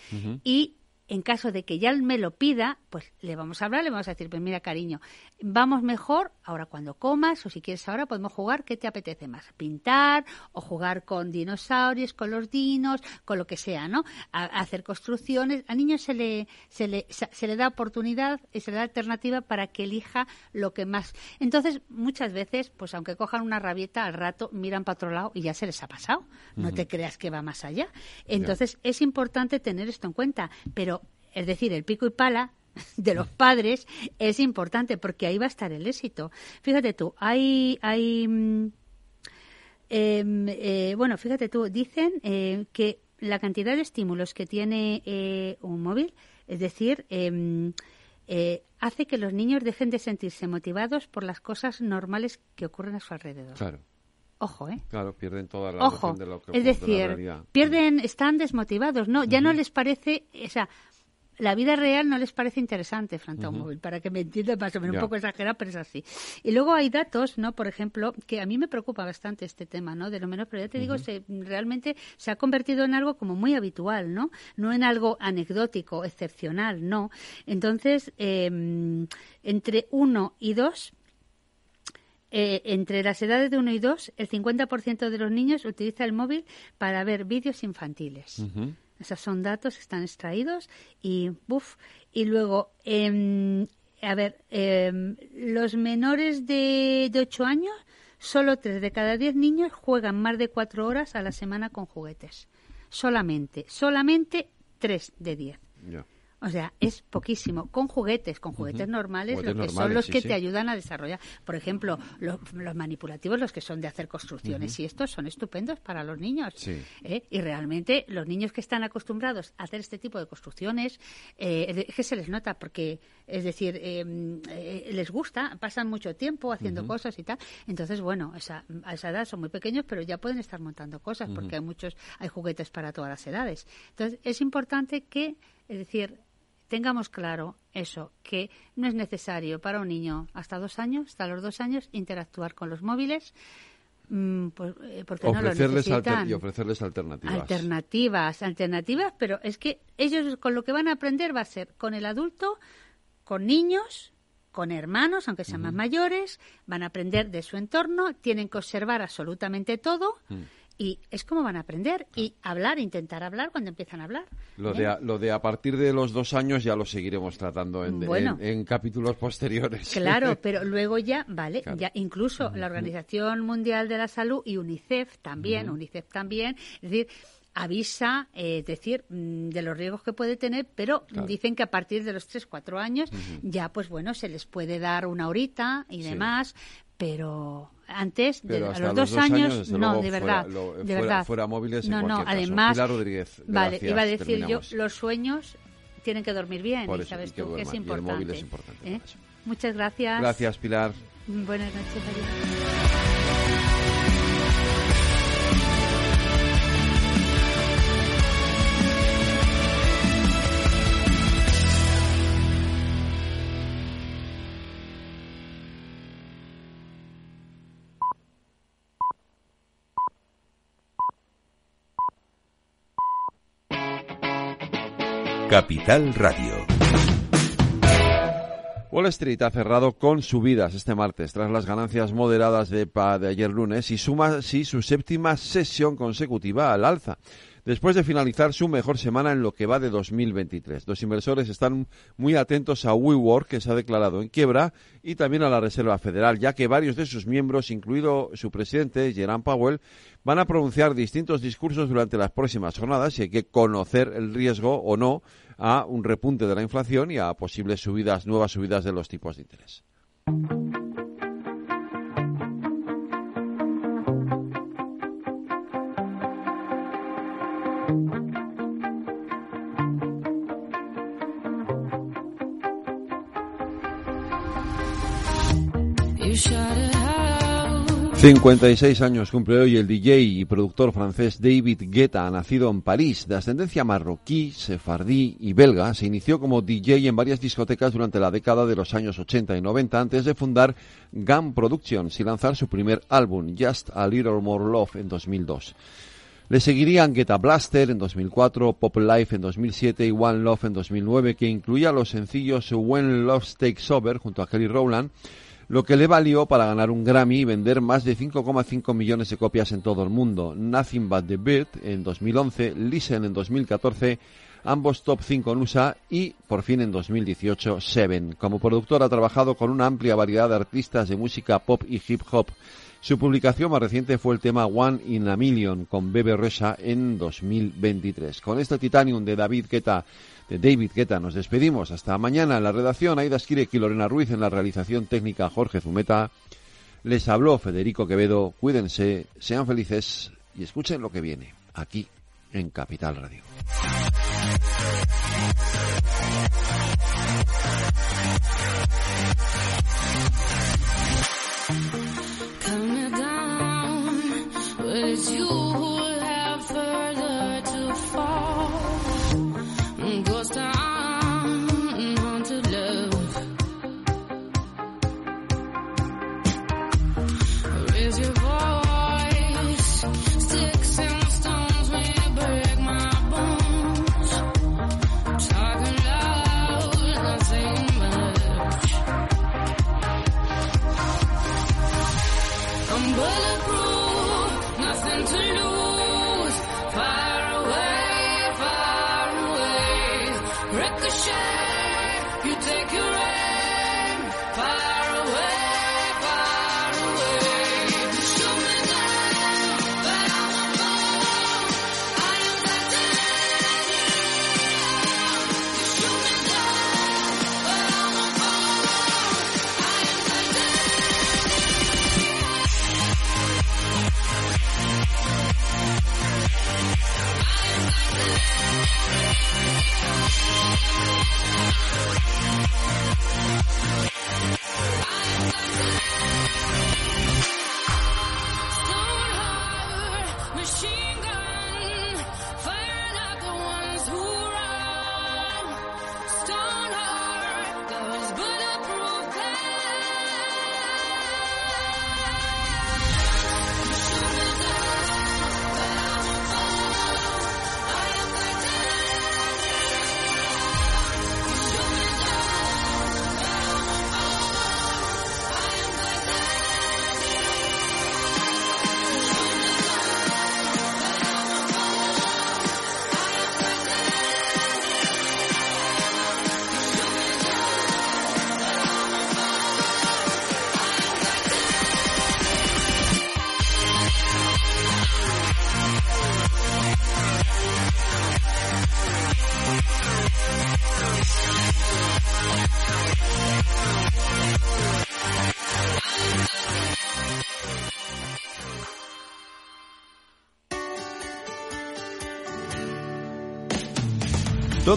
S21: y en caso de que ya me lo pida, pues le vamos a hablar, le vamos a decir, pues mira, cariño, vamos mejor ahora cuando comas o si quieres ahora podemos jugar, ¿qué te apetece más? Pintar o jugar con dinosaurios, con los dinos, con lo que sea, ¿no? hacer construcciones. Al niño se le, se le, se le da oportunidad y se le da alternativa para que elija lo que más. Entonces, muchas veces, pues aunque cojan una rabieta, al rato miran para otro lado y ya se les ha pasado. No te creas que va más allá. Entonces, es importante tener esto en cuenta, pero es decir, el pico y pala <laughs> de los padres es importante porque ahí va a estar el éxito. Fíjate tú, hay, hay mm, em, eh, bueno, fíjate tú, dicen eh, que la cantidad de estímulos que tiene eh, un móvil, es decir, em, hace que los niños dejen de sentirse motivados por las cosas normales que ocurren a su alrededor.
S2: Claro.
S21: Ojo, ¿eh?
S2: Claro, pierden toda la
S21: Ojo.
S2: de lo que
S21: Es decir, pierden, están desmotivados, ¿no? Ya no les parece, o sea, la vida real no les parece interesante frente a un móvil, para que me entiendan más o menos, un poco exagerado, pero es así. Y luego hay datos, ¿no? Por ejemplo, que a mí me preocupa bastante este tema, ¿no? De lo menos, pero ya te digo, se, realmente se ha convertido en algo como muy habitual, ¿no? No en algo anecdótico, excepcional, no. Entonces, em, entre uno y dos, eh, entre las edades de uno y dos, el 50% de los niños utiliza el móvil para ver vídeos infantiles. Esos son datos que están extraídos y, buf, y luego, eh, a ver, eh, los menores de, de 8 años, solo 3 de cada 10 niños juegan más de 4 horas a la semana con juguetes. Solamente, solamente 3 de 10. O sea, es poquísimo. Con juguetes, con juguetes normales, que son los que te ayudan a desarrollar. Por ejemplo, los, manipulativos, los que son de hacer construcciones, y estos son estupendos para los niños. ¿eh? Y realmente los niños que están acostumbrados a hacer este tipo de construcciones, eh, es que se les nota, porque, es decir, em, eh, les gusta, pasan mucho tiempo haciendo cosas y tal. Entonces, bueno, esa, a esa edad son muy pequeños, pero ya pueden estar montando cosas, porque hay muchos, hay juguetes para todas las edades. Entonces, es importante que, es decir, tengamos claro eso, que no es necesario para un niño hasta dos años, hasta los dos años, interactuar con los móviles. Pues, porque no lo necesitan.
S2: y ofrecerles alternativas.
S21: Alternativas, alternativas, pero es que ellos con lo que van a aprender va a ser con el adulto, con niños, con hermanos, aunque sean más mayores, van a aprender de su entorno, tienen que observar absolutamente todo. Mm y es como van a aprender y hablar, intentar hablar cuando empiezan a hablar.
S2: Lo, de, a, lo de a partir de los dos años ya lo seguiremos tratando en, en, capítulos posteriores.
S21: Claro, <laughs> pero luego ya, vale, ya incluso la Organización Mundial de la Salud y UNICEF también, UNICEF también, es decir, avisa, eh, es decir, mm, de los riesgos que puede tener, pero dicen que a partir de los 3, 4 años ya, pues bueno, se les puede dar una horita y demás, pero antes, de, a los, dos, años, no, de verdad, de verdad.
S2: Fuera móviles
S21: no,
S2: en
S21: no,
S2: además,
S21: Rodríguez, vale, iba a decir yo, los sueños tienen que dormir bien, y sabes tú que es importante. es importante ¿eh? Muchas gracias.
S2: Gracias, Pilar.
S21: Buenas noches.
S1: Capital Radio.
S2: Wall Street ha cerrado con subidas este martes tras las ganancias moderadas de, de ayer lunes y suma así su séptima sesión consecutiva al alza después de finalizar su mejor semana en lo que va de 2023. Los inversores están muy atentos a WeWork, que se ha declarado en quiebra, y también a la Reserva Federal, ya que varios de sus miembros, incluido su presidente, Jerome Powell, van a pronunciar distintos discursos durante las próximas jornadas y hay que conocer el riesgo o no a un repunte de la inflación y a posibles subidas, nuevas subidas de los tipos de interés. 56 años cumple hoy el DJ y productor francés David Guetta, nacido en París, de ascendencia marroquí, sefardí y belga. Se inició como DJ en varias discotecas durante la década de los años 80 y 90 antes de fundar Gun Productions y lanzar su primer álbum, Just a Little More Love, en 2002. Le seguirían Guetta Blaster en 2004, Pop Life en 2007 y One Love en 2009, que incluía los sencillos When Love Takes Over junto a Kelly Rowland lo que le valió para ganar un Grammy y vender más de 5,5 millones de copias en todo el mundo. Nothing But the Bird en 2011, Listen en 2014, ambos top 5 en USA y, por fin, en 2018, Seven. Como productor ha trabajado con una amplia variedad de artistas de música pop y hip hop. Su publicación más reciente fue el tema One in a Million con Bebe Reza en 2023. Con este Titanium de David Guetta, de David Guetta, nos despedimos. Hasta mañana en la redacción Aida Skirek y Lorena Ruiz en la realización técnica Jorge Zumeta. Les habló Federico Quevedo. Cuídense, sean felices y escuchen lo que viene aquí en Capital Radio.